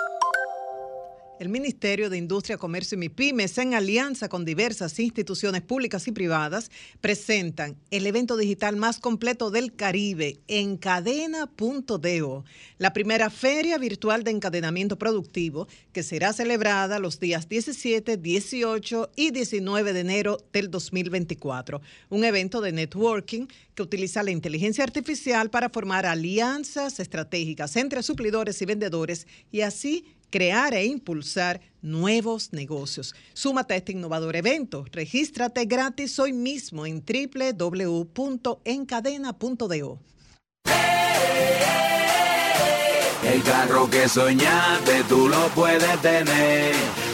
El Ministerio de Industria, Comercio y MIPIMES, en alianza con diversas instituciones públicas y privadas, presentan el evento digital más completo del Caribe, Encadena.deo, la primera feria virtual de encadenamiento productivo que será celebrada los días 17, 18 y 19 de enero del 2024. Un evento de networking que utiliza la inteligencia artificial para formar alianzas estratégicas entre suplidores y vendedores y así crear e impulsar nuevos negocios. Súmate a este innovador evento. Regístrate gratis hoy mismo en www.encadena.do. El carro que soñaste tú lo puedes tener.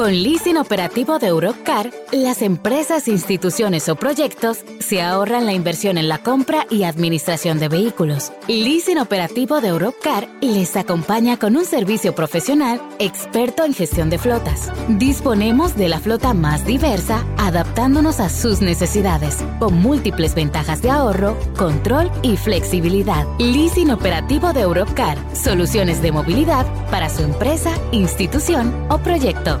Con leasing operativo de Europcar, las empresas, instituciones o proyectos se ahorran la inversión en la compra y administración de vehículos. Leasing operativo de Europcar les acompaña con un servicio profesional experto en gestión de flotas. Disponemos de la flota más diversa, adaptándonos a sus necesidades, con múltiples ventajas de ahorro, control y flexibilidad. Leasing operativo de Europcar, soluciones de movilidad para su empresa, institución o proyecto.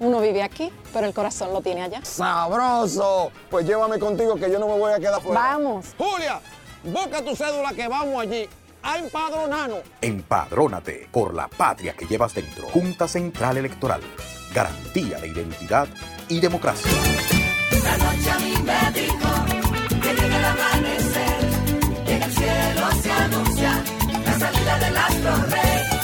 uno vive aquí, pero el corazón lo tiene allá. ¡Sabroso! Pues llévame contigo que yo no me voy a quedar fuera. Vamos. Julia, busca tu cédula que vamos allí a empadronarnos. Empadrónate por la patria que llevas dentro. Junta Central Electoral. Garantía de identidad y democracia. La noche a mí me dijo que llega el amanecer, y en el cielo se anuncia la salida del astro rey.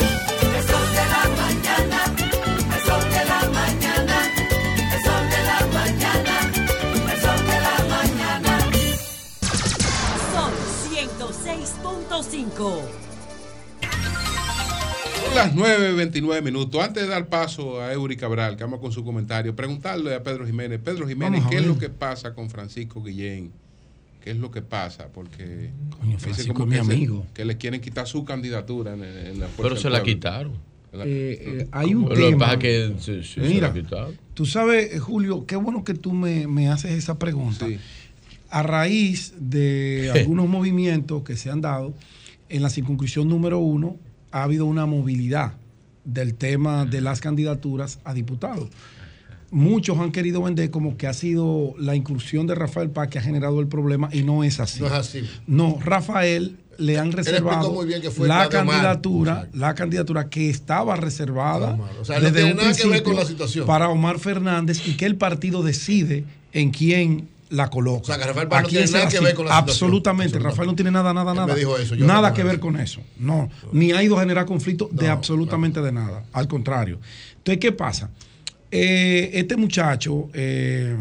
Son las 9.29 minutos. Antes de dar paso a Eury Cabral, que vamos con su comentario, preguntarle a Pedro Jiménez. Pedro Jiménez, ¿qué es lo que pasa con Francisco Guillén? ¿Qué es lo que pasa? Porque. Francisco, como mi amigo. Que le quieren quitar su candidatura en, en la Pero se la quitaron. Eh, eh, hay un Pero tema. Que pasa es que se, se Mira, se. Tú sabes, eh, Julio, qué bueno que tú me, me haces esa pregunta. Sí a raíz de [laughs] algunos movimientos que se han dado, en la circunscripción número uno ha habido una movilidad del tema de las candidaturas a diputados. muchos han querido vender como que ha sido la inclusión de Rafael Paz que ha generado el problema y no es así. No es así. No, Rafael le han reservado muy bien que fue la Omar. candidatura, la candidatura que estaba reservada O sea, no tiene un nada que ver con principio la situación. para Omar Fernández y que el partido decide en quién la coloca. O sea, que Rafael Paz ¿A no tiene nada que ver con la. Absolutamente, Rafael no tiene nada, nada, nada. me dijo eso, yo nada no que ver con eso. No, ni ha ido a generar conflicto de absolutamente de nada. Al contrario. Entonces, ¿qué pasa? Eh, este muchacho, eh,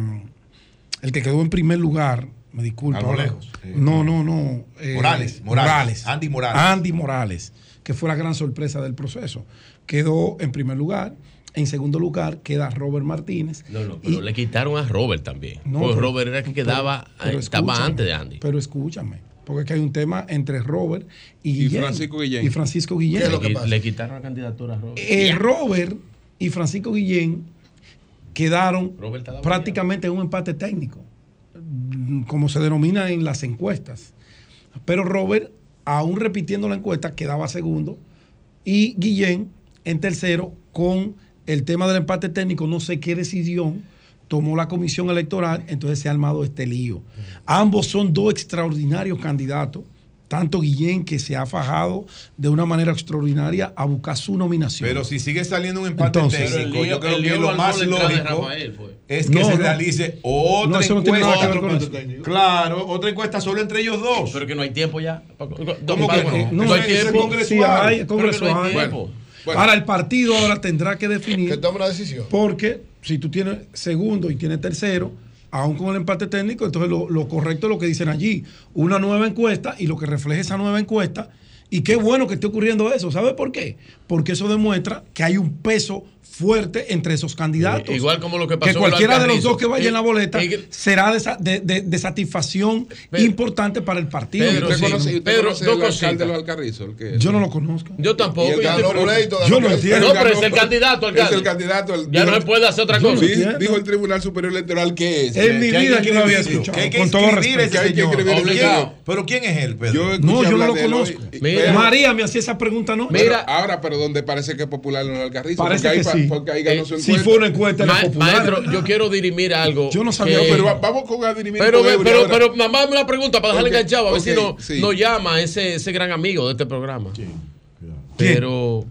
el que quedó en primer lugar, me disculpa. Algo lejos. Eh, no, no, no. eh, Morales, Morales. Andy Morales. Andy Morales, que fue la gran sorpresa del proceso. Quedó en primer lugar. En segundo lugar queda Robert Martínez. No, no, pero le quitaron a Robert también. No, Porque pero- Robert era el que quedaba, pero estaba antes de Andy. Pero escúchame, porque es que hay un tema entre Robert y, Guillén. Francisco Guillén. Y Francisco Guillén. Le- Le quitaron la candidatura a Robert. Eh, Robert y Francisco Guillén quedaron prácticamente en un empate técnico, como se denomina en las encuestas. Pero Robert, aún repitiendo la encuesta, quedaba segundo y Guillén en tercero con el tema del empate técnico, no sé qué decidió, tomó la comisión electoral, entonces se ha armado este lío. Ambos son dos extraordinarios candidatos, tanto Guillén que se ha fajado de una manera extraordinaria a buscar su nominación. Pero si sigue saliendo un empate Entonces- técnico, lío- yo creo que lo más lógico fue. es que No, se realice otra No, encuesta. Claro, otra encuesta solo entre ellos dos. Pero que no hay tiempo ya. ¿Cómo que No, no? hay tiempo. congreso Sí, hay. hay, congreso Pero que no hay hay. Ahora el partido ahora tendrá que definir. Que tome una decisión. Porque si tú tienes segundo y tienes tercero, aún con el empate técnico, entonces lo, lo correcto es lo que dicen allí. Una nueva encuesta y lo que refleja esa nueva encuesta. Y qué bueno que esté ocurriendo eso. ¿Sabe por qué? Porque eso demuestra que hay un peso fuerte entre esos candidatos. Igual como lo que pasó Que con cualquiera de los Alcarrizo. dos que vaya en la boleta y será de, sa- de- de- de satisfacción importante para el partido. ¿Usted Sí. conoce, usted Pedro, conoce el alcalde de los Alcarrizos? el que- Yo no lo conozco. Yo tampoco. Y él yo entiendo. No, pero es el candidato, Es alcalde. el candidato. el- Ya no se puede hacer otra cosa. Dijo el Tribunal Superior Electoral que es. En mi vida que lo había escuchado. que hay que Con todo respeto. Que hay que escribir. Pero ¿quién es él, Pedro? No, yo no lo conozco. María me hacía esa pregunta, ¿no? Mira. ahora, pero donde parece que es popular en los Alcarrizos. Parece porque que sí. Porque ahí ganó Eh, su Si encuesta. fue una encuesta Ma- popular. maestro, yo quiero dirimir algo. Yo no sabía que- Pero va- vamos con a dirimir Pero, pero, ahora. pero, mamá, una pregunta para dejarle Ok, enganchado, a ver si ok, no, sí. nos llama ese, ese gran amigo de este programa. Pero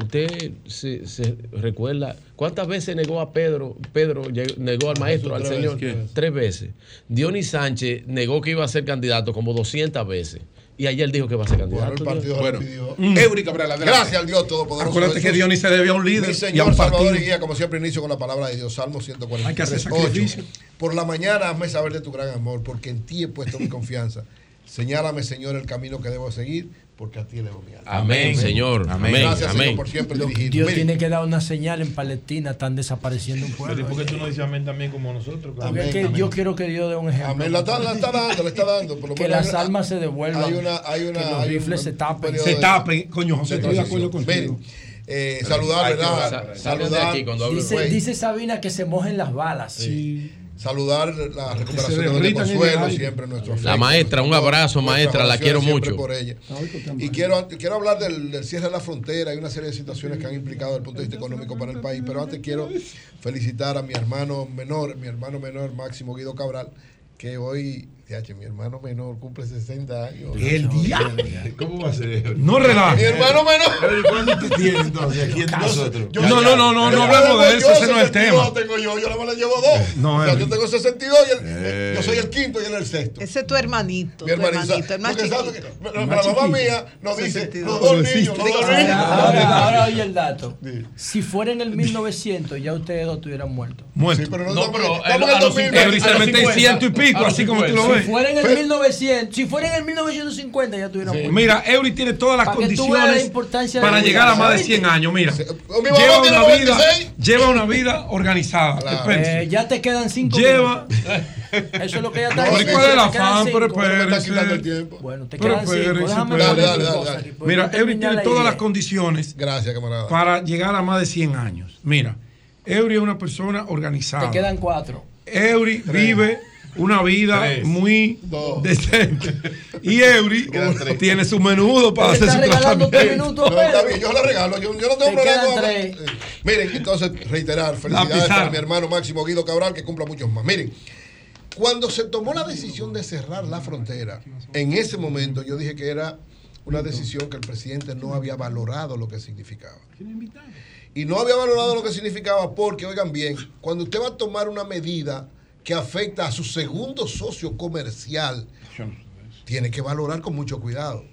usted se, se recuerda cuántas veces negó a Pedro, Pedro negó al maestro, al tres señor, veces. tres veces. Dionis Sánchez negó que iba a ser candidato como 200 veces. Y ayer dijo que va a ser Bueno, candidato. el partido Bueno. le pidió. Mm. Eury Cabral, adelante. Gracias al Dios Todopoderoso. Acuérdate que Jesús. Dionis se debe a un líder Mi y a Señor un Salvador y partido. guía, como siempre, inicio con la palabra de Dios. Salmo 143. Hay que hacer 8. sacrificio. Por la mañana hazme saber de tu gran amor, porque en ti he puesto mi confianza. Señálame, Señor, el camino que debo seguir, porque a ti mi alma. Amén, Señor. Amén. Gracias, amén. Señor, por siempre Lo-. Dios tiene que dar una señal en Palestina, están desapareciendo un Pero ¿y pueblo. por qué tú no dices amén también como nosotros? Es Amén, que amén. yo quiero que Dios dé un ejemplo. Amén. La está, la está dando, le está dando. Por lo Que las almas se devuelvan. Hay una, hay una, que los hay un- rifles se tapen. Se tapen, coño, José, estoy de acuerdo contigo. Eh, saludar, ¿verdad? Saludar. aquí cuando hablen. Dice, dice Sabina que se mojen las balas. Saludar la recuperación de Consuelo, siempre nuestro La afecto, maestra, un abrazo, maestra, la quiero mucho. por ella. Y quiero, quiero hablar del, del cierre de la frontera. Hay una serie de situaciones que han implicado desde el punto de vista económico para el país. Pero antes quiero felicitar a mi hermano menor, mi hermano menor, Máximo Guido Cabral, que hoy, Mi hermano menor cumple 60 años. El diablo. [laughs] ¿Cómo va a ser? No relajes. Mi hermano menor. Pero ¿y cuánto tú tienes entonces aquí entre nosotros? Yo- No, no, no, no, no hablamos de eso, ese no es el tema. tengo yo, yo nada más le llevo dos. No, O sea, Henry. yo tengo 62 y el- Eh. yo soy el quinto y él el sexto. Ese es tu hermanito. Mi hermanito, el más chiquito. que- la, mamá mía nos dice, 62. los dos Pero niños, los dos Ahora, niños. ahora, ahora oye el dato. Si fuera en el 1900, ya ustedes dos estuvieran muertos. Muerto. Sí, pero no, No, estamos- pero estamos en el los 2020. Eury se a los mete en 50. ciento y pico, así como tú lo 50. ves. Si fuera en el 1900, si fuera en el 1950, ya estuvieran muertos. Mira, Eury tiene todas las Para la condiciones importancia para de- llegar a más de 100 años. Mira, lleva una vida, 96. lleva una vida organizada. Claro. Eh, ya te quedan cinco Lleva. minutos. [laughs] Eso es lo que ya está No, ¿Pero y diciendo. cuál es el Te quedan afán? Pero espérense. Bueno, te quedan cinco. espérense, Déjame espérense. hablar Dale, de dale, dale. pues, Mira, Eury tiene la todas idea. las condiciones Gracias, camarada. para llegar a más de 100 años. Mira, Eury es una persona organizada. Te quedan cuatro. Eury vive una vida Tres. muy Dos. decente. [laughs] Y Eury [laughs] tiene su menudo para hacer su tratamiento. minutos. No, está Pedro. bien, yo lo regalo. Yo, yo no tengo Te problema. tres. Miren, entonces, reiterar, felicidades para mi hermano Máximo Guido Cabral, que cumpla muchos más. Miren, cuando se tomó la decisión de cerrar la frontera, en ese momento yo dije que era una decisión que el presidente no había valorado lo que significaba. Y no había valorado lo que significaba porque, oigan bien, cuando usted va a tomar una medida que afecta a su segundo socio comercial, tiene que valorar con mucho cuidado.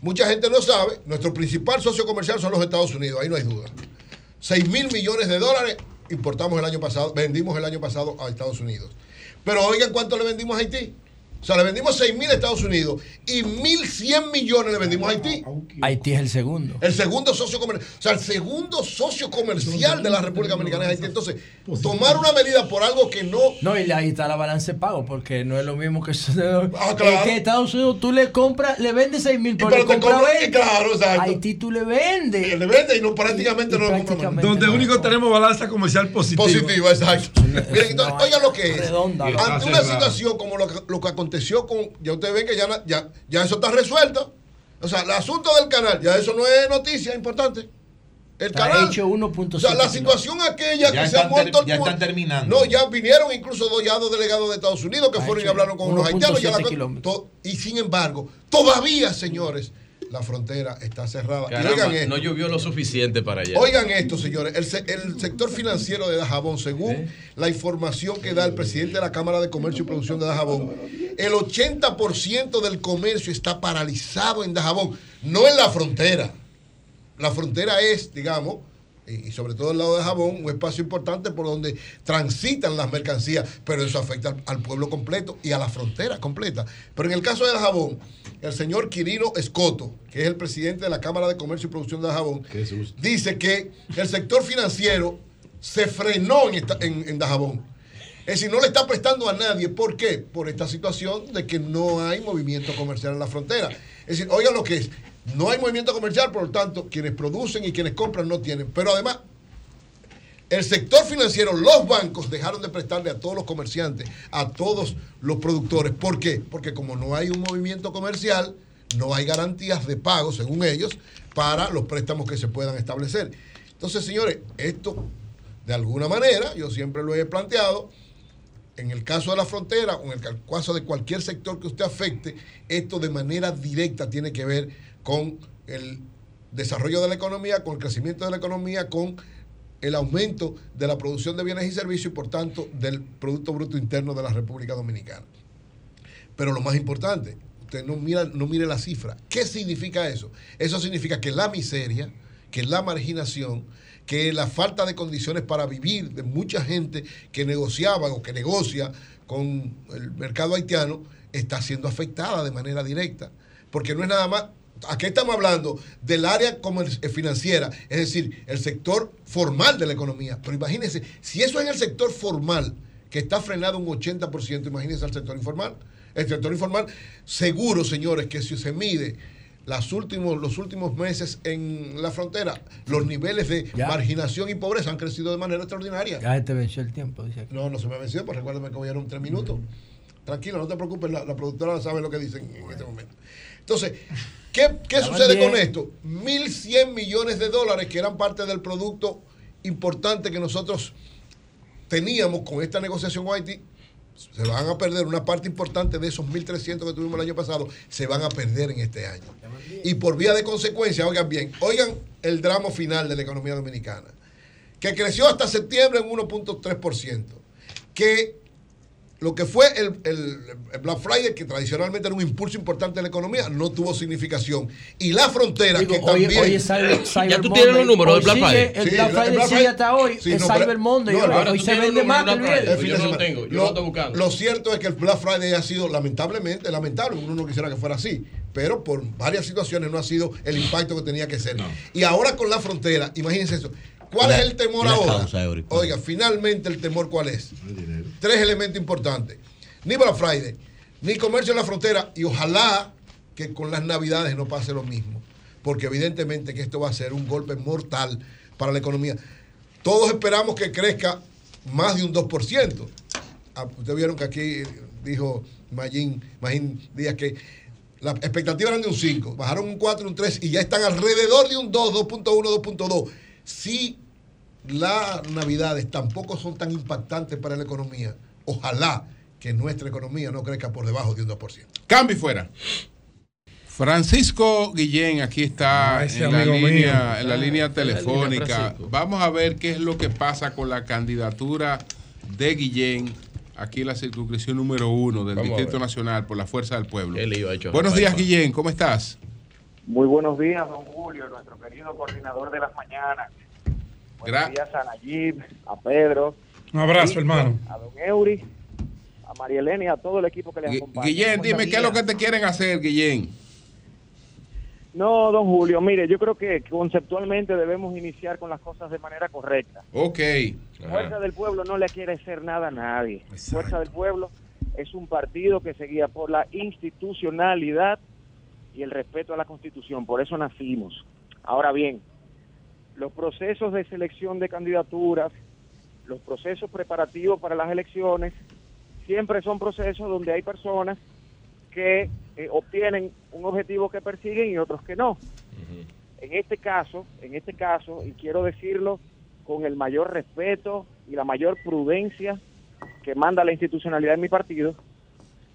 Mucha gente no sabe, nuestro principal socio comercial son los Estados Unidos, ahí no hay duda. 6 mil millones de dólares importamos el año pasado, vendimos el año pasado a Estados Unidos. Pero oigan cuánto le vendimos a Haití. O sea, le vendimos 6 mil a Estados Unidos y 1.100 millones le vendimos a Haití. Haití es el segundo. El segundo socio comercial, o sea, el segundo socio comercial de la República Dominicana es Haití. Entonces, tomar una medida por algo que no No, y ahí está la balance de pago, porque no es lo mismo que, Ah, claro. es que Estados Unidos tú le compras, le vendes 6 mil, pero pero le te compras compra- 20. claro, exacto. Haití tú le vendes. le vende y no prácticamente no lo compra más. Donde único tenemos balanza comercial positiva. Positiva, exacto. Miren, entonces, oigan lo que es. Redonda. Ante una cerrado. situación como lo que, lo que aconteció con. Ya ustedes ven que ya, ya, ya eso está resuelto. O sea, el asunto del canal, ya eso no es noticia importante. El Está canal. hecho 1.7 O sea, la situación aquella Ya que se están ha muerto ya están terminando. No, ya vinieron incluso dos, ya dos delegados de Estados Unidos que Ha fueron y hablaron con unos haitianos. ya la 1.7 co- kilómetros. to- y sin embargo, todavía, señores, la frontera está cerrada. Y Caramba, oigan esto. no llovió lo suficiente para allá. Oigan esto, señores. El, se- el sector financiero de Dajabón, según la información que da el presidente de la Cámara de Comercio y Producción de Dajabón, el 80% del comercio está paralizado en Dajabón, no en la frontera. La frontera es, digamos, y sobre todo el lado de Dajabón, un espacio importante por donde transitan las mercancías, pero eso afecta al, al pueblo completo y a la frontera completa. Pero en el caso de Dajabón, el señor Quirino Escoto, que es el presidente de la Cámara de Comercio y Producción de Dajabón, dice que el sector financiero se frenó en, esta- en, en Dajabón. Es decir, no le está prestando a nadie. ¿Por qué? Por esta situación de que no hay movimiento comercial en la frontera. Es decir, oigan lo que es. No hay movimiento comercial, por lo tanto, quienes producen y quienes compran no tienen. Pero además, el sector financiero, los bancos dejaron de prestarle a todos los comerciantes, a todos los productores. ¿Por qué? Porque como no hay un movimiento comercial, no hay garantías de pago, según ellos, para los préstamos que se puedan establecer. Entonces, señores, esto, de alguna manera, yo siempre lo he planteado, en el caso de la frontera o en el caso de cualquier sector que usted afecte, esto de manera directa tiene que ver con el desarrollo de la economía, con el crecimiento de la economía, con el aumento de la producción de bienes y servicios y por tanto del Producto Bruto Interno de la República Dominicana. Pero lo más importante, usted no, no mire la cifra. ¿Qué significa eso? Eso significa que la miseria, que la marginación, que la falta de condiciones para vivir de mucha gente que negociaba o que negocia con el mercado haitiano está siendo afectada de manera directa. Porque no es nada más, aquí estamos hablando del área eh, financiera, es decir, el sector formal de la economía. Pero imagínense, si eso es en el sector formal, que está frenado un 80%, imagínense al sector informal. El sector informal, seguro, señores, que si se mide las últimos, los últimos meses en la frontera, los niveles de Ya. marginación y pobreza han crecido de manera extraordinaria. Ya te venció el tiempo, dice aquí. No, no se me ha vencido, pues recuérdame que voy a dar un tres minutos. Tranquilo, no te preocupes, la, la productora sabe lo que dicen en este momento. Entonces, ¿qué, qué sucede bien. con esto? 1.100 millones de dólares que eran parte del producto importante que nosotros teníamos con esta negociación con Haití, se van a perder una parte importante de esos 1.300 que tuvimos el año pasado, se van a perder en este año. Y por vía de consecuencia, oigan bien, oigan el drama final de la economía dominicana, que creció hasta septiembre en 1.3%, que lo que fue el, el- el Black Friday, que tradicionalmente era un impulso importante de la economía, no tuvo significación. Y la frontera, Digo, que hoy- también... hoy es Cyber- Cyber Ya tú tienes los números del Black sigue- Friday. El Sí, Black el Friday sigue Friday- hasta hoy. Sí, es no, pero- Cyber Monday. no, hoy- ahora hoy tú se vende más que el viernes. Yo no lo tengo, yo lo estoy buscando. Lo cierto es que el Black Friday ha sido, lamentablemente, lamentable, uno no quisiera que fuera así, pero por varias situaciones no ha sido el impacto que tenía que ser. Y ahora con la frontera, imagínense eso. ¿Cuál La- es el temor ahora? causa. Oiga, finalmente el temor, ¿cuál es? Tres elementos importantes. Ni Black Friday, ni comercio en la frontera, y ojalá que con las navidades no pase lo mismo, porque evidentemente que esto va a ser un golpe mortal para la economía. Todos esperamos que crezca más de un 2%. Ah, Ustedes vieron que aquí dijo Magín, Magín Díaz que las expectativas eran de un 5, bajaron un 4, un 3 y ya están alrededor de un 2, 2.1, 2.2. Si las navidades tampoco son tan impactantes para la economía, ojalá que nuestra economía no crezca por debajo de un 2%. Cambio y fuera. Francisco Guillén aquí está Ah, ese en, la amigo mío. línea, en la Ah, línea en la línea, telefónica. Vamos a ver qué es lo que pasa con la candidatura de Guillén aquí en la circunscripción número uno del Vamos Distrito. Nacional por la Fuerza del Pueblo. Buenos días. Guillén, ¿cómo estás? Muy buenos días, don Julio, nuestro querido coordinador de las mañanas. Buenos Gra- días a Nayib, a Pedro. Un abrazo, a hermano. A don Eury, a María Elena y a todo el equipo que le acompaña. Guillén, ¿Cómo dime qué es lo que te quieren hacer, Guillén. No, don Julio, mire, yo creo que conceptualmente debemos iniciar con las cosas de manera correcta. Ok. Fuerza del Pueblo no le quiere hacer nada a nadie. Fuerza del Pueblo es un partido que se guía por la institucionalidad y el respeto a la Constitución. Por eso nacimos. Ahora bien, los procesos de selección de candidaturas, los procesos preparativos para las elecciones, siempre son procesos donde hay personas que eh, obtienen un objetivo que persiguen y otros que no. En este caso, en este caso, y quiero decirlo con el mayor respeto y la mayor prudencia que manda la institucionalidad de mi partido,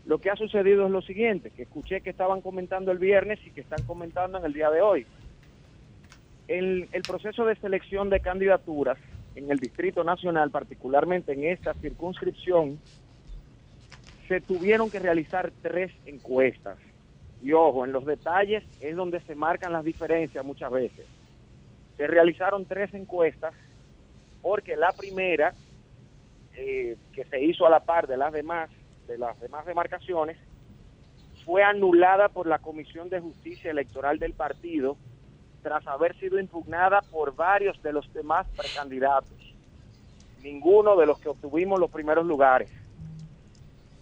lo que ha sucedido es lo siguiente, que escuché que estaban comentando el viernes y que están comentando en el día de hoy. El, el proceso de selección de candidaturas en el Distrito Nacional, particularmente en esta circunscripción, se tuvieron que realizar tres encuestas. Y ojo, en los detalles es donde se marcan las diferencias muchas veces. Se realizaron tres encuestas porque la primera, eh, que se hizo a la par de las demás, de las demás demarcaciones, fue anulada por la Comisión de Justicia Electoral del partido tras haber sido impugnada por varios de los demás precandidatos. Ninguno de los que obtuvimos los primeros lugares.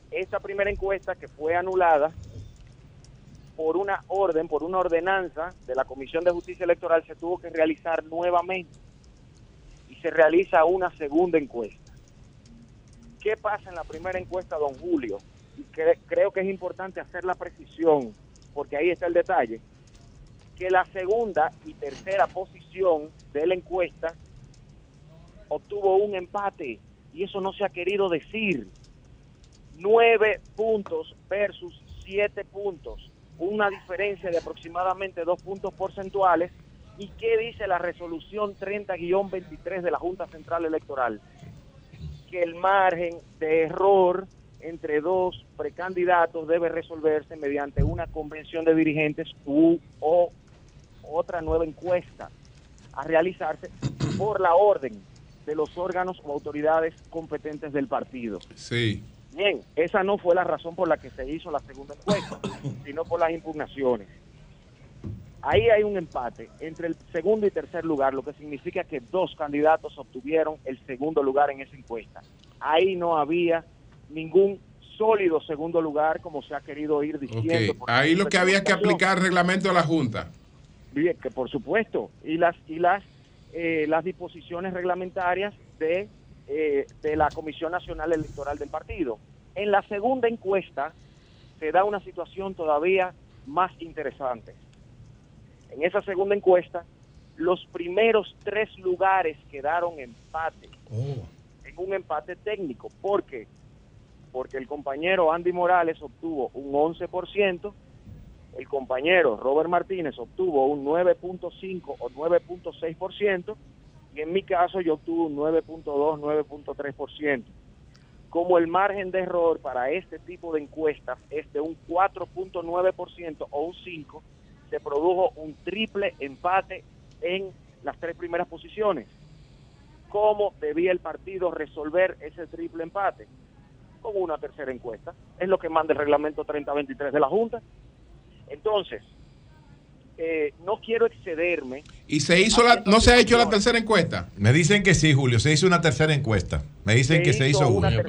Esta primera encuesta que fue anulada por una orden, por una ordenanza de la Comisión de Justicia Electoral se tuvo que realizar nuevamente y se realiza una segunda encuesta. ¿Qué pasa en la primera encuesta, don Julio? Y cre- creo que es importante hacer la precisión, porque ahí está el detalle, que la segunda y tercera posición de la encuesta obtuvo un empate y eso no se ha querido decir. Nueve puntos versus siete puntos, una diferencia de aproximadamente dos puntos porcentuales. ¿Y qué dice la resolución 30-23 de la Junta Central Electoral? Que el margen de error entre dos precandidatos debe resolverse mediante una convención de dirigentes u, o otra nueva encuesta a realizarse por la orden de los órganos o autoridades competentes del partido. Sí. Bien, esa no fue la razón por la que se hizo la segunda encuesta, sino por las impugnaciones. Ahí hay un empate entre el segundo y tercer lugar, lo que significa que dos candidatos obtuvieron el segundo lugar en esa encuesta. Ahí no había ningún sólido segundo lugar, como se ha querido ir diciendo. Ahí lo que había que aplicar el reglamento de la Junta. Bien, que por supuesto, y las y las eh, las disposiciones reglamentarias de, eh, de la Comisión Nacional Electoral del partido. En la segunda encuesta se da una situación todavía más interesante. En esa segunda encuesta, los primeros tres lugares quedaron empate, en un empate técnico. ¿Por qué? Porque el compañero Andy Morales obtuvo un 11%, el compañero Robert Martínez obtuvo un 9.5 o 9.6% y en mi caso yo obtuve un 9.2, 9.3%. Como el margen de error para este tipo de encuestas es de un 4.9% o un 5%, se produjo un triple empate en las tres primeras posiciones. ¿Cómo debía el partido resolver ese triple empate? Con una tercera encuesta. Es lo que manda el reglamento 3023 de la Junta. Entonces, eh, no quiero excederme. Y se hizo la, no se ha hecho la tercera encuesta. Me dicen que sí, Julio. Se hizo una tercera encuesta. Me dicen que se hizo una una. tercera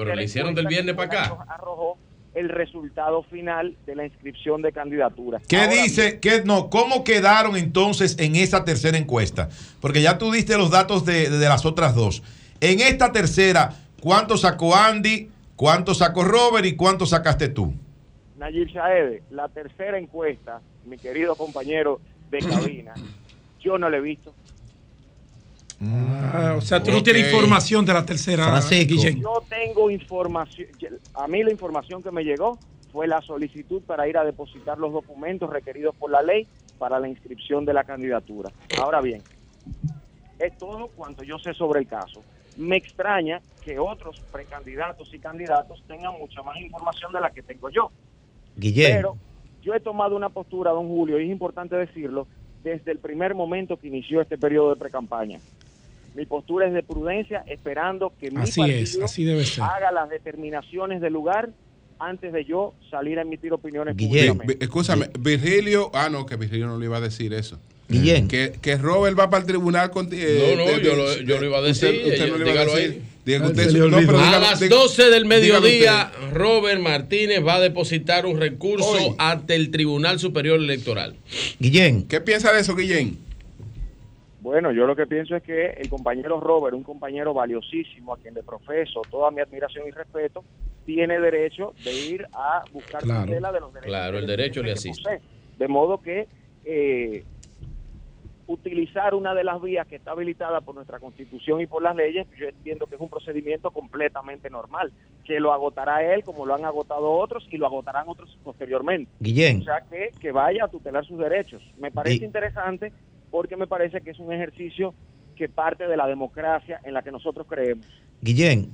encuesta que arro- Arrojó el resultado final de la inscripción de candidaturas. ¿Qué Ahora dice? ¿Qué, no, ¿Cómo quedaron entonces en esa tercera encuesta? Porque ya tú diste los datos de, de las otras dos. En esta tercera, ¿cuánto sacó Andy? ¿Cuánto sacó Robert? ¿Y cuánto sacaste tú? Nayib Shaede, la tercera encuesta, mi querido compañero de cabina, yo no la he visto. Ah, o sea, tú no tienes información de la tercera, Guillén. Yo tengo información. A mí la información que me llegó fue la solicitud para ir a depositar los documentos requeridos por la ley para la inscripción de la candidatura. Ahora bien, es todo cuanto yo sé sobre el caso. Me extraña que otros precandidatos y candidatos tengan mucha más información de la que tengo yo. Guillén. Pero yo he tomado una postura, don Julio, y es importante decirlo, desde el primer momento que inició este periodo de precampaña. Mi postura es de prudencia, esperando que mi Así partido es, así debe ser. haga las determinaciones del lugar antes de yo salir a emitir opiniones vi- Escúchame, Virgilio, ah no, que Virgilio no le iba a decir eso. Guillén. Que, que Robert va para el tribunal con No, no, yo lo- yo lo iba a decir, Usted, usted no le iba a dígalo decir. usted- no, pero a las diga- 12 del mediodía, Robert Martínez va a depositar un recurso ante el Tribunal Superior Electoral. Guillén. ¿Qué piensa de eso, Guillén? Bueno, yo lo que pienso es que el compañero Robert, un compañero valiosísimo a quien le profeso toda mi admiración y respeto, tiene derecho de ir a buscar Claro. tutela de los derechos. Claro, el que derecho le posee. asiste. De modo que eh, utilizar una de las vías que está habilitada por nuestra constitución y por las leyes, yo entiendo que es un procedimiento completamente normal, que lo agotará él como lo han agotado otros y lo agotarán otros posteriormente. Guillén. O sea, que, que vaya a tutelar sus derechos. Me parece Y- interesante porque me parece que es un ejercicio que parte de la democracia en la que nosotros creemos. Guillén,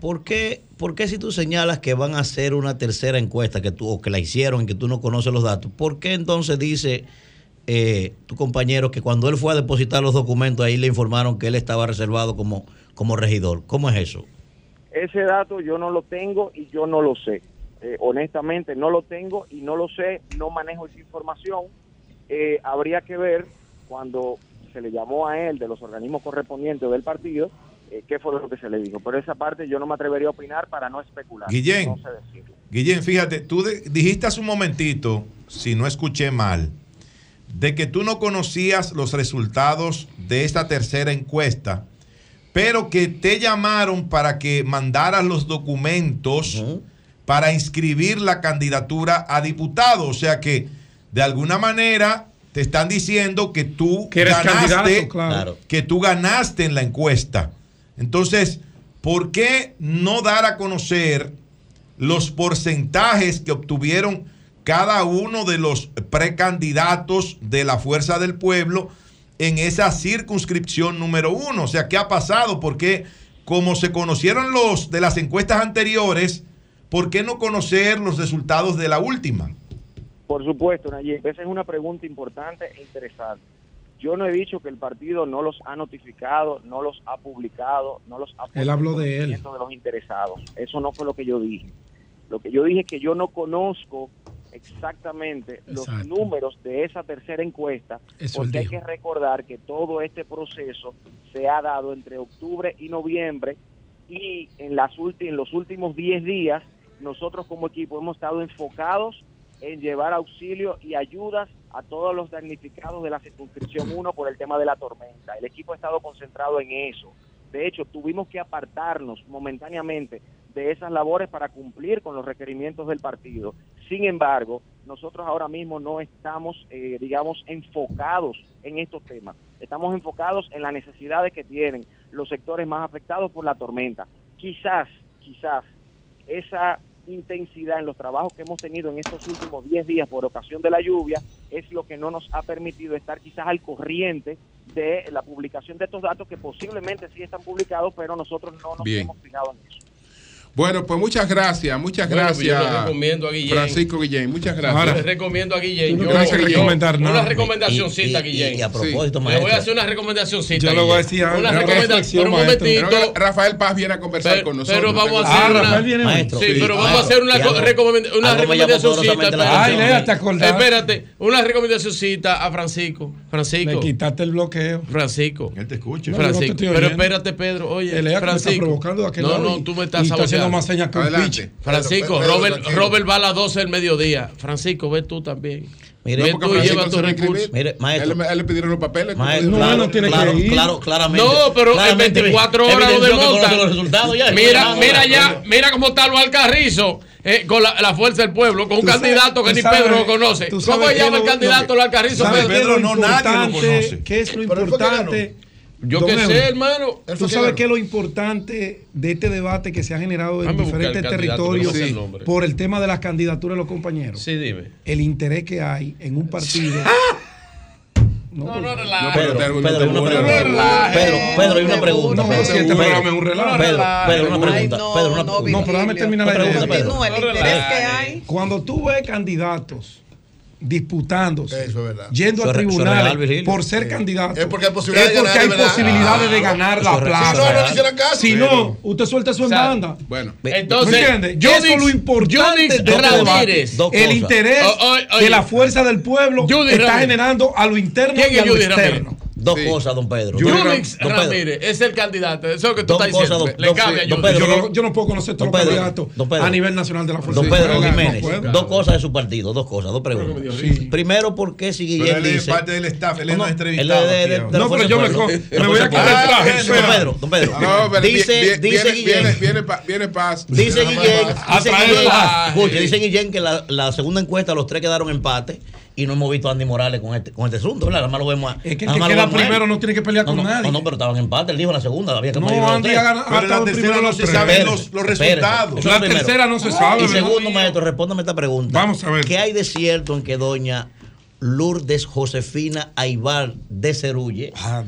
¿por qué, ¿por qué si tú señalas que van a hacer una tercera encuesta que tú, o que la hicieron y que tú no conoces los datos, ¿por qué entonces dice eh, tu compañero que cuando él fue a depositar los documentos ahí le informaron que él estaba reservado como, como regidor? ¿Cómo es eso? Ese dato yo no lo tengo y yo no lo sé. Eh, honestamente, no lo tengo y no lo sé, no manejo esa información. Eh, habría que ver cuando se le llamó a él de los organismos correspondientes del partido, eh, qué fue lo que se le dijo. Por esa parte yo no me atrevería a opinar para no especular. Guillén. No sé decirlo. Guillén, fíjate, tú de- dijiste hace un momentito, si no escuché mal, de que tú no conocías los resultados de esta tercera encuesta, pero que te llamaron para que mandaras los documentos para inscribir la candidatura a diputado. O sea que, de alguna manera, te están diciendo que tú Que eres ganaste, candidato, claro. que tú ganaste en la encuesta. Entonces, ¿por qué no dar a conocer los porcentajes que obtuvieron cada uno de los precandidatos de la Fuerza del Pueblo en esa circunscripción número uno? O sea, ¿qué ha pasado? Porque como se conocieron los de las encuestas anteriores, ¿por qué no conocer los resultados de la última? Por supuesto, Nayib, esa es una pregunta importante e interesante. Yo no he dicho que el partido no los ha notificado, no los ha publicado, no los ha Él habló de él. de los interesados. Eso no fue lo que yo dije. Lo que yo dije es que yo no conozco exactamente los números de esa tercera encuesta, Eso porque hay que recordar que todo este proceso se ha dado entre octubre y noviembre y en, las en los últimos 10 días nosotros como equipo hemos estado enfocados en llevar auxilio y ayudas a todos los damnificados de la circunscripción 1 por el tema de la tormenta. El equipo ha estado concentrado en eso. De hecho, tuvimos que apartarnos momentáneamente de esas labores para cumplir con los requerimientos del partido. Sin embargo, nosotros ahora mismo no estamos, eh, digamos, enfocados en estos temas. Estamos enfocados en las necesidades que tienen los sectores más afectados por la tormenta. Quizás, quizás, esa intensidad en los trabajos que hemos tenido en estos últimos 10 días por ocasión de la lluvia es lo que no nos ha permitido estar quizás al corriente de la publicación de estos datos que posiblemente sí están publicados, pero nosotros no nos Bien. hemos fijado en eso. Bueno, pues muchas gracias, muchas Bueno, pues gracias. yo le recomiendo a Guillén. Francisco Guillén, muchas gracias. Yo le recomiendo a Guillén. No Yo, yo- recomendar Una nada. recomendacioncita, Y- y- Guillén. y a propósito, Le voy maestro. a hacer una recomendacioncita. Yo le voy a decir una una recomendación. un maestro. momentito. Rafael Paz viene a conversar Pero- con nosotros. pero vamos a Tengo- hacer una, Rafael viene hoy. sí, pero vamos a hacer una, una Algo recomendacioncita. poderosamente la Ay, Lea, te acordaste. Espérate, una recomendacioncita a Francisco. Francisco. Le quitaste el bloqueo. Francisco. Él te escucha. Yo Francisco. pero espérate, Pedro. Oye, Francisco. no, no, tú me estás está haciendo más señas que un pitch. Francisco, Pedro, Pedro, Robert. Robert va a las 12 del mediodía. Francisco, ve tú también. Mire, ve No, tú y Francisco lleva se tu va a recurso. inscribir. Mire, maestro. Él, él le pidieron los papeles. Maestro, No, claro, no tiene claro, que ir. claro, claramente. No, pero en Claramente, 24 horas lo desmontan. los resultados ya. Mira, mira ya, mira cómo está Luis Carrizo eh, con la, la fuerza del pueblo, con un sabes- candidato que ni sabes- Pedro lo conoce. ¿Cómo se llama el lo- candidato lo- Luis Carrizo? ¿Sabes Pedro? lo Pedro no, nadie lo importante? conoce. ¿Qué es lo yo qué sé, hermano. Tú sabes que lo importante de este debate que se ha generado en diferentes territorios por el tema de las candidaturas de los compañeros. Sí, dime. El interés que hay en un partido. [laughs] No, no, no, relaja. Pedro, Pedro, Pedro, una pregunta. Pedro, Pedro, hay una pregunta. No, pero este un relajo. Pedro, Pedro, una pregunta. Pedro, una pregunta. No, pero déjame terminar la pregunta. El interés que hay. Cuando tú ves candidatos disputándose, yendo Eso a tribunales por ser candidato. Es porque hay posibilidades, de ganar, la plaza. Si no, usted suelta su enmienda. Bueno, entonces, ¿me yo Eso es lo importante de Ramírez, el interés o, de la fuerza del pueblo está generando a lo interno y a lo externo. Dos cosas, don Pedro. Es el candidato. Eso es lo que tú don estás diciendo. Le cambia sí, don Pedro, yo, no, puedo conocer todos los candidatos a nivel nacional de la fuerza. Don Pedro Jiménez. Dos cosas de su partido, dos cosas, dos preguntas. Primero, ¿por qué si Guillermo. Él es parte del staff, él es no, entrevistado. no, pero yo me, voy a quitar el traje. Don Pedro, don Pedro. No, dice Guillén. Viene paz. Dice Guillén. Dice Guillén que la segunda encuesta los tres quedaron empate y no hemos visto a Andy Morales con este, con este asunto, ¿verdad? Además lo vemos a, Es que el que queda primero no tiene que pelear con nadie. No, no, pero estaban en empate, él dijo en la segunda, había que no, Andy ha ganado no se saben los, resultados. La tercera no se sabe. Y segundo, maestro, respóndame esta pregunta. Vamos a ver. ¿Qué hay de cierto en que doña Lourdes Josefina Aibar de Cerulle ah,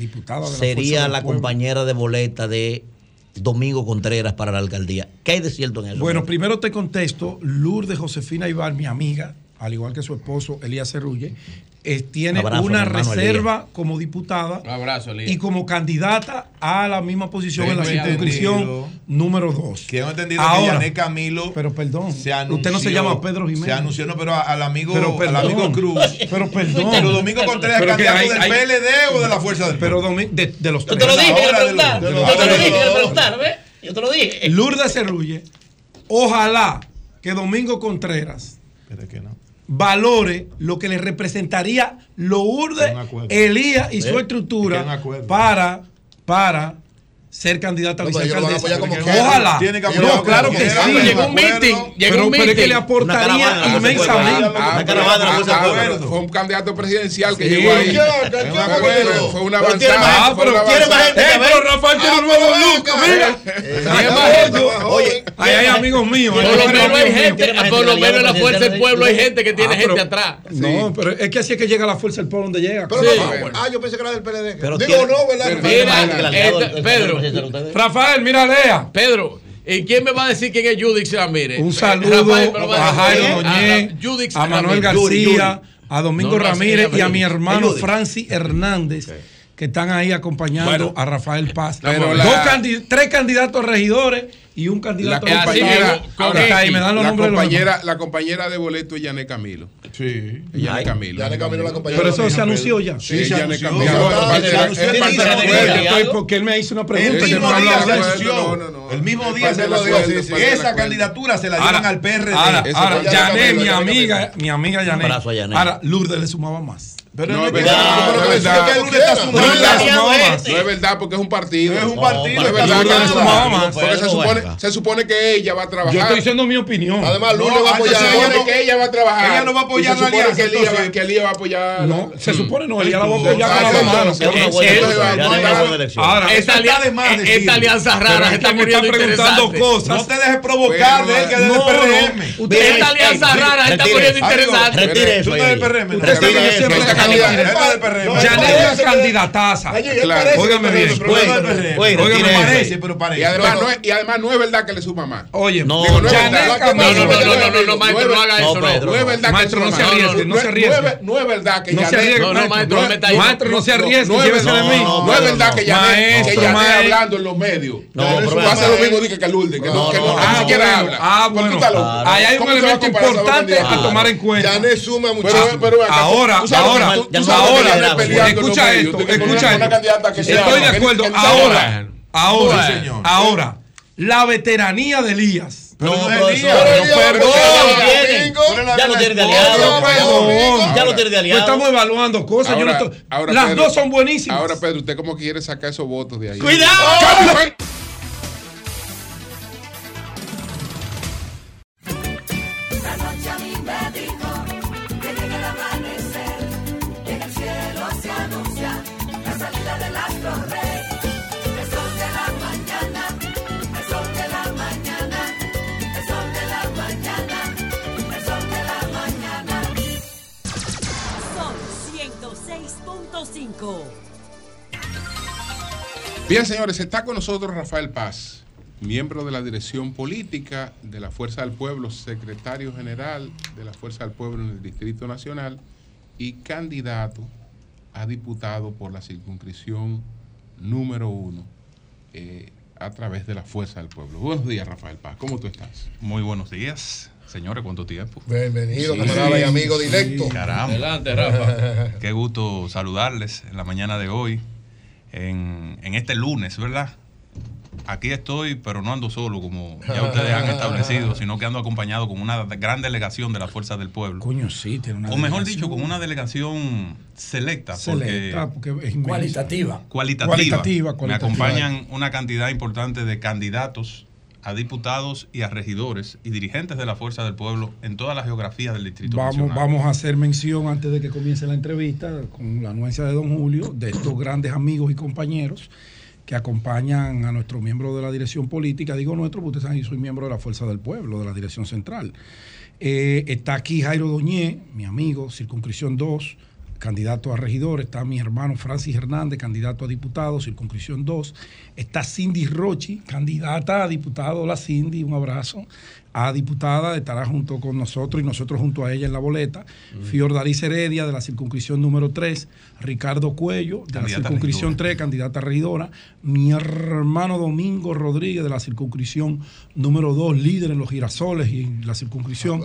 sería la, la compañera de boleta de Domingo Contreras para la alcaldía? ¿Qué hay de cierto en eso? Bueno, primero te contesto, Lourdes Josefina Aibar, mi amiga, al igual que su esposo Elías Cerrulle, eh, tiene abrazo, una reserva como diputada un abrazo, y como candidata a la misma posición sí, en la circunscripción número 2. Que entendido Ahora, que Camilo. Pero perdón, se anunció, usted no se llama Pedro Jiménez. Se anunció, no, pero al amigo, pero al amigo Cruz. Pero perdón. Pero Domingo Contreras es candidato hay, del hay, PLD o de la Fuerza del Pero Domingo, de, de, los tres. Yo te lo dije, Ahora, preguntar, de los, de los, yo te lo dije, preguntar, ¿ves? ¿eh? Yo te lo dije. Lourdes Cerrulle, ojalá que Domingo Contreras. Pero que no valore lo que le representaría lo urde, Elías y su estructura para, para ser candidata a vicealcaldesa. Ojalá. No, claro que, sí. Llegó un meeting. Llegó un que le aportaría inmensamente. Fue un candidato presidencial que llegó ahí. Fue una avanzada. Pero tiene más gente. Eh, pero Rafael tiene un ah, nuevo look. Mira. Eh, eh, oye, hay amigos míos. Por lo menos hay gente. Por lo menos en la fuerza del pueblo hay gente que tiene ah, gente atrás. No, pero es que así es que llega la fuerza del pueblo donde llega. Ah, ah, yo pensé que era del PLD. Digo, no, ¿verdad? Pedro. Rafael, mira, lea. Pedro. ¿Y quién me va a decir quién es Judith ah, Ramírez? Un saludo Rafael, a, Jairo ah, Doñé, a, Manuel García, a Domingo Ramírez y a mi hermano Francis Hernández que están ahí acompañando a Rafael Paz. Dos tres candidatos regidores y un candidato la compañera, me dan los nombres compañera, de los la compañera de boleto es Yané Camilo. Sí. Yané Camilo. Pero eso se anunció ya. Sí, sí Yané Camilo. porque él me hizo una pregunta. El mismo día se anunció. El mismo día se anunció. Esa candidatura se la dieron al PRD. Ahora, Yané, mi amiga, mi amiga Yané. Ahora, Lourdes le sumaba más. Pero no, es verdad, no, no es porque No es un partido. Es un partido. No. Porque se supone, se supone que ella va a trabajar. Yo estoy diciendo mi opinión. Además, Lula va a apoyar. Que ella va a trabajar. Ella no va a apoyar la alianza. Que va a apoyar. No, se mm. supone no. Elía la va a apoyar con la esta alianza rara. No te dejes provocar de que del PRM. Esta alianza rara está muriendo interesante. Yanira es candidataza. Óigame bien. Óigame parece, pero parece. Y además no es verdad que le suma más. Oye, no, no, no, no, no, maestro, no haga eso. No es verdad que Maestro, no se arriesgue, no se arriesgue. No es verdad que Yanira. No, no, maestro, Maestro, no se arriesgue, llévese de mí. No es verdad que Yanira hablando en los medios. No, Pasa lo mismo que Calulde, que no siquiera habla. Ah, bueno. Ahí hay un elemento importante a tomar en cuenta. Yané suma muchísimo. Ahora, ahora tú- tú ya no sabes va a que liderar, Yanet peleando en los Escucha esto, escucha Estoy de acuerdo. Ahora, ahora, ahora, la veteranía de Elías. No, Pero no es profesor, Elías. no, Elías, perdón, pero ya lo tienen de aliado. perdón. Ya lo tienen de Pues aliado. estamos evaluando cosas. yo no Ahora- estoy- ahora, las Pedro, dos son buenísimas. Ahora, Pedro, ¿usted cómo quiere sacar esos votos de ahí? ¡Cuidado! 106.5. Bien, señores, está con nosotros Rafael Paz, miembro de la dirección política de la Fuerza del Pueblo, secretario general de la Fuerza del Pueblo en el Distrito Nacional y candidato a diputado por la circunscripción número uno eh, a través de la Fuerza del Pueblo. Buenos días, Rafael Paz. ¿Cómo tú estás? Muy buenos días. Señores, ¿cuánto tiempo? Bienvenido, camarada y amigo directo. Caramba. Adelante, Rafa. [laughs] Qué gusto saludarles en la mañana de hoy, en, en este lunes, ¿verdad? Aquí estoy, pero no ando solo como ya ustedes han establecido, sino que ando acompañado con una gran delegación de la Fuerza del Pueblo. Coño, sí, tiene una O mejor delegación. dicho, con una delegación selecta. Selecta, porque, porque es inmensa. Cualitativa. cualitativa. Cualitativa, Me cualitativa. acompañan una cantidad importante de candidatos a diputados y a regidores y dirigentes de la Fuerza del Pueblo en toda la geografía del Distrito Vamos, Nacional. vamos a hacer mención antes de que comience la entrevista con la anuencia de don Julio, de estos grandes amigos y compañeros que acompañan a nuestro miembro de la dirección política. Digo nuestro, porque ustedes saben que yo soy miembro de la Fuerza del Pueblo, de la dirección central. Eh, está aquí Jairo Doñé, mi amigo, circunscripción 2, candidato a regidor. Está mi hermano Francis Hernández, candidato a diputado, circunscripción 2. Está Cindy Rochi, candidata a diputado. Hola Cindy, un abrazo. A diputada, estará junto con nosotros y nosotros junto a ella en la boleta. Fiordaliz Heredia, de la circunscripción número 3. Ricardo Cuello, de la Candidata circunscripción regidora. 3, candidata a regidora. Mi hermano Domingo Rodríguez, de la circunscripción número 2, líder en los girasoles y en la circunscripción.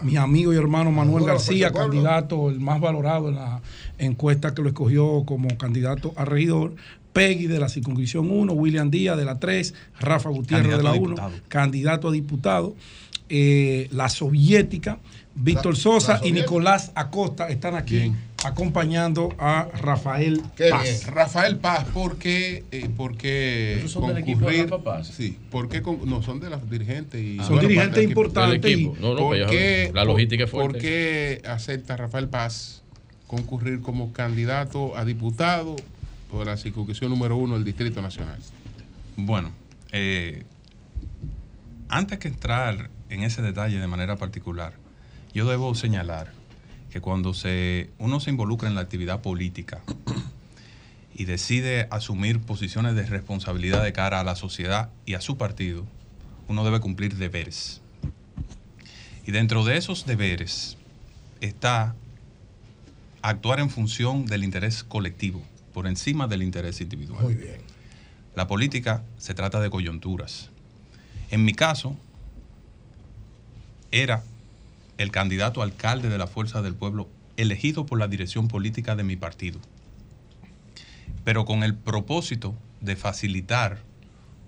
Mi amigo y hermano Manuel Ahora, García, candidato, el más valorado en la encuesta que lo escogió como candidato a regidor. Peggy de la circunscripción 1, William Díaz de la 3, Rafa Gutiérrez Candidato de la 1, diputado. candidato a diputado. Eh, la soviética, Víctor La- Sosa la y. Nicolás Acosta están aquí acompañando a Rafael Qué Paz. bien. Rafael Paz, ¿por qué, eh, por qué ¿Esos son del equipo de concurrir? Rafa Paz? Sí, ¿por qué con- no son de los dirigentes y Son dirigentes del equipo. importantes No, no, ¿Por pues la logística es por- fuerte. ¿Por qué acepta Rafael Paz concurrir como candidato a diputado por la circunscripción número uno del Distrito Nacional? Bueno, eh, antes que entrar en ese detalle de manera particular, yo debo señalar que cuando se, uno se involucra en la actividad política y decide asumir posiciones de responsabilidad de cara a la sociedad y a su partido, uno debe cumplir deberes. Y dentro de esos deberes está actuar en función del interés colectivo, por encima del interés individual. Muy bien. La política se trata de coyunturas. En mi caso, era el candidato alcalde de la Fuerza del Pueblo elegido por la dirección política de mi partido, pero con el propósito de facilitar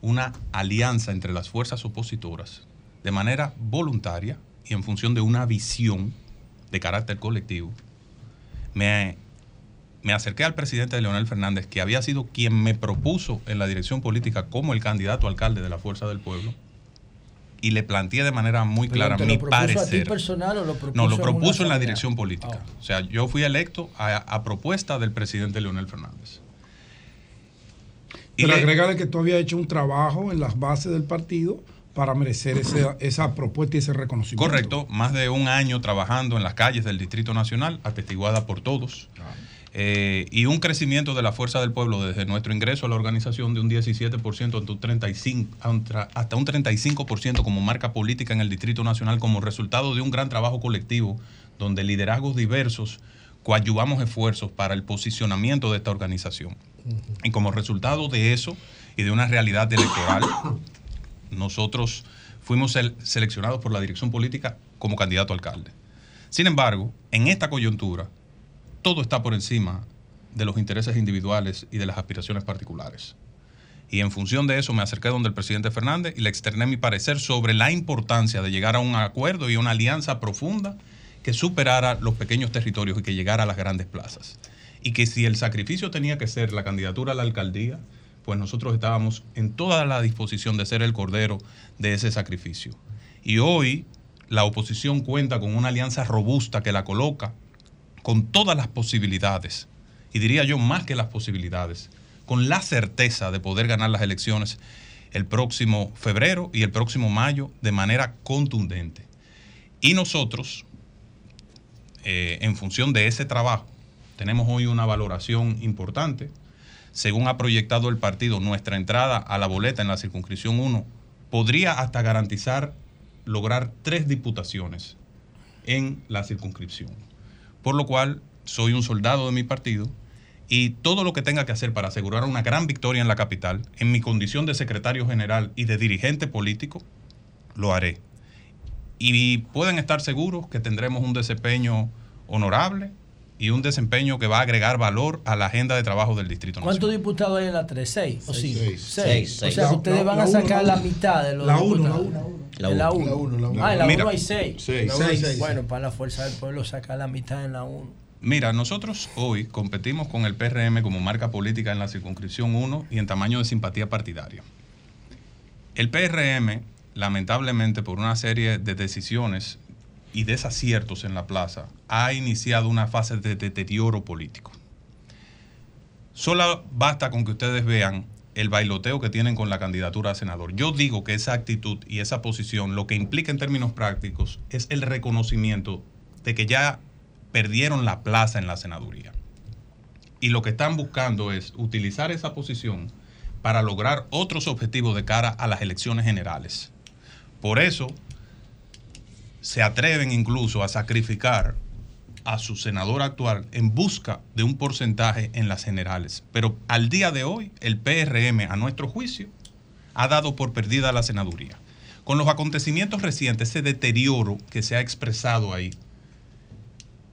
una alianza entre las fuerzas opositoras de manera voluntaria y en función de una visión de carácter colectivo. Me me acerqué al presidente Leonel Fernández, que había sido quien me propuso en la dirección política como el candidato alcalde de la Fuerza del Pueblo, y le planteé de manera muy Pero clara ¿te mi lo propuso a ti parecer. personal o lo propuso no, lo propuso en la dirección política. O sea, yo fui electo a, a propuesta del presidente Leonel Fernández. Y Pero le- agrégale que tú habías hecho un trabajo en las bases del partido para merecer ese- [clears throat] esa propuesta y ese reconocimiento. Correcto, más de un año trabajando en las calles del Distrito Nacional, atestiguada por todos. Eh, y un crecimiento de la fuerza del pueblo desde nuestro ingreso a la organización de un 17% hasta un 35%, a un tra- hasta un 35% como marca política en el Distrito Nacional como resultado de un gran trabajo colectivo donde liderazgos diversos coadyuvamos esfuerzos para el posicionamiento de esta organización. Y como resultado de eso y de una realidad electoral, nosotros fuimos sel- seleccionados por la dirección política como candidato a alcalde. Sin embargo, en esta coyuntura, todo está por encima de los intereses individuales y de las aspiraciones particulares. Y en función de eso me acerqué donde el presidente Fernández y le externé mi parecer sobre la importancia de llegar a un acuerdo y una alianza profunda que superara los pequeños territorios y que llegara a las grandes plazas. Y que si el sacrificio tenía que ser la candidatura a la alcaldía, pues nosotros estábamos en toda la disposición de ser el cordero de ese sacrificio. Y hoy la oposición cuenta con una alianza robusta que la coloca con todas las posibilidades, y diría yo más que las posibilidades, con la certeza de poder ganar las elecciones el próximo febrero y el próximo mayo de manera contundente. Y nosotros, eh, en función de ese trabajo tenemos hoy una valoración importante. Según ha proyectado el partido, nuestra entrada a la boleta en la circunscripción 1 podría hasta garantizar lograr tres diputaciones en la circunscripción. Por lo cual, soy un soldado de mi partido y todo lo que tenga que hacer para asegurar una gran victoria en la capital, en mi condición de secretario general y de dirigente político, lo haré. Y pueden estar seguros que tendremos un desempeño honorable y un desempeño que va a agregar valor a la agenda de trabajo del Distrito Nacional. ¿Cuántos diputados hay en la 3? ¿Seis o Seis. 5? Seis. Seis. Seis. O sea, La- ustedes la- van la a uno, sacar la la mitad de los La uno, diputados. la uno. En la 1. La uno, la uno. Ah, en la Mira. 1 hay 6. Seis. La uno hay seis. Bueno, para la fuerza del pueblo sacar la mitad en la 1. Mira, nosotros hoy competimos con el PRM como marca política en la circunscripción 1 y en tamaño de simpatía partidaria. El PRM, lamentablemente por una serie de decisiones y desaciertos en la plaza, ha iniciado una fase de deterioro político. Solo basta con que ustedes vean el bailoteo que tienen con la candidatura a senador. Yo digo que esa actitud y esa posición lo que implica en términos prácticos es el reconocimiento de que ya perdieron la plaza en la senaduría. Y lo que están buscando es utilizar esa posición para lograr otros objetivos de cara a las elecciones generales. Por eso se atreven incluso a sacrificar a su senador actual en busca de un porcentaje en las generales. Pero al día de hoy, el PRM, a nuestro juicio, ha dado por perdida la senaduría. Con los acontecimientos recientes, ese deterioro que se ha expresado ahí,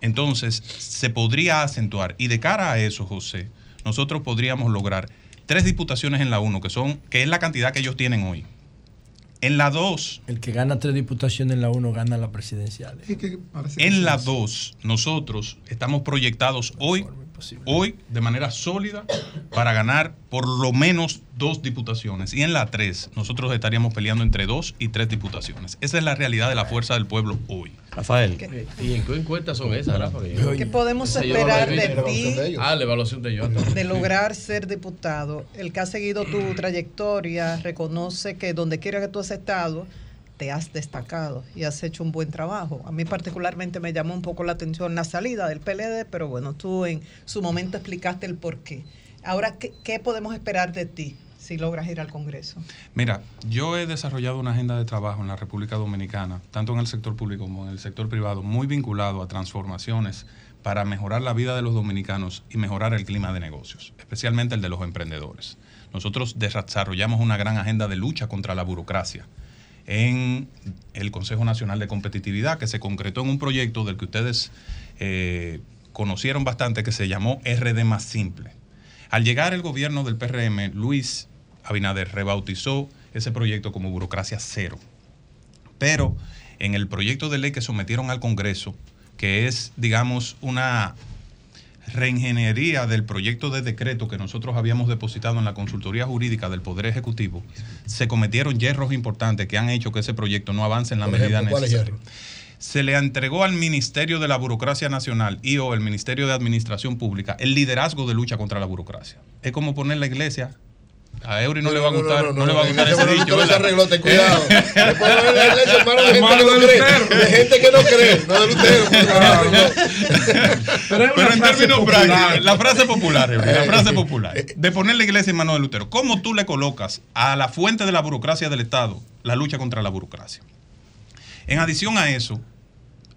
entonces se podría acentuar. Y de cara a eso, José, nosotros podríamos lograr tres diputaciones en la 1, que son, que es la cantidad que ellos tienen hoy. En la 2, El que gana tres diputaciones en la 1 gana la presidencial. en la 2, nosotros estamos proyectados hoy, hoy de manera sólida para ganar por lo menos dos diputaciones. Y en la 3, nosotros estaríamos peleando entre dos y tres diputaciones. Esa es la realidad de la fuerza del pueblo hoy. Rafael. ¿Y en qué encuestas son esas, Rafa? Que yo- ¿Qué podemos esperar de ti? Ah, la evaluación de ellos. de lograr ser diputado, el que ha seguido tu trayectoria reconoce que donde quiera que tú has estado, te has destacado y has hecho un buen trabajo. A mí particularmente me llamó un poco la atención la salida del PLD, pero bueno, tú en su momento explicaste el por qué. Ahora, ¿qué, qué podemos esperar de ti si logras ir al Congreso? Mira, yo he desarrollado una agenda de trabajo en la República Dominicana, tanto en el sector público como en el sector privado, muy vinculado a transformaciones para mejorar la vida de los dominicanos y mejorar el clima de negocios, especialmente el de los emprendedores. Nosotros desarrollamos una gran agenda de lucha contra la burocracia en el Consejo Nacional de Competitividad, que se concretó en un proyecto del que ustedes eh, conocieron bastante, que se llamó RD Más Simple. Al llegar el gobierno del PRM, Luis Abinader rebautizó ese proyecto como Burocracia Cero. Pero en el proyecto de ley que sometieron al Congreso, que es, digamos, una reingeniería del proyecto de decreto que nosotros habíamos depositado en la consultoría jurídica del Poder Ejecutivo, se cometieron hierros importantes que han hecho que ese proyecto no avance en la Por medida ejemplo, ¿cuáles necesaria. Se le entregó al Ministerio de la Burocracia Nacional y o el Ministerio de Administración Pública el liderazgo de lucha contra la burocracia. Es como poner la iglesia. A Eury no, le va a gustar, no, le va a gustar ese dicho. No se arregló, ten cuidado. [laughs] Después va a ver la iglesia, hermano, de gente que no cree. De gente que no cree, no de Lutero. Pero en términos prácticos, la frase popular, Eury, la frase popular, de poner la iglesia en manos de Lutero. ¿Cómo tú le colocas a la fuente de la burocracia del Estado la lucha contra la burocracia? En adición a eso,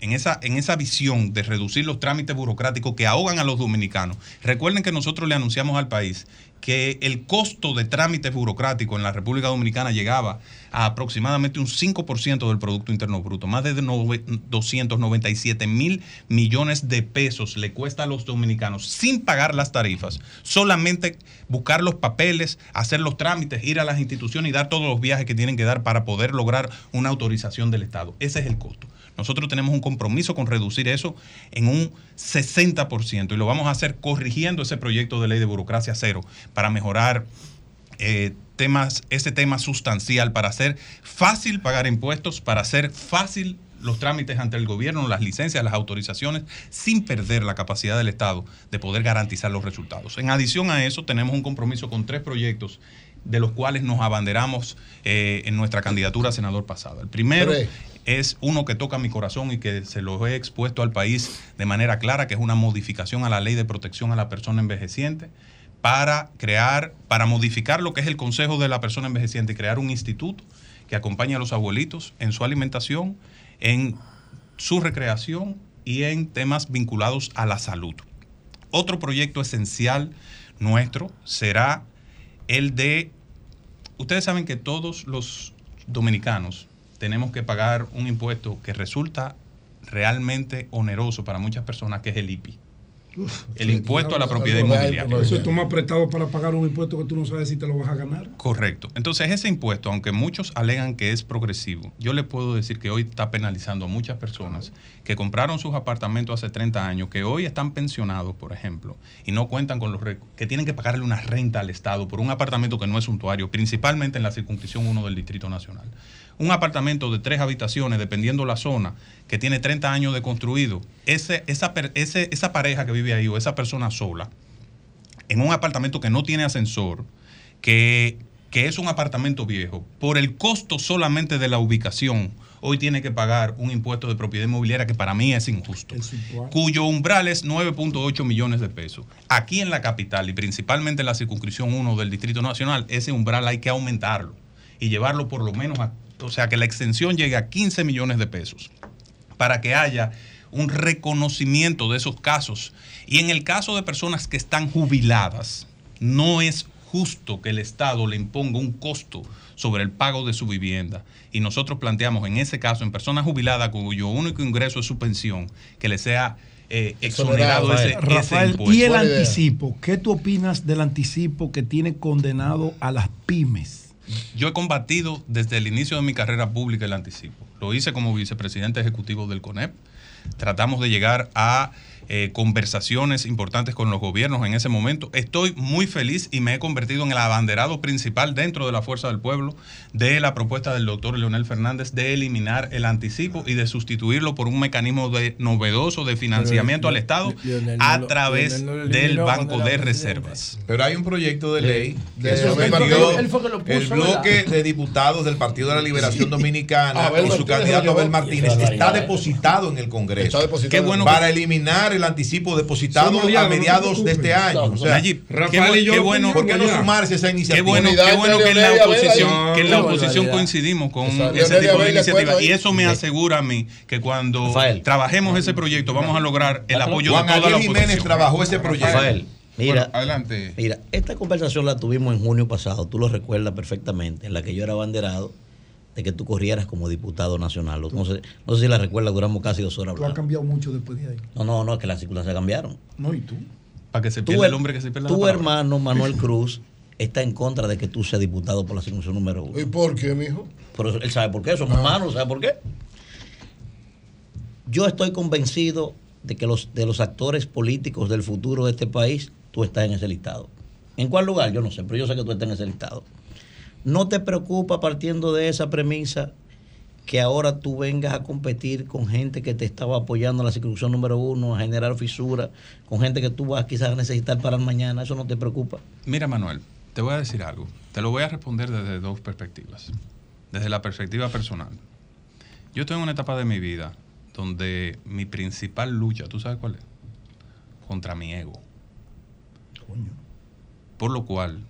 en esa, en esa visión de reducir los trámites burocráticos que ahogan a los dominicanos, recuerden que nosotros le anunciamos al país que el costo de trámites burocráticos en la República Dominicana llegaba a aproximadamente un 5% del Producto Interno Bruto. Más de nove- 297 mil millones de pesos le cuesta a los dominicanos sin pagar las tarifas, solamente buscar los papeles, hacer los trámites, ir a las instituciones y dar todos los viajes que tienen que dar para poder lograr una autorización del Estado. Ese es el costo. Nosotros tenemos un compromiso con reducir eso en un 60% y lo vamos a hacer corrigiendo ese proyecto de ley de burocracia cero para mejorar eh, temas, ese tema sustancial, para hacer fácil pagar impuestos, para hacer fácil los trámites ante el gobierno, las licencias, las autorizaciones, sin perder la capacidad del Estado de poder garantizar los resultados. En adición a eso, tenemos un compromiso con tres proyectos de los cuales nos abanderamos eh, en nuestra candidatura a senador pasado. El primero es uno que toca mi corazón y que se lo he expuesto al país de manera clara, que es una modificación a la ley de protección a la persona envejeciente para crear, para modificar lo que es el consejo de la persona envejeciente y crear un instituto que acompañe a los abuelitos en su alimentación, en su recreación y en temas vinculados a la salud. Otro proyecto esencial nuestro será el de, ustedes saben que todos los dominicanos tenemos que pagar un impuesto que resulta realmente oneroso para muchas personas, que es el IPI. El impuesto a la propiedad inmobiliaria. Eso es tomar prestado para pagar un impuesto que tú no sabes si te lo vas a ganar. Correcto. Entonces ese impuesto, aunque muchos alegan que es progresivo, yo le puedo decir que hoy está penalizando a muchas personas que compraron sus apartamentos hace 30 años, que hoy están pensionados, por ejemplo, y no cuentan con los que tienen que pagarle una renta al Estado por un apartamento que no es suntuario, principalmente en la circunscripción 1 del Distrito Nacional. Un apartamento de tres habitaciones, dependiendo la zona, que tiene 30 años de construido, ese, esa, ese- esa pareja que vive ahí o esa persona sola, en un apartamento que no tiene ascensor, que, que es un apartamento viejo, por el costo solamente de la ubicación, hoy tiene que pagar un impuesto de propiedad inmobiliaria que para mí es injusto, cuyo umbral es 9.8 millones de pesos. Aquí en la capital y principalmente en la circunscripción 1 del Distrito Nacional, ese umbral hay que aumentarlo y llevarlo por lo menos a, o sea, que la extensión llegue a 15 millones de pesos para que haya un reconocimiento de esos casos. Y en el caso de personas que están jubiladas, no es justo que el Estado le imponga un costo sobre el pago de su vivienda. Y nosotros planteamos en ese caso, en personas jubiladas cuyo único ingreso es su pensión, que le sea eh, exonerado ese, ese Rafael, impuesto. y el anticipo. ¿Qué tú opinas del anticipo que tiene condenado a las pymes? Yo he combatido desde el inicio de mi carrera pública el anticipo. Lo hice como vicepresidente ejecutivo del CONEP. Tratamos de llegar a eh, conversaciones importantes con los gobiernos en ese momento. Estoy muy feliz y me he convertido en el abanderado principal dentro de la Fuerza del Pueblo de la propuesta del doctor Leonel Fernández de eliminar el anticipo y de sustituirlo por un mecanismo de, novedoso de financiamiento Pero, al Estado Leonel a través no del Banco de Reservas. Pero hay un proyecto de ley que sometió puso, el bloque de diputados del Partido de la Liberación Dominicana Abel y su Martínez candidato. Abel Martínez está depositado en el Congreso. Está depositado. Qué bueno para que- eliminar el anticipo depositado a mediados de este año. O sea, Nayib, qué bu- qué bueno, ¿por qué no sumarse a esa Qué iniciativa? bueno, qué bueno que en la oposición, que en la oposición coincidimos con ese tipo de iniciativas. Y eso me asegura a mí que cuando trabajemos ese proyecto vamos a lograr el apoyo Juan de toda la oposición. Jiménez trabajó ese proyecto. Rafael, mira, adelante. Mira, esta conversación la tuvimos en junio pasado, tú lo recuerdas perfectamente, en la que yo era abanderado de que tú corrieras como diputado nacional. No sé, no sé si la recuerdas, duramos casi dos horas Tú has hablando. cambiado mucho después de ahí. No, no, no, es que las circunstancias cambiaron. No, ¿y tú? Para que se pierda el hombre que se pierda la tu hermano Manuel Cruz está en contra de que tú seas diputado por la circunscripción número uno. ¿Y por qué, mijo? Pero él sabe por qué, somos hermanos, ¿sabe por qué? Yo estoy convencido de que los, de los actores políticos del futuro de este país, tú estás en ese listado. ¿En cuál lugar? Yo no sé, pero yo sé que tú estás en ese listado. ¿No te preocupa partiendo de esa premisa que ahora tú vengas a competir con gente que te estaba apoyando en la circunscripción número uno, a generar fisuras, con gente que tú vas quizás a necesitar para el mañana? ¿Eso no te preocupa? Mira, Manuel, te voy a decir algo. Te lo voy a responder desde dos perspectivas. Desde la perspectiva personal. Yo estoy en una etapa de mi vida donde mi principal lucha, ¿tú sabes cuál es? Contra mi ego. Por lo cual,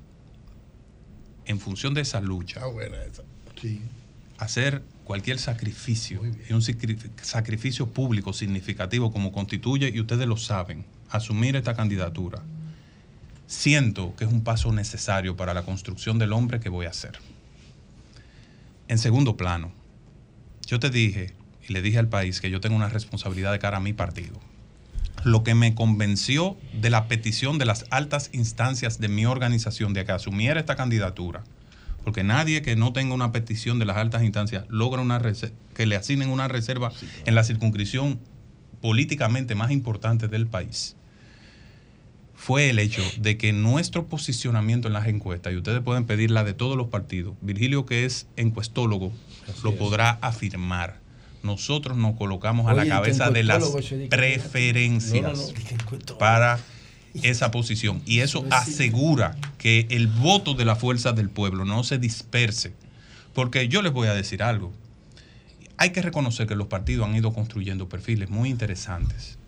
en función de esa lucha, hacer cualquier sacrificio. Y un sacri- sacrificio público significativo como constituye, y ustedes lo saben, asumir esta candidatura, siento que es un paso necesario para la construcción del hombre que voy a ser. En segundo plano, yo te dije y le dije al país que yo tengo una responsabilidad de cara a mi partido. Lo que me convenció de la petición de las altas instancias de mi organización de que asumiera esta candidatura, porque nadie que no tenga una petición de las altas instancias logra una que le asignen una reserva en la circunscripción políticamente más importante del país. Fue el hecho de que nuestro posicionamiento en las encuestas, y ustedes pueden pedir la de todos los partidos, Virgilio que es encuestólogo, lo podrá afirmar. Nosotros nos colocamos a la cabeza de las preferencias No, no, no, que encuestólogo. para esa posición. Y eso asegura que el voto de la fuerza del pueblo no se disperse. Porque yo les voy a decir algo. Hay que reconocer que los partidos han ido construyendo perfiles muy interesantes.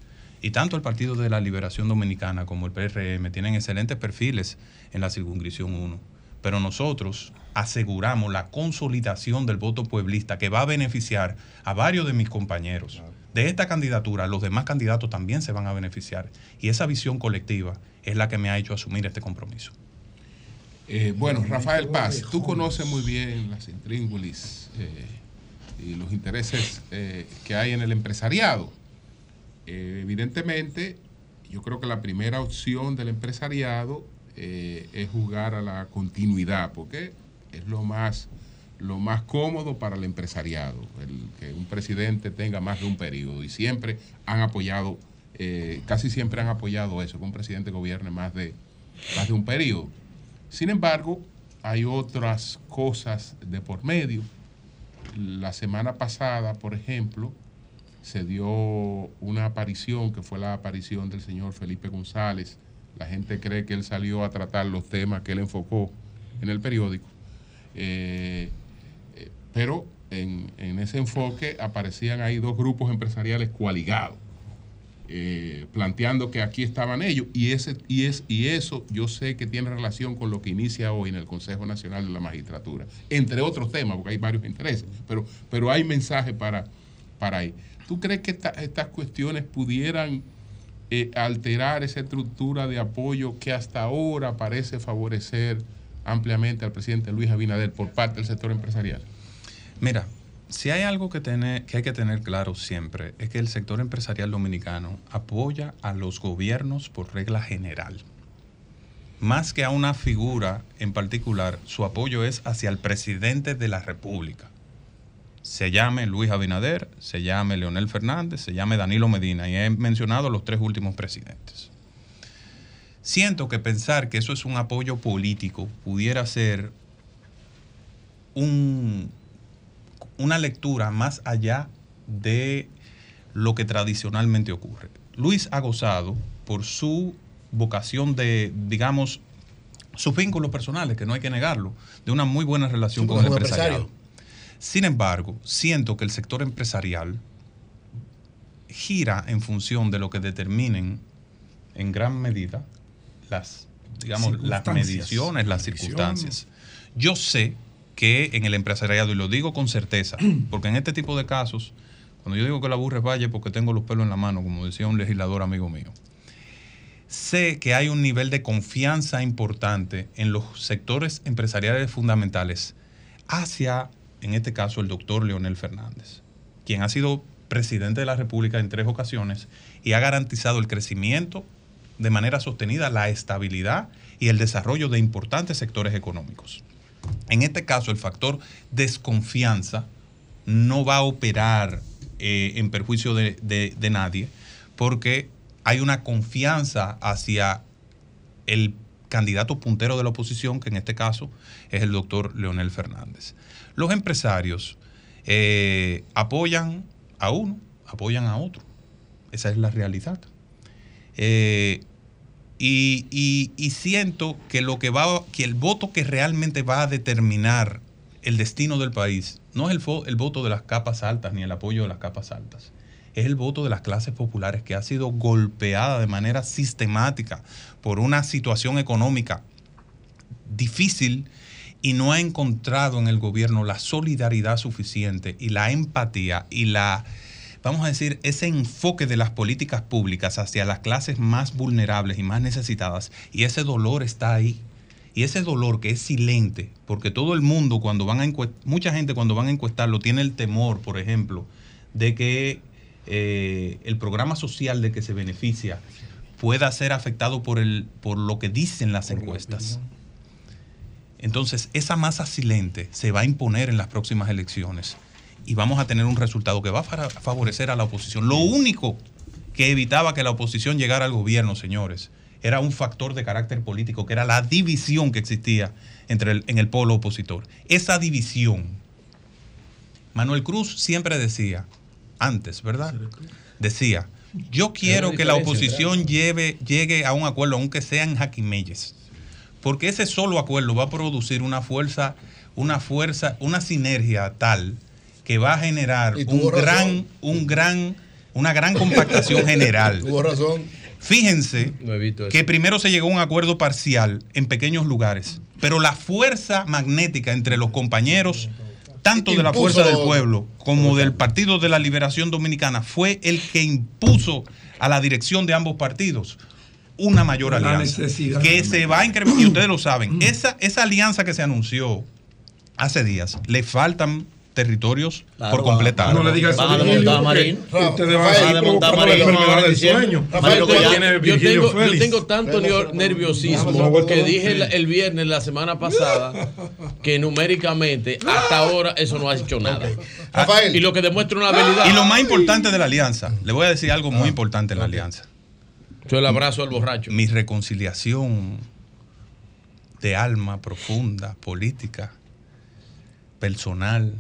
Y tanto el Partido de la Liberación Dominicana como el PRM tienen excelentes perfiles en la circunscripción 1. Pero nosotros aseguramos la consolidación del voto pueblista que va a beneficiar a varios de mis compañeros. De esta candidatura, los demás candidatos también se van a beneficiar. Y esa visión colectiva es la que me ha hecho asumir este compromiso. Eh, bueno, Rafael Paz, tú conoces muy bien las intríngulis eh, y los intereses eh, que hay en el empresariado. Eh, evidentemente, yo creo que la primera opción del empresariado eh, es jugar a la continuidad, porque es lo más, lo más cómodo para el empresariado, el que un presidente tenga más de un periodo. Y siempre han apoyado, eh, casi siempre han apoyado eso, que un presidente gobierne más de, más de un periodo. Sin embargo, hay otras cosas de por medio. La semana pasada, por ejemplo, se dio una aparición que fue la aparición del señor Felipe González. La gente cree que él salió a tratar los temas que él enfocó en el periódico. Eh, eh, pero en, ese enfoque aparecían ahí dos grupos empresariales coaligados, eh, planteando que aquí estaban ellos. Y, ese, y, es, y eso yo sé que tiene relación con lo que inicia hoy en el Consejo Nacional de la Magistratura, entre otros temas, porque hay varios intereses, pero, pero hay mensajes para, para ahí. ¿Tú crees que esta- estas cuestiones pudieran eh, alterar esa estructura de apoyo que hasta ahora parece favorecer ampliamente al presidente Luis Abinader por parte del sector empresarial? Mira, si hay algo que, tener- que hay que tener claro siempre, es que el sector empresarial dominicano apoya a los gobiernos por regla general. Más que a una figura en particular, su apoyo es hacia el presidente de la República. Se llame Luis Abinader, se llame Leonel Fernández, se llame Danilo Medina, y he mencionado los tres últimos presidentes. Siento que pensar que eso es un apoyo político pudiera ser un, una lectura más allá de lo que tradicionalmente ocurre. Luis ha gozado por su vocación de, digamos, sus vínculos personales, que no hay que negarlo, de una muy buena relación Sí, con el como empresariado. Sin embargo, siento que el sector empresarial gira en función de lo que determinen en gran medida las, digamos, las mediciones, las circunstancias. Yo sé que en el empresariado, y lo digo con certeza, [clears throat] porque en este tipo de casos, cuando yo digo que la burra es valle porque tengo los pelos en la mano, como decía un legislador amigo mío, sé que hay un nivel de confianza importante en los sectores empresariales fundamentales hacia, en este caso, el doctor Leonel Fernández, quien ha sido presidente de la República en tres ocasiones y ha garantizado el crecimiento de manera sostenida, la estabilidad y el desarrollo de importantes sectores económicos. En este caso, el factor desconfianza no va a operar eh, en perjuicio de, de- de nadie, porque hay una confianza hacia el candidato puntero de la oposición, que en este caso es el doctor Leonel Fernández. Los empresarios eh, apoyan a uno, apoyan a otro. Esa es la realidad. Eh, y, y- siento que lo que va, que el voto que realmente va a determinar el destino del país no es el, el voto de las capas altas ni el apoyo de las capas altas. Es el voto de las clases populares que ha sido golpeada de manera sistemática por una situación económica difícil y no ha encontrado en el gobierno la solidaridad suficiente y la empatía y la, vamos a decir, ese enfoque de las políticas públicas hacia las clases más vulnerables y más necesitadas. Y ese dolor está ahí. Y ese dolor que es silente, porque todo el mundo cuando van a encuestar, mucha gente cuando van a encuestarlo tiene el temor, por ejemplo, de que eh, el programa social de que se beneficia pueda ser afectado por, el, por lo que dicen las encuestas. Entonces, esa masa silente se va a imponer en las próximas elecciones y vamos a tener un resultado que va a fa- favorecer a la oposición. Lo único que evitaba que la oposición llegara al gobierno, señores, era un factor de carácter político, que era la división que existía entre el, en el polo opositor. Esa división. Manuel Cruz siempre decía, antes, ¿verdad? Decía, Yo quiero que la oposición lleve, llegue a un acuerdo, aunque sean jaquimeyes. Porque ese solo acuerdo va a producir una fuerza, una fuerza, una sinergia tal que va a generar un razón. gran, un gran, una gran compactación general. [laughs] Tuvo razón. Fíjense No que primero se llegó a un acuerdo parcial en pequeños lugares, pero la fuerza magnética entre los compañeros, tanto de la Fuerza del lo- Pueblo como del Partido de la Liberación Dominicana, fue el que impuso a la dirección de ambos partidos una mayor La alianza necesidad. que se va a incrementar, y ustedes lo saben, esa, esa alianza que se anunció hace días, le faltan territorios Claro, por completar. No le digas eso Van a desmontar Marín. Ustedes van a desmontar Marín. Yo tengo, yo tengo tanto nerviosismo Vamos, que dije el, el viernes, la semana pasada, que numéricamente hasta ahora eso no ha hecho nada. Rafael. Y lo que demuestra una habilidad. Y lo más importante de la alianza, le voy a decir algo muy importante en la alianza. Yo el abrazo al borracho. Mi reconciliación de alma profunda, política, personal,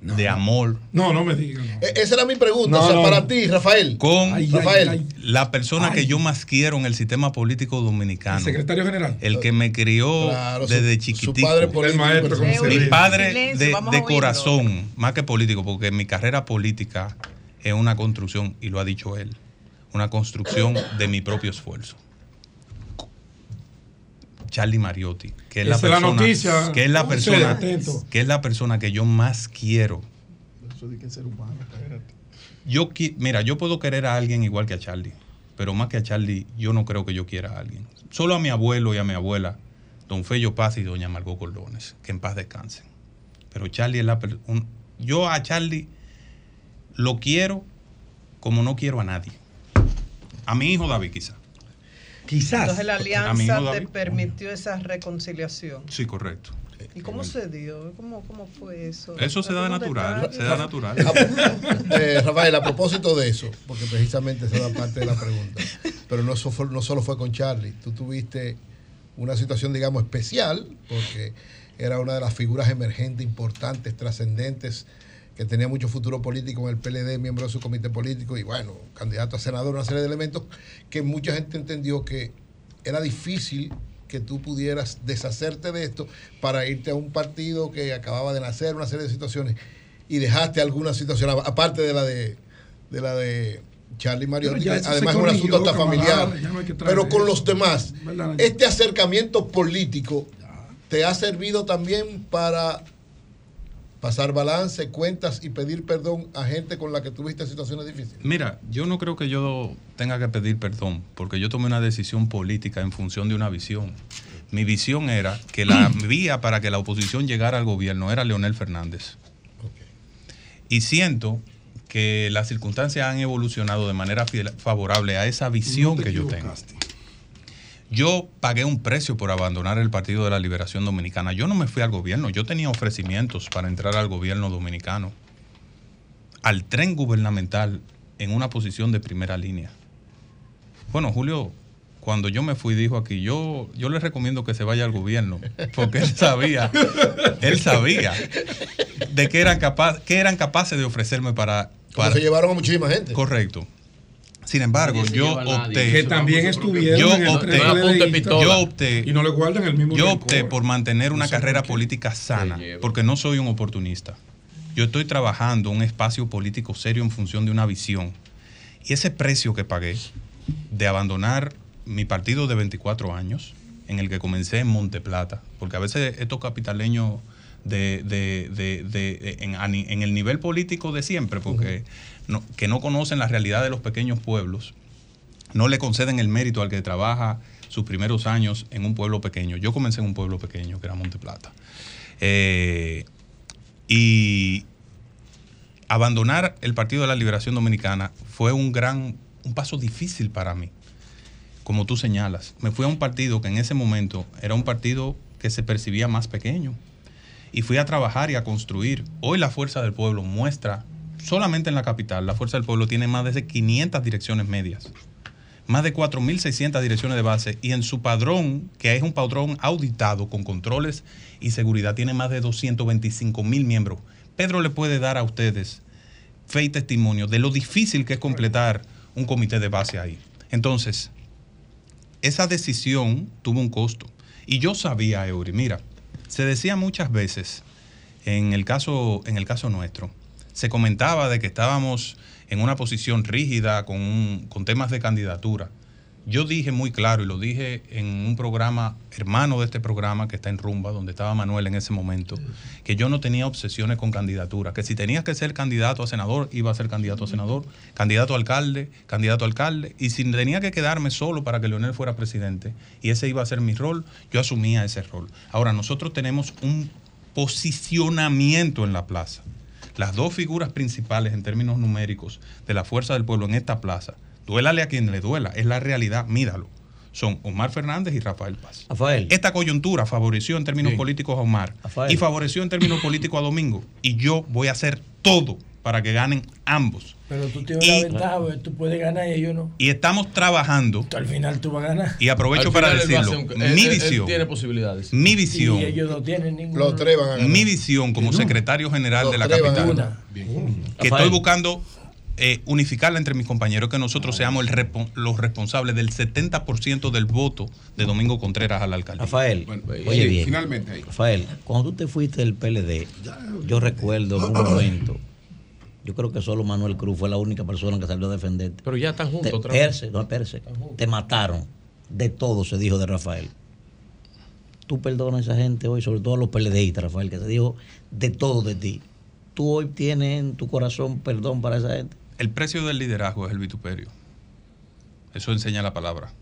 de amor, No, no me digas. no. E- Esa era mi pregunta. No, o sea, no, para ti, Rafael. con Ay, Rafael. ay. la persona Ay. que yo más quiero en el sistema político dominicano. El secretario general. El que me crió Claro, su- desde su padre político, maestro, como se Mi padre Silencio, de, corazón, más que político, porque mi carrera política es una construcción, y lo ha dicho él, una construcción de mi propio esfuerzo. Charlie Mariotti, que es la Esa es la persona, noticia. que es la persona, que es la persona que yo más quiero. Yo qui- mira, yo puedo querer a alguien igual que a Charlie, pero más que a Charlie, yo no creo que yo quiera a alguien. Solo a mi abuelo y a mi abuela, don Fello Paz y doña Margot Cordones, que en paz descansen. Pero Charlie es la per- un- yo a Charlie lo quiero como no quiero a nadie. A mi hijo David quizá. Quizás. Entonces la alianza te permitió esa reconciliación. Sí, correcto. ¿Y cómo se dio? ¿Cómo, cómo fue eso? Eso se da ¿Algunos natural, se da natural. Eh, Rafael, a propósito de eso, porque precisamente esa da parte de la pregunta, pero no, eso fue- no solo fue con Charlie, tú tuviste una situación, digamos, especial, porque era una de las figuras emergentes, importantes, trascendentes, que tenía mucho futuro político en el PLD, miembro de su comité político y bueno, candidato a senador, una serie de elementos que mucha gente entendió que era difícil que tú pudieras deshacerte de esto para irte a un partido que acababa de nacer, una serie de situaciones, y dejaste alguna situación, aparte de la de, de la de Charlie Mariotti, además es un asunto hasta familiar. no Pero con los demás, ¿Verdad? este acercamiento político te ha servido también para pasar balance, cuentas y pedir perdón a gente con la que tuviste situaciones difíciles. Mira, yo no creo que yo tenga que pedir perdón, porque yo tomé una decisión política en función de una visión. Mi visión era que la [clears throat] vía para que la oposición llegara al gobierno era Leonel Fernández. Y siento que las circunstancias han evolucionado de manera favorable a esa visión No te que yo tengo. Yo pagué un precio por abandonar el Partido de la Liberación Dominicana. Yo no me fui al gobierno, yo tenía ofrecimientos para entrar al gobierno dominicano, al tren gubernamental en una posición de primera línea. Bueno, Julio, cuando yo me fui dijo aquí, yo, yo le recomiendo que se vaya al gobierno, porque él sabía, él sabía de qué eran, capaz, qué eran capaces de ofrecerme para... Como para se llevaron a muchísima gente. Correcto. Sin embargo, yo opté... Que también estuvieron Yo en el opté, yo opté, y no le guardan el mismo yo rencor. opté por mantener una No sé carrera política sana, porque no soy un oportunista. Yo estoy trabajando un espacio político serio en función de una visión. Y ese precio que pagué de abandonar mi partido de 24 años, en el que comencé en Monteplata, porque a veces estos capitaleños de, de- de- de- en el nivel político de siempre, porque que no conocen la realidad de los pequeños pueblos, no le conceden el mérito al que trabaja sus primeros años en un pueblo pequeño. Yo comencé en un pueblo pequeño, que era Monteplata. Eh, y abandonar el Partido de la Liberación Dominicana fue un gran, un paso difícil para mí. Como tú señalas, me fui a un partido que en ese momento era un partido que se percibía más pequeño. Y fui a trabajar y a construir. Hoy la Fuerza del Pueblo muestra, solamente en la capital, la Fuerza del Pueblo tiene más de 500 direcciones medias más de 4.600 direcciones de base y en su padrón, que es un padrón auditado con controles y seguridad, tiene más de 225.000 miembros. Pedro le puede dar a ustedes fe y testimonio de lo difícil que es completar un comité de base ahí. Entonces, esa decisión tuvo un costo. Y yo sabía, Eury, mira, se decía muchas veces, en el caso, en el caso nuestro, se comentaba de que estábamos en una posición rígida con, un- con temas de candidatura. Yo dije muy claro y lo dije en un programa hermano de este programa que está en Rumba, donde estaba Manuel en ese momento, que yo no tenía obsesiones con candidatura, que si tenía que ser candidato a senador, iba a ser candidato a senador, candidato a alcalde, candidato a alcalde, y si tenía que quedarme solo para que Leonel fuera presidente, y ese iba a ser mi rol, yo asumía ese rol. Ahora, nosotros tenemos un posicionamiento en la plaza. Las dos figuras principales en términos numéricos de la fuerza del pueblo en esta plaza, duélale a quien le duela, es la realidad, míralo. Son Omar Fernández y Rafael Paz. Rafael. Esta coyuntura favoreció en términos políticos a Omar Rafael. y favoreció en términos políticos a Domingo. Y yo voy a hacer todo para que ganen ambos. Pero tú tienes Y- una ventaja, porque tú puedes ganar y ellos no. Y estamos trabajando, Al final tú vas a ganar. y aprovecho Al para decirlo, él- mi él- él visión, tiene posibilidades. mi visión, Y ellos no tienen ninguno. mi visión como secretario general de la capital, ganar. que Rafael. estoy buscando eh, unificarla entre mis compañeros, que nosotros seamos el repo- los responsables del 70% del voto de Domingo Contreras a la alcaldía. Rafael, pues, oye sí, bien. finalmente ahí. Rafael, cuando tú te fuiste del PLD, yo recuerdo en un momento, yo creo que solo Manuel Cruz fue la única persona que salió a defenderte. Pero ya están juntos Te, otra vez. perse, no, perse. Te mataron. De todo se dijo de Rafael. Tú perdonas a esa gente hoy, sobre todo a los PLDistas, Rafael, que se dijo de todo de ti. Tú hoy tienes en tu corazón perdón para esa gente. El precio del liderazgo es el vituperio. Eso enseña la palabra.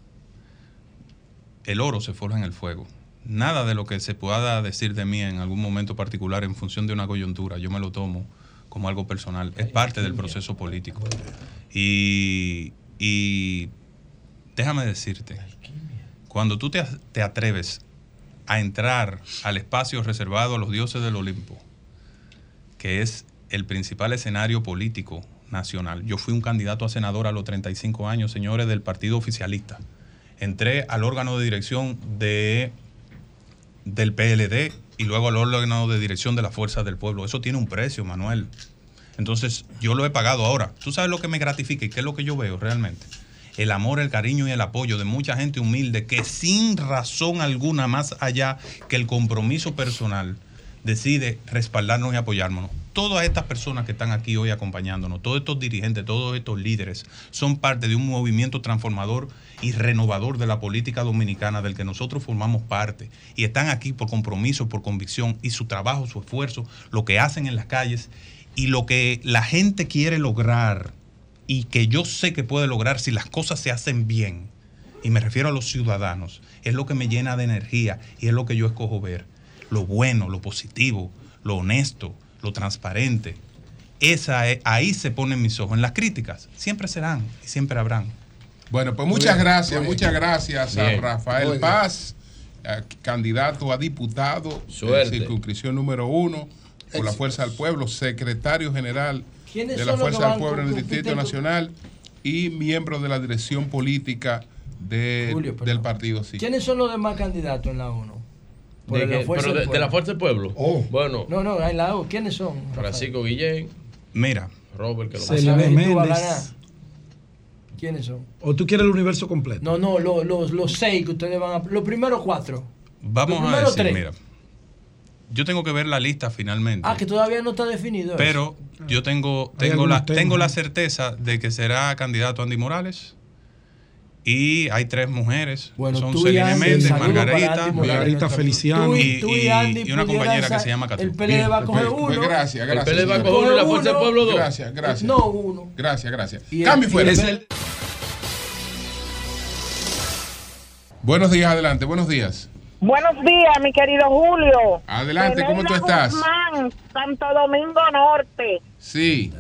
El oro se forja en el fuego. Nada de lo que se pueda decir de mí en algún momento particular en función de una coyuntura, yo me lo tomo como algo personal. Es parte del proceso político. Y, y déjame decirte, cuando tú te, te atreves a entrar al espacio reservado a los dioses del Olimpo, que es el principal escenario político nacional. Yo fui un candidato a senador a los 35 años, señores, del partido oficialista. Entré al órgano de dirección de, del PLD y luego al órgano de dirección de la Fuerza del Pueblo. Eso tiene un precio, Manuel. Entonces, yo lo he pagado ahora. ¿Tú sabes lo que me gratifica y qué es lo que yo veo realmente? El amor, el cariño y el apoyo de mucha gente humilde que sin razón alguna más allá que el compromiso personal decide respaldarnos y apoyarnos. Todas estas personas que están aquí hoy acompañándonos, todos estos dirigentes, todos estos líderes, son parte de un movimiento transformador y renovador de la política dominicana del que nosotros formamos parte. Y están aquí por compromiso, por convicción y su trabajo, su esfuerzo, lo que hacen en las calles y lo que la gente quiere lograr y que yo sé que puede lograr si las cosas se hacen bien, y me refiero a los ciudadanos, es lo que me llena de energía y es lo que yo escojo ver. Lo bueno, lo positivo, lo honesto, lo transparente. Esa es- ahí se ponen mis ojos. En las críticas siempre serán y siempre habrán. Bueno, pues muchas bien. gracias, muchas bien. gracias a Bien. Rafael. Paz, candidato a diputado Suerte. de circunscripción número uno por la Fuerza del Pueblo, secretario general ¿Quiénes de la Fuerza del Pueblo en el Distrito Nacional y miembro de la dirección política de- Julio, perdón. del partido sí. ¿Quiénes son los demás candidatos en la ONU? Por De la Fuerza de, de Pueblo. la Fuerza del Pueblo. Bueno, No, no, en la ONU. ¿Quiénes son? Rafael? Francisco Guillén, Mira, Robert, que lo vas a Méndez. ¿Quiénes son? ¿O tú quieres el universo completo? No, no, los, los, los seis que ustedes van a. Los primeros cuatro. vamos a decir, tres. mira, yo tengo que ver la lista finalmente. Ah, que todavía no está definido. eso. Pero yo tengo, tengo, la, temas, tengo la certeza de que será candidato Andy Morales. Y hay tres mujeres. Bueno, son Celine Méndez, Margarita, Margarita Feliciano. Y- una compañera que se llama Catu. El PLD va a coger Pues uno. gracias, El gracias. PLD va a coger uno y la Fuerza del. Pueblo dos. Gracias, gracias. No uno. Gracias, gracias. Y el- Cambio y fuera. Buenos días, adelante, buenos días. Buenos días, mi querido Julio. Adelante, ¿cómo tú estás? Guzmán, Santo Domingo Norte. Sí.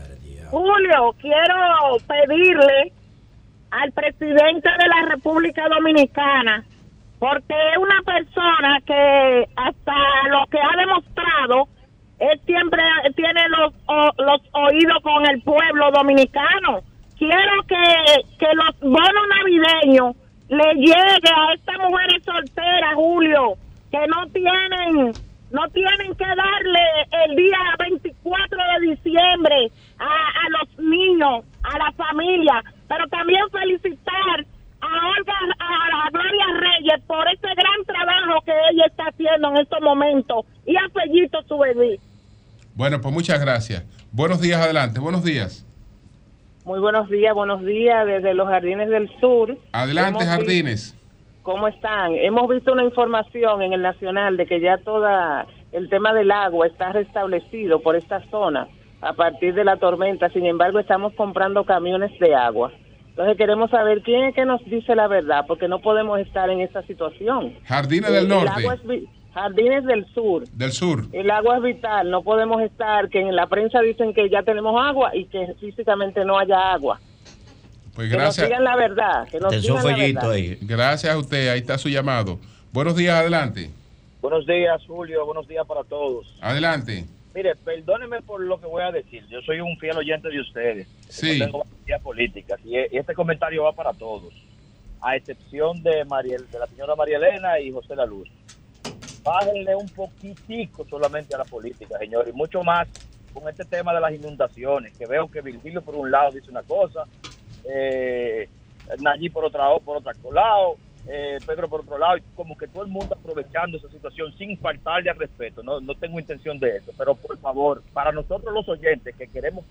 Julio, quiero pedirle al presidente de la República Dominicana, porque es una persona que hasta lo que ha demostrado, él siempre tiene los, o- los oídos con el pueblo dominicano. Quiero que, que los bonos navideños le llegue a estas mujeres solteras, Julio, que no tienen no tienen que darle el día 24 4 de diciembre a, a los niños, a la familia, pero también felicitar a Olga, a Gloria Reyes por ese gran trabajo que ella está haciendo en estos momentos y a Fellito su bebé. Bueno, pues muchas gracias. Buenos días, adelante. Buenos días. Muy buenos días, buenos días desde los Jardines del Sur. Adelante, Hemos Jardines. ¿Cómo están? Hemos visto una información en el Nacional de que ya toda el tema del agua está restablecido por esta zona a partir de la tormenta. Sin embargo, estamos comprando camiones de agua. Entonces queremos saber quién es que nos dice la verdad, porque no podemos estar en esa situación. Jardines El- del el Norte, agua es Jardines del Sur. del Sur. El agua es vital, no podemos estar que en la prensa dicen que ya tenemos agua y que físicamente no haya agua. Pues Que nos gracias. digan la verdad, que nos digan la verdad. Gracias a usted, ahí está su llamado. Buenos días, adelante. Buenos días, Julio. Buenos días para todos. Adelante. Mire, perdónenme por lo que voy a decir. Yo soy un fiel oyente de ustedes. Sí. No tengo ideas políticas. Y e- este comentario va para todos. A excepción de, Mariel, de la señora María Elena y José La Luz. Bájenle un poquitico solamente a la política, señor. Y mucho más con este tema de las inundaciones. Que veo que Virgilio por un lado dice una cosa. Eh, Nayib por otro, por otro lado, eh, Pedro por otro lado, y como que todo el mundo aprovechando esa situación sin faltarle al respeto. No, no tengo intención de eso, pero por favor, para nosotros los oyentes que queremos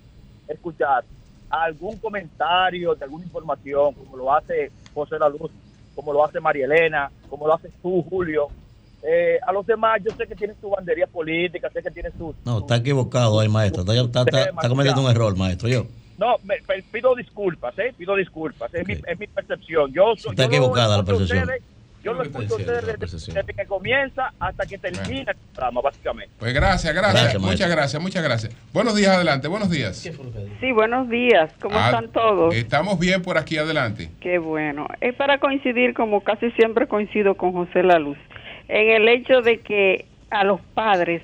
escuchar algún comentario de alguna información, como lo hace José La Luz, como lo hace María Elena, como lo haces tú, Julio. Eh, a los demás, yo sé que tienen su bandería política, sé que tienen su... No, está equivocado ahí, maestro. Está, está- está- está cometiendo un error, maestro. Yo. No, me, me- pido disculpas, ¿eh? Pido disculpas. Es, mi, es mi percepción. Yo, soy- Está yo equivocada la escucho a percepción. ustedes, Yo lo escucho ustedes desde, desde que comienza hasta que termina el programa, básicamente. Pues gracias, gracias. Gracias, muchas maestro. gracias, muchas gracias. Buenos días, adelante. Buenos días. Sí, buenos días. ¿Cómo Ah, están todos? Estamos bien por aquí, adelante. Qué bueno. Es para coincidir, como casi siempre coincido con José La Luz, en el hecho de que a los padres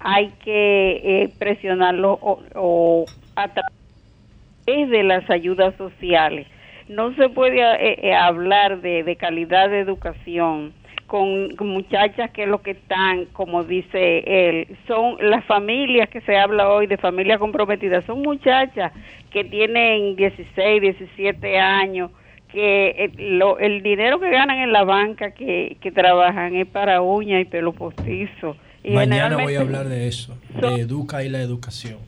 hay que eh, presionarlos o, o a través de las ayudas sociales. No se puede eh, eh, hablar de, calidad de educación con, con muchachas que lo que están, como dice él, son las familias que se habla hoy de familias comprometidas, son muchachas que tienen 16, 17 años, que eh, lo- el dinero que ganan en la banca que, que trabajan es para uñas y pelo postizo. Y Mañana voy a hablar de eso, de Educa y la educación.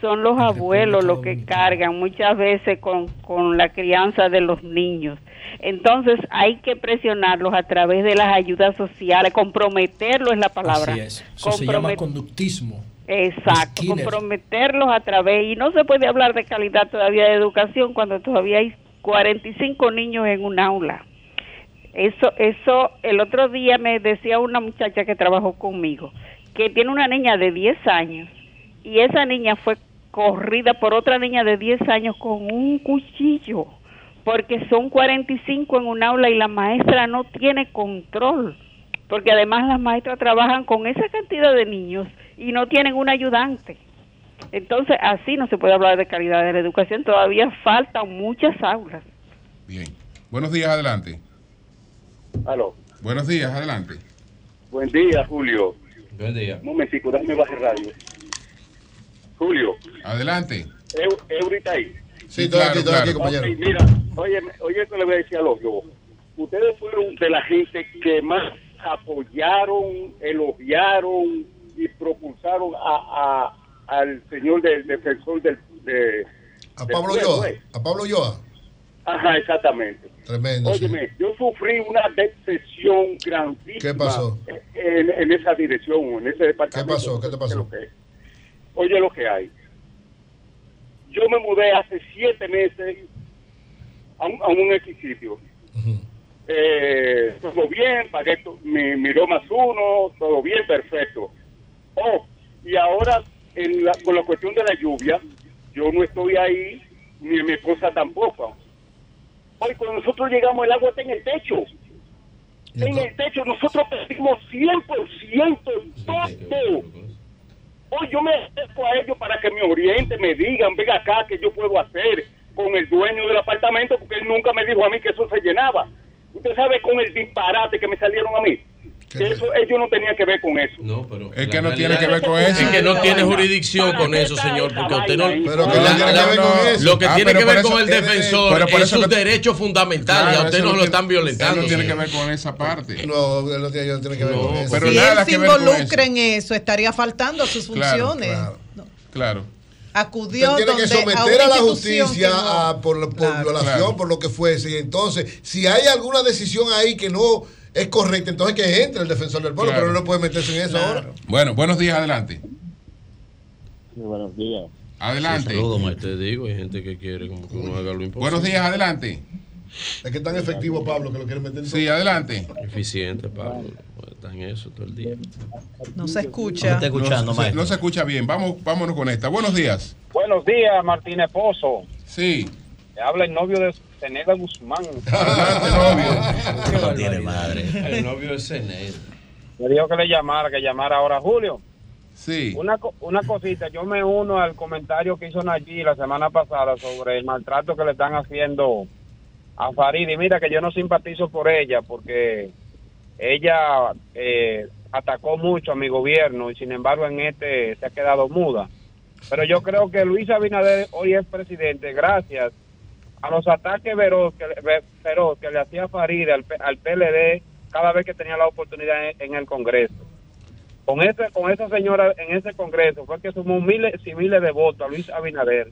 son los abuelos los que cargan muchas veces con, con la crianza de los niños. Entonces hay que presionarlos a través de las ayudas sociales, comprometerlos es la palabra. Así es. Eso se llama conductismo. Exacto, comprometerlos a través, y no se puede hablar de calidad todavía de educación cuando todavía hay 45 niños en un aula. Eso, eso, el otro día me decía una muchacha que trabajó conmigo, que tiene una niña de 10 años, y esa niña fue corrida por otra niña de 10 años con un cuchillo, porque son 45 en un aula y la maestra no tiene control, porque además las maestras trabajan con esa cantidad de niños y no tienen un ayudante. Entonces, así no se puede hablar de calidad de la educación, todavía faltan muchas aulas. Bien. Buenos días, adelante. Aló. Buenos días, adelante. Buen día, Julio. Buen día. Un momentico, déjame bajar radio. Julio. Adelante. Eu, Eurita ahí. Sí, estoy aquí, estoy aquí, compañero. Mira, oye, oye, esto le voy a decir a los dos. Ustedes fueron de la gente que más apoyaron, elogiaron y propulsaron a, a- al señor del defensor del... De, A del Pablo pueblo, Ulloa. ¿eh? A Pablo Ulloa. Ajá, exactamente. Tremendo. sí. Óyeme, yo sufrí una decepción grandísima. ¿Qué pasó? En, en esa dirección, en ese departamento. ¿Qué pasó? ¿Qué te pasó? lo que es. Oye lo que hay. Yo me mudé hace siete meses a un, a un X sitio. Eh, todo bien, pagué mi, mi más uno, todo bien, perfecto. Oh, y ahora en la- con la cuestión de la lluvia, yo no estoy ahí, ni mi esposa tampoco. Hoy cuando nosotros llegamos el agua está en el techo. En el techo nosotros perdimos 100% todo. Hoy yo me acerco a ellos para que me orienten, me digan, venga acá, que yo puedo hacer con el dueño del apartamento, porque él nunca me dijo a mí que eso se llenaba. Usted sabe con el disparate que me salieron a mí. Que eso, ellos no tenían que ver con eso. No, pero Es que no tiene que ver con eso. Es que no tiene jurisdicción con eso, señor, porque usted no. Pero que no la- tiene la- que ver con eso. Lo que Ah, tiene que ver con el defensor pero por es sus derechos fundamentales. Claro, a usted no lo tiene- están violentando. Eso no tiene que ver con esa parte. No, no tiene, que ver con eso. pero si nada él se involucra en eso, estaría faltando a sus funciones. Claro. Acudió Usted tiene que someter a, la justicia no- a- por, por Claro. violación, Claro. por lo que fuese. Y entonces, si hay alguna decisión ahí que no es correcta, entonces que entre el defensor del pueblo, Claro. pero no puede meterse en eso ahora. Bueno, buenos días, adelante. buenos días. Adelante. Saludos, más te digo, hay gente que quiere como que uno haga lo imposible. Buenos días, adelante. Es que tan efectivo, Pablo, que lo quiere meter en Sí, adelante. Eficiente, Pablo. Está en eso todo el día. No se escucha. no, se- no se escucha bien. Vamos, vámonos con esta. Buenos días. Buenos días, Martínez Pozo. Sí. Le habla el novio de Ceneda Guzmán. [laughs] No tiene madre. El novio de Ceneida. Me dijo que le llamara, que llamara ahora Julio. Sí. Una, una cosita, yo me uno al comentario que hizo Nayí la semana pasada sobre el maltrato que le están haciendo a Farid. Y mira que yo no simpatizo por ella porque ella eh, atacó mucho a mi gobierno y sin embargo en este se ha quedado muda. Pero yo creo que Luis Abinader hoy es presidente gracias a los ataques que, feroz que le hacía Farid al, PLD cada vez que tenía la oportunidad en, en el Congreso. Con ese, con esa señora en ese Congreso fue que sumó miles y miles de votos a Luis Abinader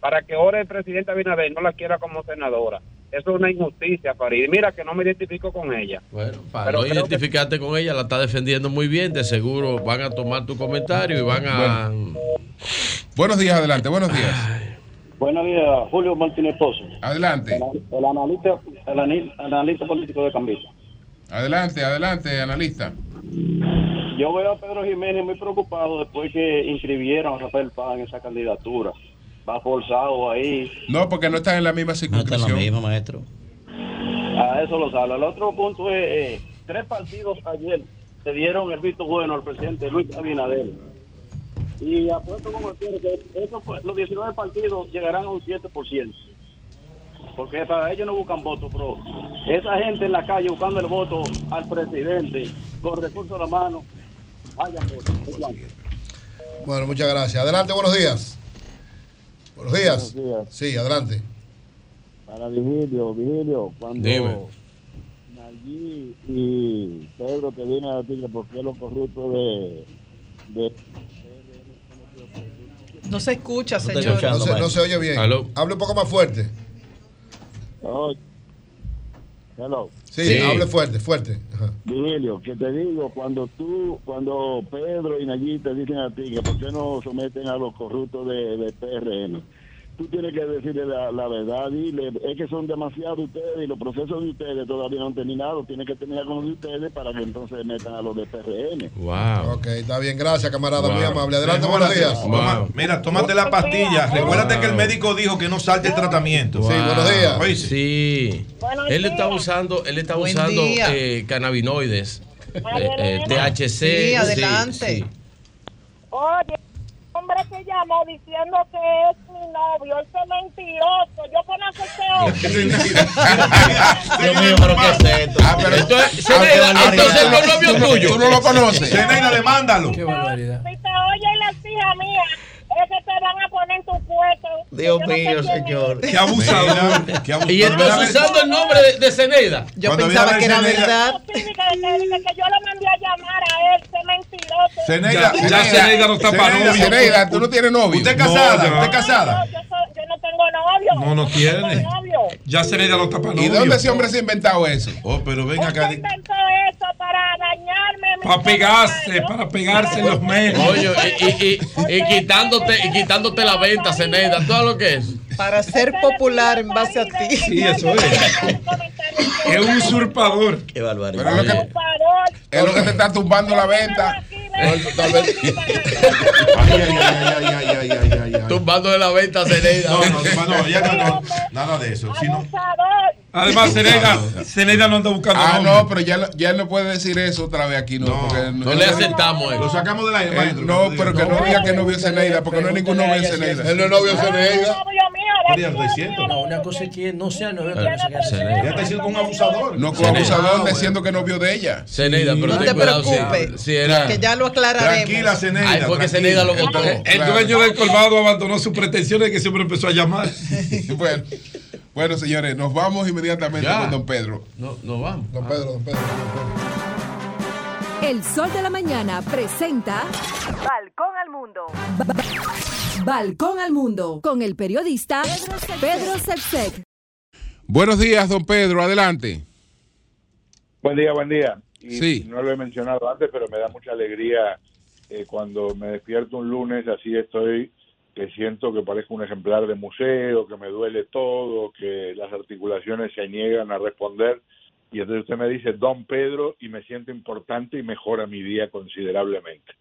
para que ahora el presidente Abinader no la quiera como senadora. Eso es una injusticia, Farid. Mira que no me identifico con ella. Bueno, para Pero no que- identificarte con ella, la está defendiendo muy bien. De seguro van a tomar tu comentario y van a. Buenos días, adelante. Buenos días. Buenos días, Julio Martínez Pozo. Adelante. El, el analista, el analista político de Cambita. Adelante, adelante, analista. Yo veo a Pedro Jiménez muy preocupado después que inscribieron a Rafael Paz en esa candidatura. Va forzado ahí. No, porque no están en la misma circunscripción. maestro. A eso lo sabe. El otro punto es, eh, tres partidos ayer se dieron el visto bueno al presidente Luis Abinader. Y apuesto como quiere que esos, fue- los 19 partidos llegarán a un 7%. Porque para ellos no buscan votos, pero esa gente en la calle buscando el voto al presidente con recursos a la mano, vayan votos. Bueno, muchas gracias. Adelante, buenos días. Buenos días. Buenos días. Sí, adelante. Para Vigilio, Vigilio, cuando Dime. Nayí y Pedro te vienen a decir que por qué los corruptos de, de No se escucha, No, señor. se, no se oye bien. Hable un poco más fuerte. Oh, hello. Sí, hable fuerte, fuerte. Ajá. Vigilio, que te digo, cuando tú, cuando Pedro y Nayí te dicen a ti que por qué no someten a los corruptos de, de PRM, tú tienes que decirle la, la verdad, dile, es que son demasiados ustedes y los procesos de ustedes todavía no han terminado, tienen que terminar con los de ustedes para que entonces metan a los de PRM. Wow. Ok, está bien, gracias, camarada, Wow. muy amable. Adelante, buenos días. Toma- Mira, tómate la pastilla. Recuérdate que el médico dijo que no salte el tratamiento. Wow. Oíste. Sí. Él está usando, él está Buen usando eh, cannabinoides. eh, eh, THC. Sí, adelante. sí. Oye, hombre que llamó diciendo que es mi novio, ese es mentiroso. Yo conozco a ese hombre. [laughs] Dios mío, pero ¿qué es esto? Ah, pero entonces, entonces el novio Tú no- tuyo. Tú no lo conoces. Zeneida, demándalo. Qué barbaridad. Si te oye la hija mía, es que te van a poner en tu cueto. Dios no mío, señor. Qué abusador. Qué abusador. Y entonces usando el nombre de, de Zeneida. Yo Cuando pensaba que era a ver Zeneida- verdad. Sí, que, que- yo lo mandé a llamar a él, ese mentiroso. Zeneida, Ya- no está para. Zeneida, tú no tienes novio. ¿Usted es No, casada? ya. ¿Usted es casada? No tengo novio. No, no tiene. Ya Zeneida no está para ¿Y novio. dónde ese hombre se ha inventado eso? Oh, pero ven acá. inventó eso para dañarme. Para pegarse, para pegarse en los medios. Oye, y, y, y, [laughs] y quitándote, y quitándote la venta, Zeneida, todo lo que es. Para ser popular en base a ti. Sí, eso es. [laughs] Es un usurpador. Qué barbaridad. Pero es lo que, Por favor. es lo que te está tumbando la venta. Tal vez- Ay, ay, ay, ay, ay, ay, ay, ay, ay. Tumbando de la venta, Zeneida. No, no, no, ya no, no, nada de eso. Si no, Abusador. Además, Zeneida, Zeneida no anda buscando Ah, novio. no, pero ya, no- ya no puede decir eso otra vez aquí, no. No, porque No le aceptamos lo eso. sacamos del aire, Eh, maestro. no, pero que no diga que no vio Zeneida, porque no hay ningún novio en Él Zeneida. no es novio No, está diciendo. No, una cosa es que no sea novio, que. Ya está diciendo que un abusador. No, como abusador diciendo que novio de ella. Zeneida, pero No te preocupes, si era- que ya lo aclararemos. Tranquila, Zeneida. Ay, porque tranquila. Zeneida lo votó. El dueño del colmado abandonó sus pretensiones que siempre empezó a llamar. [laughs] bueno, bueno, señores, nos vamos inmediatamente Ya. con don Pedro. No, no vamos. Don Pedro, don Pedro. don Pedro. El Sol de la Mañana presenta Balcón al mundo. Balcón al Mundo con el periodista Pedro Sepsek. Buenos días, don Pedro, adelante. Buen día, buen día. Y Sí. no lo he mencionado antes, pero me da mucha alegría eh, cuando me despierto un lunes, así estoy, que siento que parezco un ejemplar de museo, que me duele todo, que las articulaciones se niegan a responder. Y entonces usted me dice, don Pedro, y me siento importante y mejora mi día considerablemente.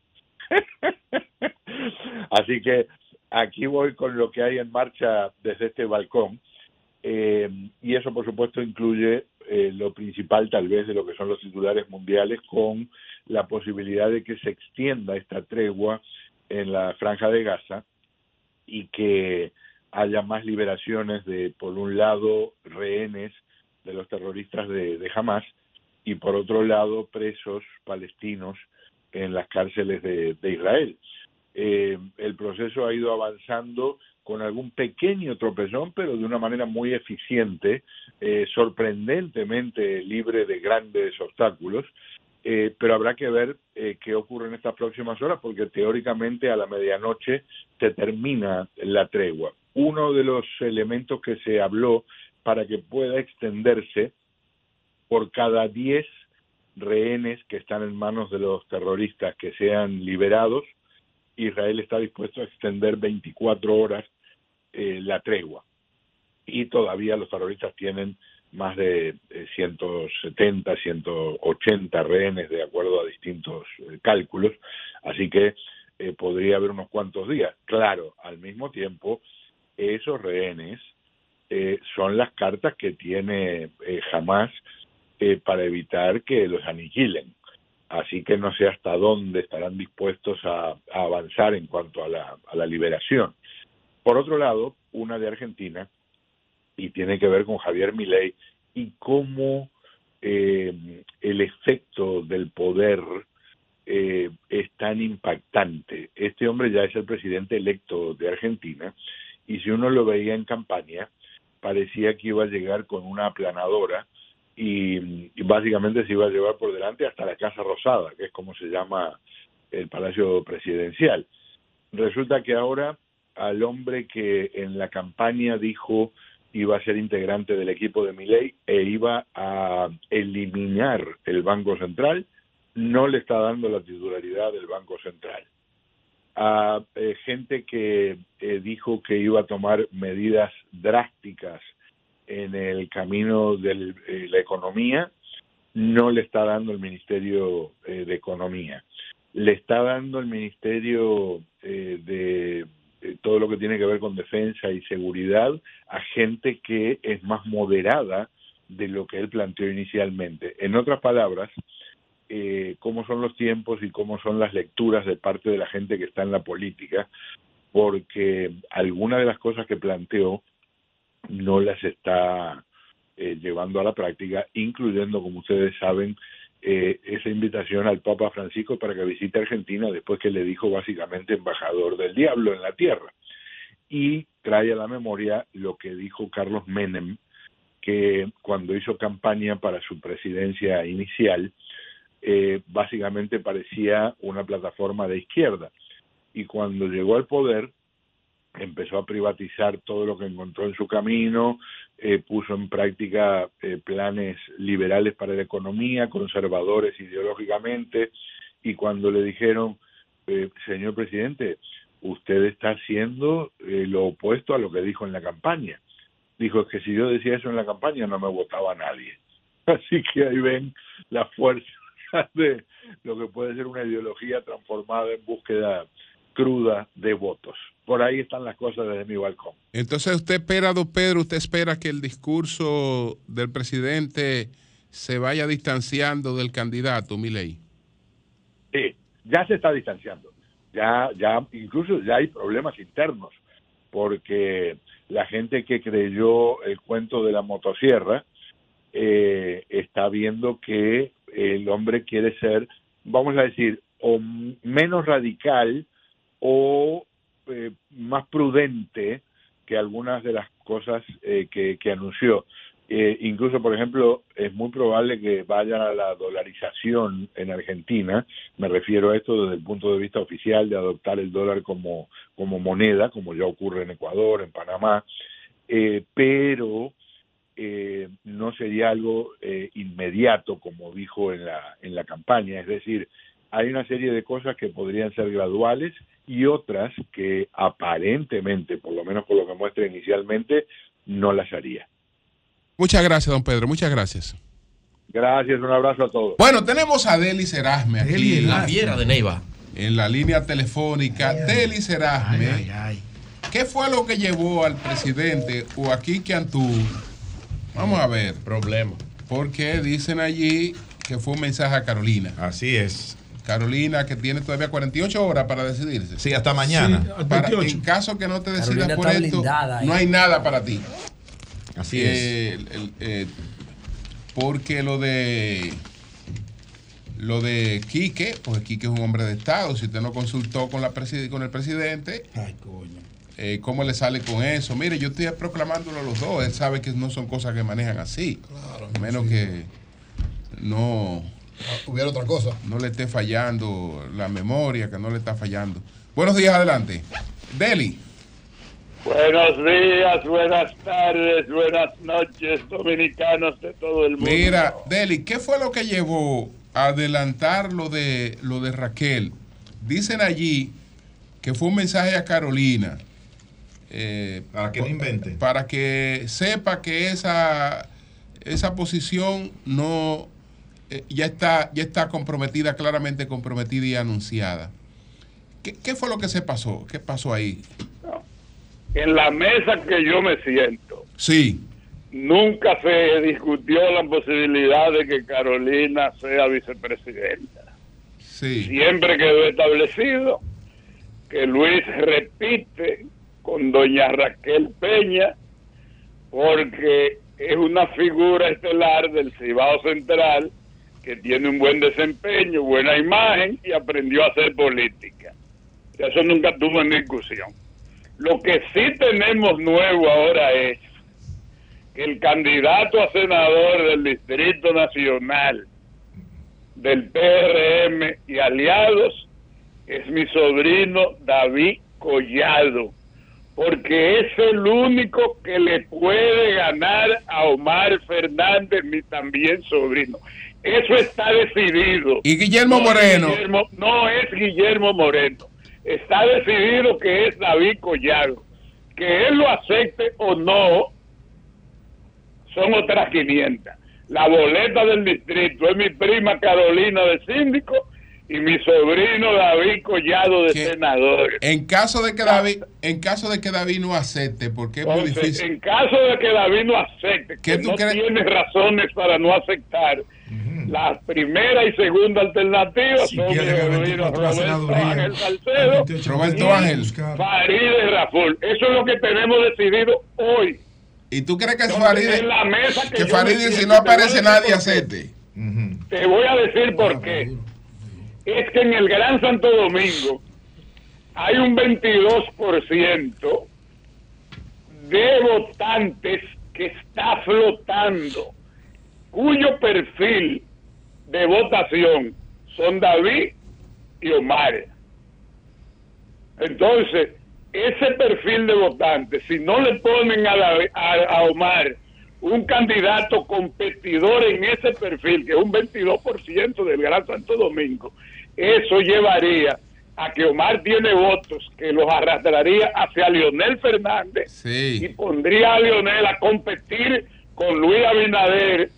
[laughs] Así que aquí voy con lo que hay en marcha desde este balcón. Eh, y eso, por supuesto, incluye eh, lo principal, tal vez, de lo que son los titulares mundiales, con la posibilidad de que se extienda esta tregua en la franja de Gaza y que haya más liberaciones de, por un lado, rehenes de los terroristas de, de Hamas y, por otro lado, presos palestinos en las cárceles de, de Israel. Eh, el proceso ha ido avanzando con algún pequeño tropezón, pero de una manera muy eficiente, eh, sorprendentemente libre de grandes obstáculos. Eh, pero habrá que ver eh, qué ocurre en estas próximas horas, porque teóricamente a la medianoche se termina la tregua. Uno de los elementos que se habló para que pueda extenderse por cada 10 rehenes que están en manos de los terroristas que sean liberados, Israel está dispuesto a extender 24 horas eh, la tregua. Y todavía los terroristas tienen más de eh, 170, 180 rehenes de acuerdo a distintos eh, cálculos, así que eh, podría haber unos cuantos días. Claro, al mismo tiempo, esos rehenes eh, son las cartas que tiene eh, Hamas eh, para evitar que los aniquilen. Así que no sé hasta dónde estarán dispuestos a, avanzar en cuanto a la liberación. Por otro lado, una de Argentina, y tiene que ver con Javier Milei y cómo eh, el efecto del poder eh, es tan impactante. Este hombre ya es el presidente electo de Argentina y si uno lo veía en campaña, parecía que iba a llegar con una aplanadora y, y básicamente se iba a llevar por delante hasta la Casa Rosada, que es como se llama el Palacio Presidencial. Resulta que ahora al hombre que en la campaña dijo iba a ser integrante del equipo de Milei e iba a eliminar el Banco Central, no le está dando la titularidad del Banco Central. A eh, gente que eh, dijo que iba a tomar medidas drásticas en el camino de la economía, no le está dando el Ministerio eh, de Economía. Le está dando el Ministerio eh, de eh, todo lo que tiene que ver con defensa y seguridad a gente que es más moderada de lo que él planteó inicialmente. En otras palabras, eh, cómo son los tiempos y cómo son las lecturas de parte de la gente que está en la política, porque algunas de las cosas que planteó no las está eh, llevando a la práctica, incluyendo, como ustedes saben, eh, esa invitación al Papa Francisco para que visite Argentina después que le dijo básicamente embajador del diablo en la tierra. Y trae a la memoria lo que dijo Carlos Menem, que cuando hizo campaña para su presidencia inicial, eh, básicamente parecía una plataforma de izquierda. Y cuando llegó al poder, empezó a privatizar todo lo que encontró en su camino, eh, puso en práctica eh, planes liberales para la economía, conservadores ideológicamente, y cuando le dijeron, eh, señor presidente, usted está haciendo eh, lo opuesto a lo que dijo en la campaña. Dijo, es que si yo decía eso en la campaña no me votaba nadie. [laughs] Así que ahí ven la fuerza [laughs] de lo que puede ser una ideología transformada en búsqueda cruda de votos. Por ahí están las cosas desde mi balcón. Entonces usted espera, don Pedro, usted espera que el discurso del presidente se vaya distanciando del candidato, Milei. Sí, ya se está distanciando. Ya, ya, incluso ya hay problemas internos, porque la gente que creyó el cuento de la motosierra eh, está viendo que el hombre quiere ser, vamos a decir, o menos radical o eh, más prudente que algunas de las cosas eh, que, anunció. Eh, incluso, por ejemplo, es muy probable que vaya a la dolarización en Argentina. Me refiero a esto desde el punto de vista oficial de adoptar el dólar como, como moneda, como ya ocurre en Ecuador, en Panamá. Eh, pero eh, no sería algo inmediato, como dijo en la, en la campaña. Es decir, hay una serie de cosas que podrían ser graduales y otras que aparentemente, por lo menos por lo que muestra inicialmente, no las haría. Muchas gracias, don Pedro. Muchas gracias. Gracias, un abrazo a todos. Bueno, tenemos a Deli Serasme aquí. La fiera de Neiva. En la línea telefónica. Deli Serasme. ¿Qué fue lo que llevó al presidente o a Quique Antú? Vamos a ver. Problema. Porque dicen allí que fue un mensaje a Carolina. Así es. Carolina que tiene todavía 48 horas para decidirse. Sí, hasta mañana. Sí, al Para- 28. en caso que no te decidas Carolina por esto, blindada no hay nada para ti. Así Eh, el- el- eh, porque lo de lo de Quique, pues Quique es un hombre de Estado. Si usted no consultó con, la con el presidente, eh, ¿cómo le sale con eso? Mire, yo estoy proclamándolo a los dos. Él sabe que no son cosas que manejan así. a menos que no hubiera otra cosa. No le esté fallando la memoria, que no le está fallando. Buenos días, adelante. Deli. Buenos días, buenas tardes, buenas noches, dominicanos de todo el mundo. Mira, Deli, ¿qué fue lo que llevó a adelantar lo de lo de Raquel? Dicen allí que fue un mensaje a Carolina. eh, Para que no invente. Para que sepa que esa, esa posición no eh, ya está, ya está comprometida, claramente comprometida y anunciada. ¿Qué, qué fue lo que se pasó? ¿Qué pasó ahí? En la mesa que yo me siento, Sí. nunca se discutió la posibilidad de que Carolina sea vicepresidenta. Sí. Siempre quedó establecido que Luis repite con doña Raquel Peña porque es una figura estelar del Cibao Central que tiene un buen desempeño, buena imagen y aprendió a hacer política. Eso nunca tuvo en discusión. Lo que sí tenemos nuevo ahora es que el candidato a senador del Distrito Nacional del PRM y aliados es mi sobrino David Collado, porque es el único que le puede ganar a Omar Fernández, mi también sobrino. Eso está decidido. Y Guillermo No es Moreno. Guillermo- no es Guillermo Moreno. Está decidido que es David Collado. Que él lo acepte o no, son otras 500. La boleta del distrito es mi prima Carolina de síndico y mi sobrino David Collado de senador. En caso de que David, en caso de que David no acepte, porque es muy difícil. en caso de que David no acepte, que ¿Qué tú no tiene razones para no aceptar, la primera y segunda alternativa son mi pierde el sobrino 24 la Roberto Ángel Salcedo Roberto Ángel. Farideh Raful. Eso es lo que tenemos decidido hoy. ¿Y tú crees que Entonces, Farideh, en la mesa que que Farideh, si no aparece nadie, acepte? Te voy a decir por qué. Es que en el Gran Santo Domingo hay un 22% de votantes que está flotando, cuyo perfil de votación son David y Omar. Entonces, ese perfil de votantes, si no le ponen a, David- a, a Omar un candidato competidor en ese perfil, que es un 22% del Gran Santo Domingo, eso llevaría a que Omar tiene votos que los arrastraría hacia Leonel Fernández y pondría a Leonel a competir con Luis Abinader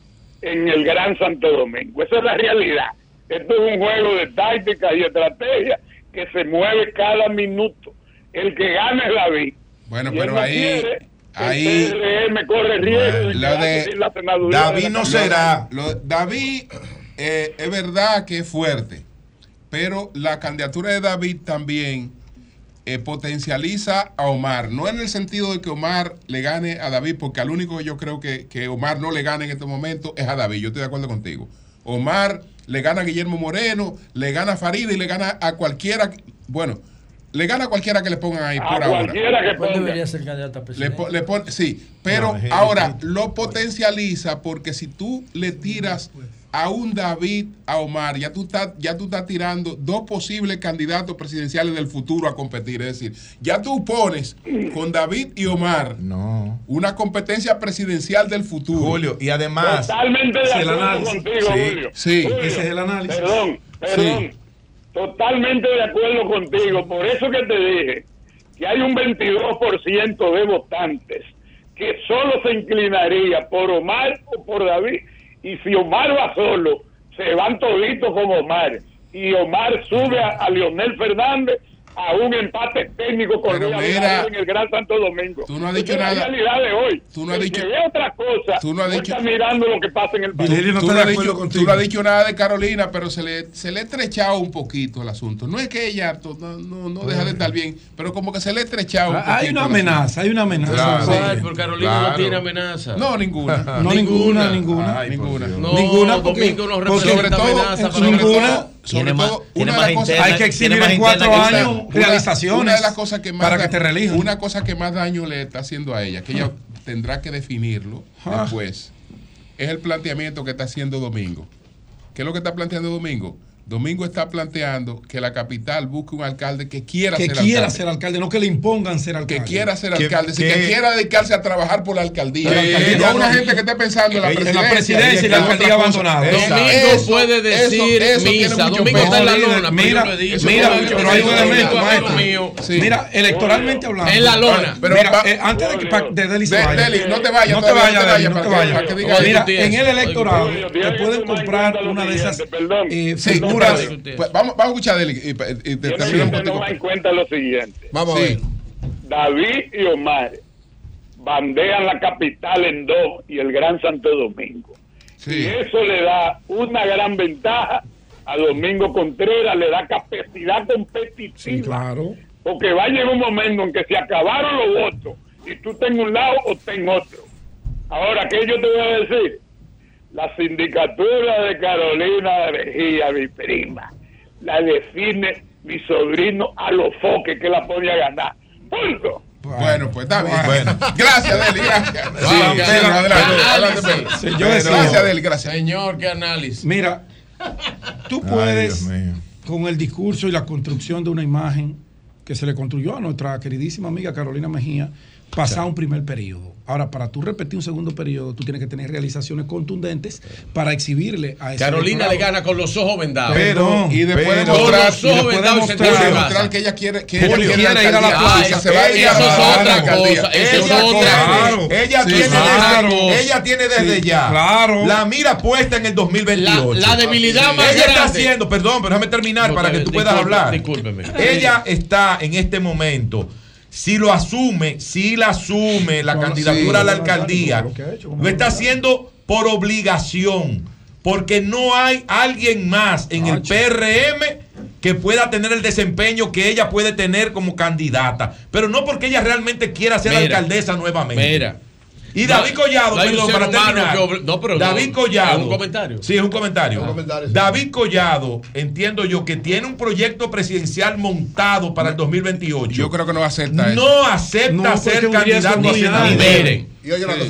en el Gran Santo Domingo. Esa es la realidad. Esto es un juego de táctica y estrategia que se mueve cada minuto. El que gane es David. Bueno, Y él pero no ahí, quiere ahí, el corre riesgo lo de la de la Cámara. Lo- David, eh, es verdad que es fuerte, pero la candidatura de David también eh, potencializa a Omar. No en el sentido de que Omar le gane a David, porque al único que yo creo que, que Omar no le gane en este momento es a David. Yo estoy de acuerdo contigo. Omar le gana a Guillermo Moreno, le gana a Farida y le gana a cualquiera. Bueno, le gana a cualquiera que le pongan ahí por ahora. ¿Cuál debería ser candidato a Le, po- le pon- sí, pero No, ahora lo potencializa porque si tú le tiras a un David a Omar, ya tú estás ya tú estás tirando dos posibles candidatos presidenciales del futuro a competir, es decir, ya tú pones con David y Omar una competencia presidencial del futuro. Julio, y además Totalmente de acuerdo contigo, Sí, Julio. sí. Julio, Ese es el análisis. Perdón, perdón. Sí. Totalmente de acuerdo contigo. Por eso que te dije que hay un 22% de votantes que solo se inclinaría por Omar o por David. Y si Omar va solo, se van toditos con Omar. Y Omar sube a, a Leonel Fernández a un empate técnico con Pero Luis mira, en el Gran Santo Domingo. tú no has dicho es nada. la realidad de hoy. Tú no has El dicho- que ve otra cosa, Tú no has dicho- está mirando lo que pasa en el país. Tú, tú no has dicho, tú no has dicho nada de Carolina, pero se le, se le ha estrechado un poquito el asunto. No es que ella no, no, no deja de estar bien, pero como que se le ha estrechado un. Ah, Hay una amenaza, hay una amenaza. Claro, Sí. sí. Por Carolina no Claro. tiene amenaza. No, ninguna. [laughs] No, ninguna, ninguna. ninguna. No, ninguna porque, Domingo no representa sobre todo, amenaza para ninguna, sobre Tiene más- todo, tiene una más de las cosas interna- hay que exhibir en cuatro años Una- realizaciones Una de las cosas que más para que te relijan. Una cosa que más daño le está haciendo a ella, que ella tendrá que definirlo Ah. después, es el planteamiento que está haciendo Domingo. ¿Qué es lo que está planteando Domingo? Domingo está planteando que la capital busque un alcalde que quiera que ser quiera alcalde. ser alcalde, no que le impongan ser alcalde. que quiera ser Que- alcalde, que- que quiera dedicarse a trabajar por la alcaldía. No ella una no- gente que esté pensando en la en presidencia. la presidencia y la alcaldía abandonada. Domingo Eso- puede decir eso tiene misa. mucho Domingo está en la lona, pero mira, yo lo he dicho. mira, pero hay un elemento, mío. Sí. Mira, electoralmente hablando. En la lona. Pero Mira, eh, antes de que de Deli se De- vaya. Deli, no te vayas, No te vayas, no te Deli, vayas, Mira, eso. en el electorado te pueden comprar una de esas siguiente, pues vamos, vamos a escuchar a Deli y, y te en cuenta lo siguiente. Vamos a ver. David y Omar bandean la capital en dos y el Gran Santo Domingo. Sí. Y eso le da una gran ventaja a Domingo Contreras, le da capacidad competitiva. Sí, claro. Porque va a llegar un momento en que se acabaron los votos y tú estás en un lado o estás en otro. Ahora, ¿qué yo te voy a decir? La sindicatura de Carolina de Mejía, mi prima, la define mi sobrino a los foques que la pone a ganar. Punto. Bueno, pues está bien. Bueno. Gracias, Deli, gracias. Sí, Pedro, adelante, adelante. Sí, Gracias, Deli, gracias. Señor, qué análisis. Mira, tú puedes, con el discurso y la construcción de una imagen que se le construyó a nuestra queridísima amiga Carolina Mejía, pasar un primer periodo. Ahora, para tú repetir un segundo periodo, tú tienes que tener realizaciones contundentes para exhibirle a ese Carolina le gana con los ojos vendados. Pero- Y después Pero- demostrar, Con los ojos vendados su demostrar que ella quiere, que ella quiere quiere ir a la plaza. se va a ir Eso a es la cosa. Eso Ella es otra quiere- Claro. Ella, Sí, tiene claro. desde, ella tiene desde Sí, ya claro. la mira puesta en el 2028. La- la debilidad más Ella está haciendo, perdón, pero déjame terminar No, para que tú puedas hablar. discúlpeme. Ella está en este momento. Si lo asume, si la asume la No, candidatura sí. a la alcaldía, Lo hecho, está haciendo por obligación, porque no hay alguien más en el PRM que pueda tener el desempeño que ella puede tener como candidata, pero no porque ella realmente quiera ser Mira, alcaldesa nuevamente. Mira. Y David Collado, no perdón, para terminar. que no, pero David no, Collado. es un comentario. Sí, es un comentario. Un comentario, sí. David Collado, entiendo yo que tiene un proyecto presidencial montado para el 2028. Yo creo que no acepta eso. no acepta No, ser candidato a senador.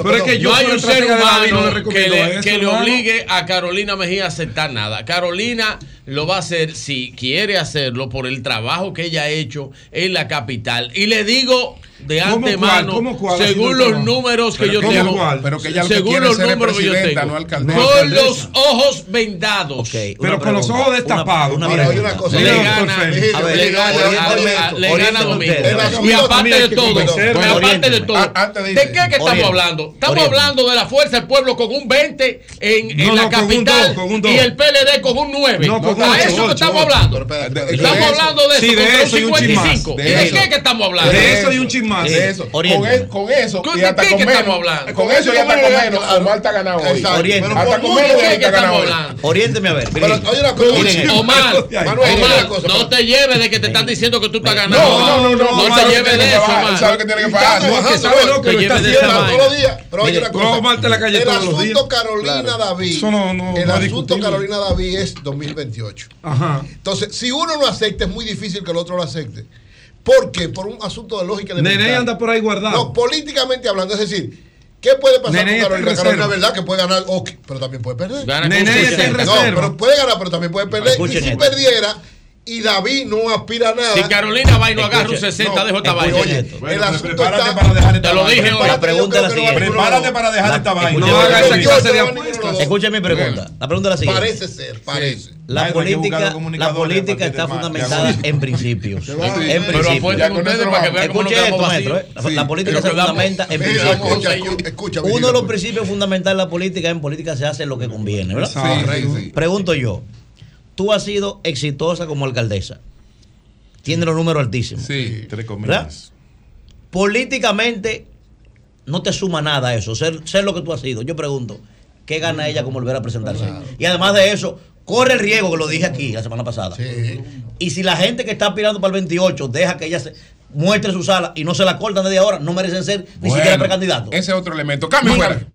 Pero es que yo No hay un ser humano que le, eso, que le obligue a Carolina Mejía a aceptar nada. Carolina lo va a hacer si quiere hacerlo por el trabajo que ella ha hecho en la capital. Y le digo de ¿Cómo antemano, cuál? ¿Cómo cuál según los trabajo? números que yo que tengo, pero que ella lo que según quiere los números que yo tengo, no alcaldesa. con No los ojos vendados, Ok, Pero una con los pregunta, ojos destapados. Una, Mira, una oye una pregunta. cosa. le Mira, gana. A ver, le gana, a- le gana Domingo. Y aparte de todo, aparte de todo, de ¿de irse. qué que estamos hablando? Estamos hablando de la fuerza del pueblo con un 20 en, la capital y el PLD con un 9. No, con a eso que estamos hablando. Estamos hablando de eso, de contra un eso y un chin más. 55. De ¿De eso. qué que estamos hablando? De eso y un chin más. De eso. Con, Oriéntame. e- con eso ¿Con y de hasta qué con que menos. estamos hablando? Con eso y hasta con menos. Omar está ganado hoy. Oriéntame. Hasta con menos ¿De y qué está ganado hoy. Oriénteme a ver. Pero, oye, una cosa. Omar, Omar, no te lleves de que te están diciendo que tú estás ganando. No, no, no, no. No Omar te lleves de que eso, Omar. sabe que tiene que Está pagar. bajando, que sabe lo que lo está haciendo. todos los días. Pero oye una cosa. La calle el todos los asunto días. Carolina David. Eso no- no- el asunto. Carolina David es 2028. Ajá. Entonces, si uno lo acepta, es muy difícil que el otro lo acepte. ¿Por qué? Por un asunto de lógica Nene elemental. anda por ahí guardado. No, políticamente hablando, es decir, ¿qué puede pasar Nene con Carolina? Carolina, verdad que puede ganar, ok, pero también puede perder. Gana Nene un está en 60. No, pero puede ganar, pero también puede perder. Escuchen y si esto. perdiera y David no aspira a nada. Si Carolina va y no agarra un Escuche, 60, no, dejo esta escuche, vaina. Oye, esto. Bueno, el asunto prepárate está. para dejar esta Te lo dije hoy. La pregunta es la siguiente. Prepárate para dejar esta vaina. escuche, No haga esa clase de se van a ir apuestas. los dos. Escuchen mi pregunta. La pregunta es la siguiente. Parece ser, parece. La política, la política está fundamentada en principios. Se va. En principios. Escuche esto, maestro. ¿eh? La, política se fundamenta en principios. Uno de los principios fundamentales de la política, en política se hace lo que conviene, ¿verdad? Pregunto yo, tú has sido exitosa como alcaldesa. Tienes los números altísimos. Sí. Tres comillas. Políticamente no te suma nada eso, ser, ser lo que tú has sido. Yo pregunto, ¿qué gana ella con volver a presentarse? Y además de eso, corre el riesgo, que lo dije aquí la semana pasada. Sí. Y si la gente que está aspirando para el 28 deja que ella se muestre su sala y no se la cortan desde ahora, no merecen ser ni siquiera precandidatos. Ese es otro elemento. Cambio fuera.